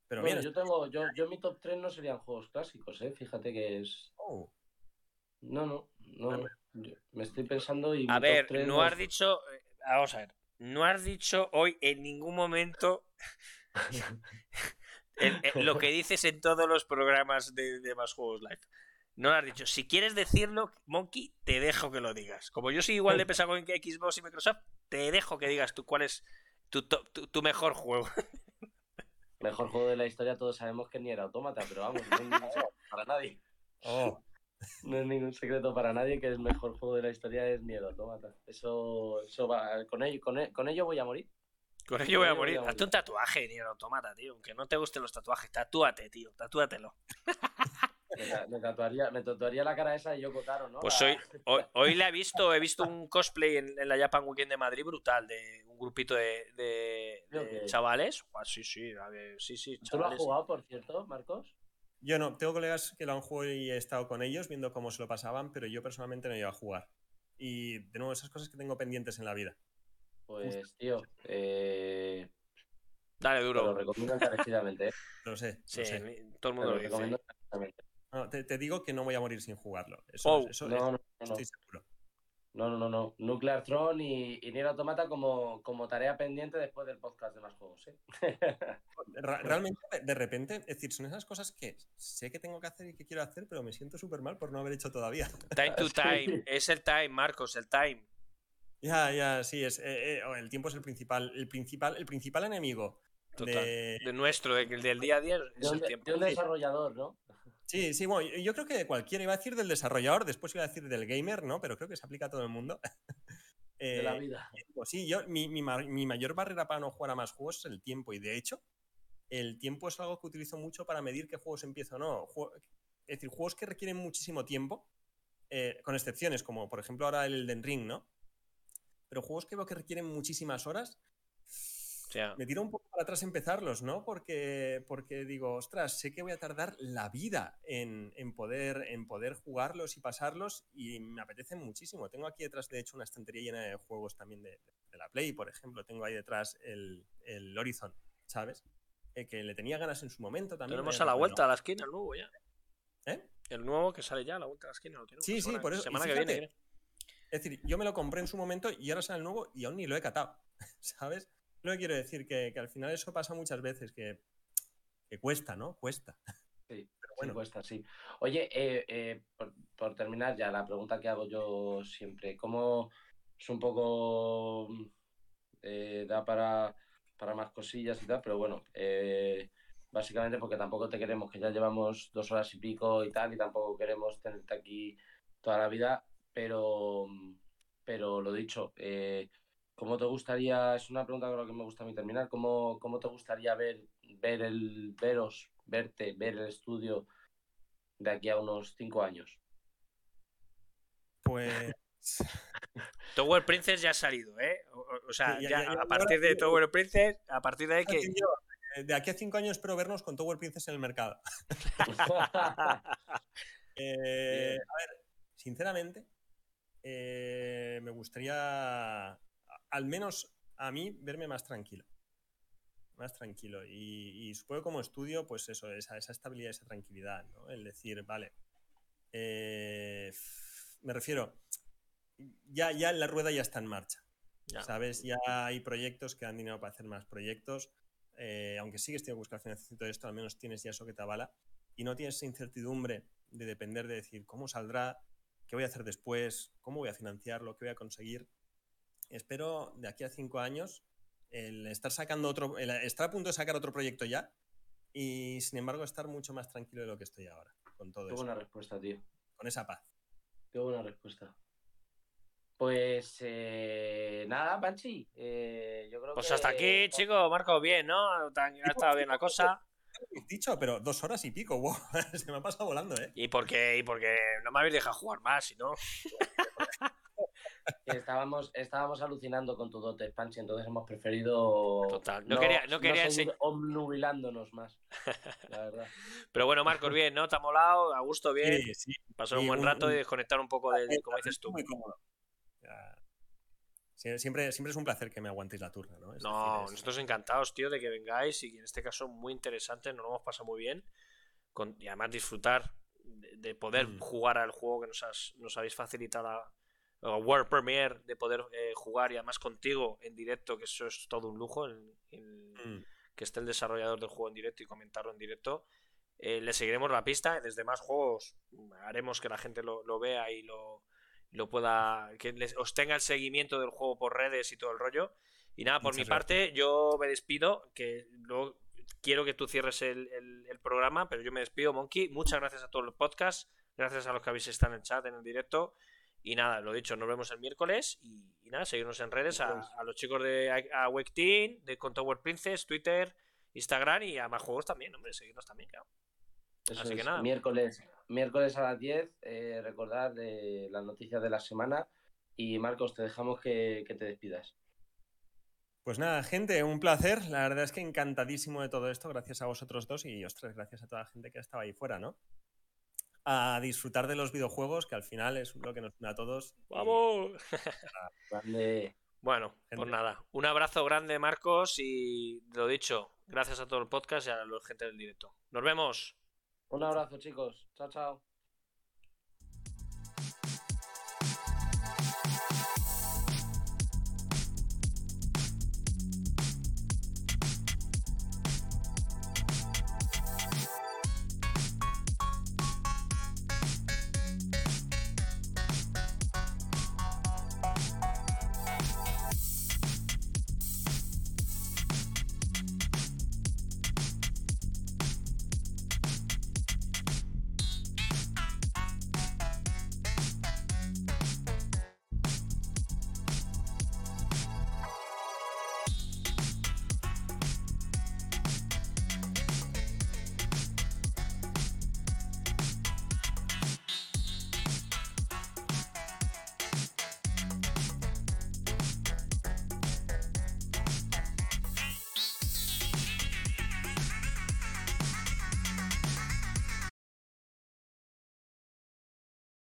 Speaker 1: Pero bueno, yo tengo, yo, yo mi top 3 no serían juegos clásicos, ¿eh? Fíjate que es. Oh. No, no, no. Me estoy pensando y.
Speaker 2: A ver, no has dicho. Eh, vamos a ver. No has dicho hoy en ningún momento [laughs] lo que dices en todos los programas de, de Más Juegos Live. No lo has dicho. Si quieres decirlo, Monkey, te dejo que lo digas. Como yo soy igual de pesado en Xbox y Microsoft, te dejo que digas tú cuál es tu, tu, mejor juego. [laughs]
Speaker 1: Mejor juego de la historia, todos sabemos que ni era Autómata, pero vamos, no es ningún secreto para nadie. Oh. [laughs] No es ningún secreto para nadie que el mejor juego de la historia es Nier Automata. Eso, eso va, con ello, con ello voy a morir.
Speaker 2: Con ello voy a morir. Hazte un tatuaje, ni automata, tío. Aunque no te gusten los tatuajes, tatúate, tío. Tatúatelo.
Speaker 1: Me, tatuaría, me tatuaría la cara esa de Yoko Taro, ¿no?
Speaker 2: Pues [laughs] hoy, hoy, le he visto, he visto un cosplay en, la Japan Weekend de Madrid brutal, de un grupito de, de, chavales. sí, sí, a ver, sí, sí.
Speaker 1: ¿Tú lo has jugado, por cierto, Marcos?
Speaker 3: Yo no, tengo colegas que lo han jugado y he estado con ellos viendo cómo se lo pasaban, pero yo personalmente no he ido a jugar. Y de nuevo, esas cosas que tengo pendientes en la vida.
Speaker 1: Pues, tío, eh...
Speaker 2: Dale duro.
Speaker 1: Lo recomiendo encarecidamente. ¿eh? [laughs]
Speaker 3: Lo sé.
Speaker 2: Sí, todo el mundo lo, recomiendo
Speaker 3: No, te, digo que no voy a morir sin jugarlo. Eso, oh. eso no, no, estoy seguro.
Speaker 1: No, no, no, no. Nuclear Throne y, y Nier Automata como, como tarea pendiente después del podcast de más juegos. ¿eh? [laughs]
Speaker 3: Realmente, de repente, es decir, son esas cosas que sé que tengo que hacer y que quiero hacer, pero me siento súper mal por no haber hecho todavía.
Speaker 2: Time to time. Es el time, Marcos, el time.
Speaker 3: Ya, ya, sí, es, eh, eh, el tiempo es el principal, el principal, el principal enemigo.
Speaker 2: De... nuestro, del día a día es el tiempo.
Speaker 1: De un desarrollador, ¿no? [laughs]
Speaker 3: Sí, sí, bueno, yo creo que de cualquiera, iba a decir del desarrollador, después iba a decir del gamer, ¿no? Pero creo que se aplica a todo el mundo. [laughs]
Speaker 1: de la eh, vida.
Speaker 3: Pues sí, yo, mi, mi, mi, mayor barrera para no jugar a más juegos es el tiempo, y de hecho, el tiempo es algo que utilizo mucho para medir qué juegos empiezo o no. Es decir, juegos que requieren muchísimo tiempo, con excepciones, como por ejemplo ahora el Den Ring, ¿no? Pero juegos que veo que requieren muchísimas horas, me tiro un poco para atrás empezarlos, ¿no? Porque, porque digo, ostras, sé que voy a tardar la vida en, poder, en poder jugarlos y pasarlos y me apetece muchísimo. Tengo aquí detrás, de hecho, una estantería llena de juegos también de, la Play, por ejemplo. Tengo ahí detrás el, Horizon ¿sabes? Eh, que le tenía ganas en su momento también.
Speaker 2: Tenemos a la vuelta a la esquina el nuevo ya.
Speaker 3: ¿Eh?
Speaker 2: El nuevo que sale ya a la vuelta a la esquina. Lo tenemos
Speaker 3: Sí, sí, por eso.
Speaker 2: Semana que
Speaker 3: fíjate,
Speaker 2: viene.
Speaker 3: Es decir, yo me lo compré en su momento y ahora sale el nuevo y aún ni lo he catado, [laughs] ¿sabes? Lo que quiero decir, que, que al final eso pasa muchas veces, que, que cuesta, ¿no? Cuesta.
Speaker 1: Sí, [laughs]
Speaker 3: Pero
Speaker 1: sí,
Speaker 3: bueno,
Speaker 1: cuesta, sí. Oye, eh, eh, por, por terminar ya, la pregunta que hago yo siempre, ¿cómo es un poco eh, da para, para más cosillas y tal? Pero bueno, eh, básicamente porque tampoco te queremos, que ya llevamos dos horas y pico y tal, y tampoco queremos tenerte aquí toda la vida, pero, pero lo dicho, eh, ¿cómo te gustaría, es una pregunta con la que me gusta a mí terminar, ¿cómo, cómo te gustaría ver, ver el, veros, verte, ver el estudio de aquí a unos cinco años?
Speaker 3: pues. [laughs]
Speaker 2: Tower Princess ya ha salido, ¿eh? O, sea,
Speaker 3: Sí, ya-
Speaker 2: ya,
Speaker 3: ya- ya-
Speaker 2: a partir de. Tower Princess, a partir de ahí que.
Speaker 3: Eh, de aquí a cinco años espero vernos con Tower Princess en el mercado. [laughs] [laughs] Eh, a ver, sinceramente, eh, me gustaría, al menos a mí, verme más tranquilo. Más tranquilo. Y, y supongo como estudio, pues eso, esa, esa estabilidad, esa tranquilidad, ¿no? El decir, vale, eh, me refiero, ya, ya la rueda ya está en marcha.
Speaker 2: Ya.
Speaker 3: ¿Sabes? Ya hay proyectos que dan dinero para hacer más proyectos. eh, aunque sigues teniendo que buscar financiación y todo esto, al menos tienes ya eso que te avala. Y no tienes esa incertidumbre de depender de decir cómo saldrá, qué voy a hacer después, cómo voy a financiarlo, qué voy a conseguir. Espero de aquí a cinco años el estar sacando otro, el estar a punto de sacar otro proyecto ya y sin embargo estar mucho más tranquilo de lo que estoy ahora con todo
Speaker 1: Qué
Speaker 3: eso,
Speaker 1: buena respuesta, tío.
Speaker 3: con esa paz.
Speaker 1: Qué buena respuesta. Pues eh, nada, Panchi. eh, yo creo
Speaker 2: Pues
Speaker 1: que-
Speaker 2: hasta aquí, chicos, Marco, bien, ¿no? Ha estado bien la cosa.
Speaker 3: Dicho, pero dos horas y pico, [laughs] wow, se me ha pasado volando, ¿eh?
Speaker 2: Y porque, y porque no me habéis dejado jugar más, si no. [laughs]
Speaker 1: estábamos, estábamos alucinando con tu dote, Panchi, entonces hemos preferido.
Speaker 2: Total, no quería- no quería
Speaker 1: seguir obnubilándonos más. [laughs] La verdad.
Speaker 2: Pero bueno, Marcos, bien, ¿no? ¿Te ha molado? A gusto, bien.
Speaker 3: Sí, sí.
Speaker 2: Pasar un buen
Speaker 3: un-
Speaker 2: rato
Speaker 3: un-
Speaker 2: y desconectar un poco del, como dices tú.
Speaker 3: Muy cómodo. Ya. Sie- Siempre, siempre es un placer que me aguantéis la turna, ¿no? Es
Speaker 2: No,
Speaker 3: decir, es-
Speaker 2: nosotros encantados, tío, de que vengáis y en este caso muy interesante, nos lo hemos pasado muy bien. Con, y además disfrutar de, de poder
Speaker 3: Mm.
Speaker 2: jugar al juego que nos, has- nos habéis facilitado la World Premiere, de poder eh, jugar y además contigo en directo, que eso es todo un lujo, el- el-
Speaker 3: Mm.
Speaker 2: que esté el desarrollador del juego en directo y comentarlo en directo. Eh, le seguiremos la pista, desde más juegos haremos que la gente lo, lo vea y lo, lo pueda, que les- os tenga el seguimiento del juego por redes y todo el rollo. Y nada, por
Speaker 3: Muchas
Speaker 2: mi parte, yo me despido, que luego quiero que tú cierres el, el- el programa, pero yo me despido, Monkey. Muchas gracias a todos los podcasts, gracias a los que habéis estado en el chat, en el directo. Y nada, lo dicho, nos vemos el miércoles y, y nada, seguirnos en redes a, a los chicos de a, a Wake Team, de Con Tower Princess, Twitter, Instagram y a más juegos también, hombre, seguirnos también, claro.
Speaker 1: Eso
Speaker 2: Así que nada.
Speaker 1: Miércoles, miércoles a las 10, eh, recordad de las noticias de la semana. Y Marcos, te dejamos que, que te despidas.
Speaker 3: Pues nada, gente, un placer. La verdad es que encantadísimo de todo esto, gracias a vosotros dos y, ostras, gracias a toda la gente que estaba ahí fuera, ¿no? A disfrutar de los videojuegos, que al final es lo que nos une a todos.
Speaker 2: ¡Vamos! [laughs]
Speaker 1: Grande.
Speaker 2: Bueno, pues
Speaker 3: Gente.
Speaker 2: nada, un abrazo grande, Marcos, y lo dicho, gracias a todo el podcast y a la gente del directo. Nos vemos.
Speaker 1: Un abrazo, chicos. Chao, chao.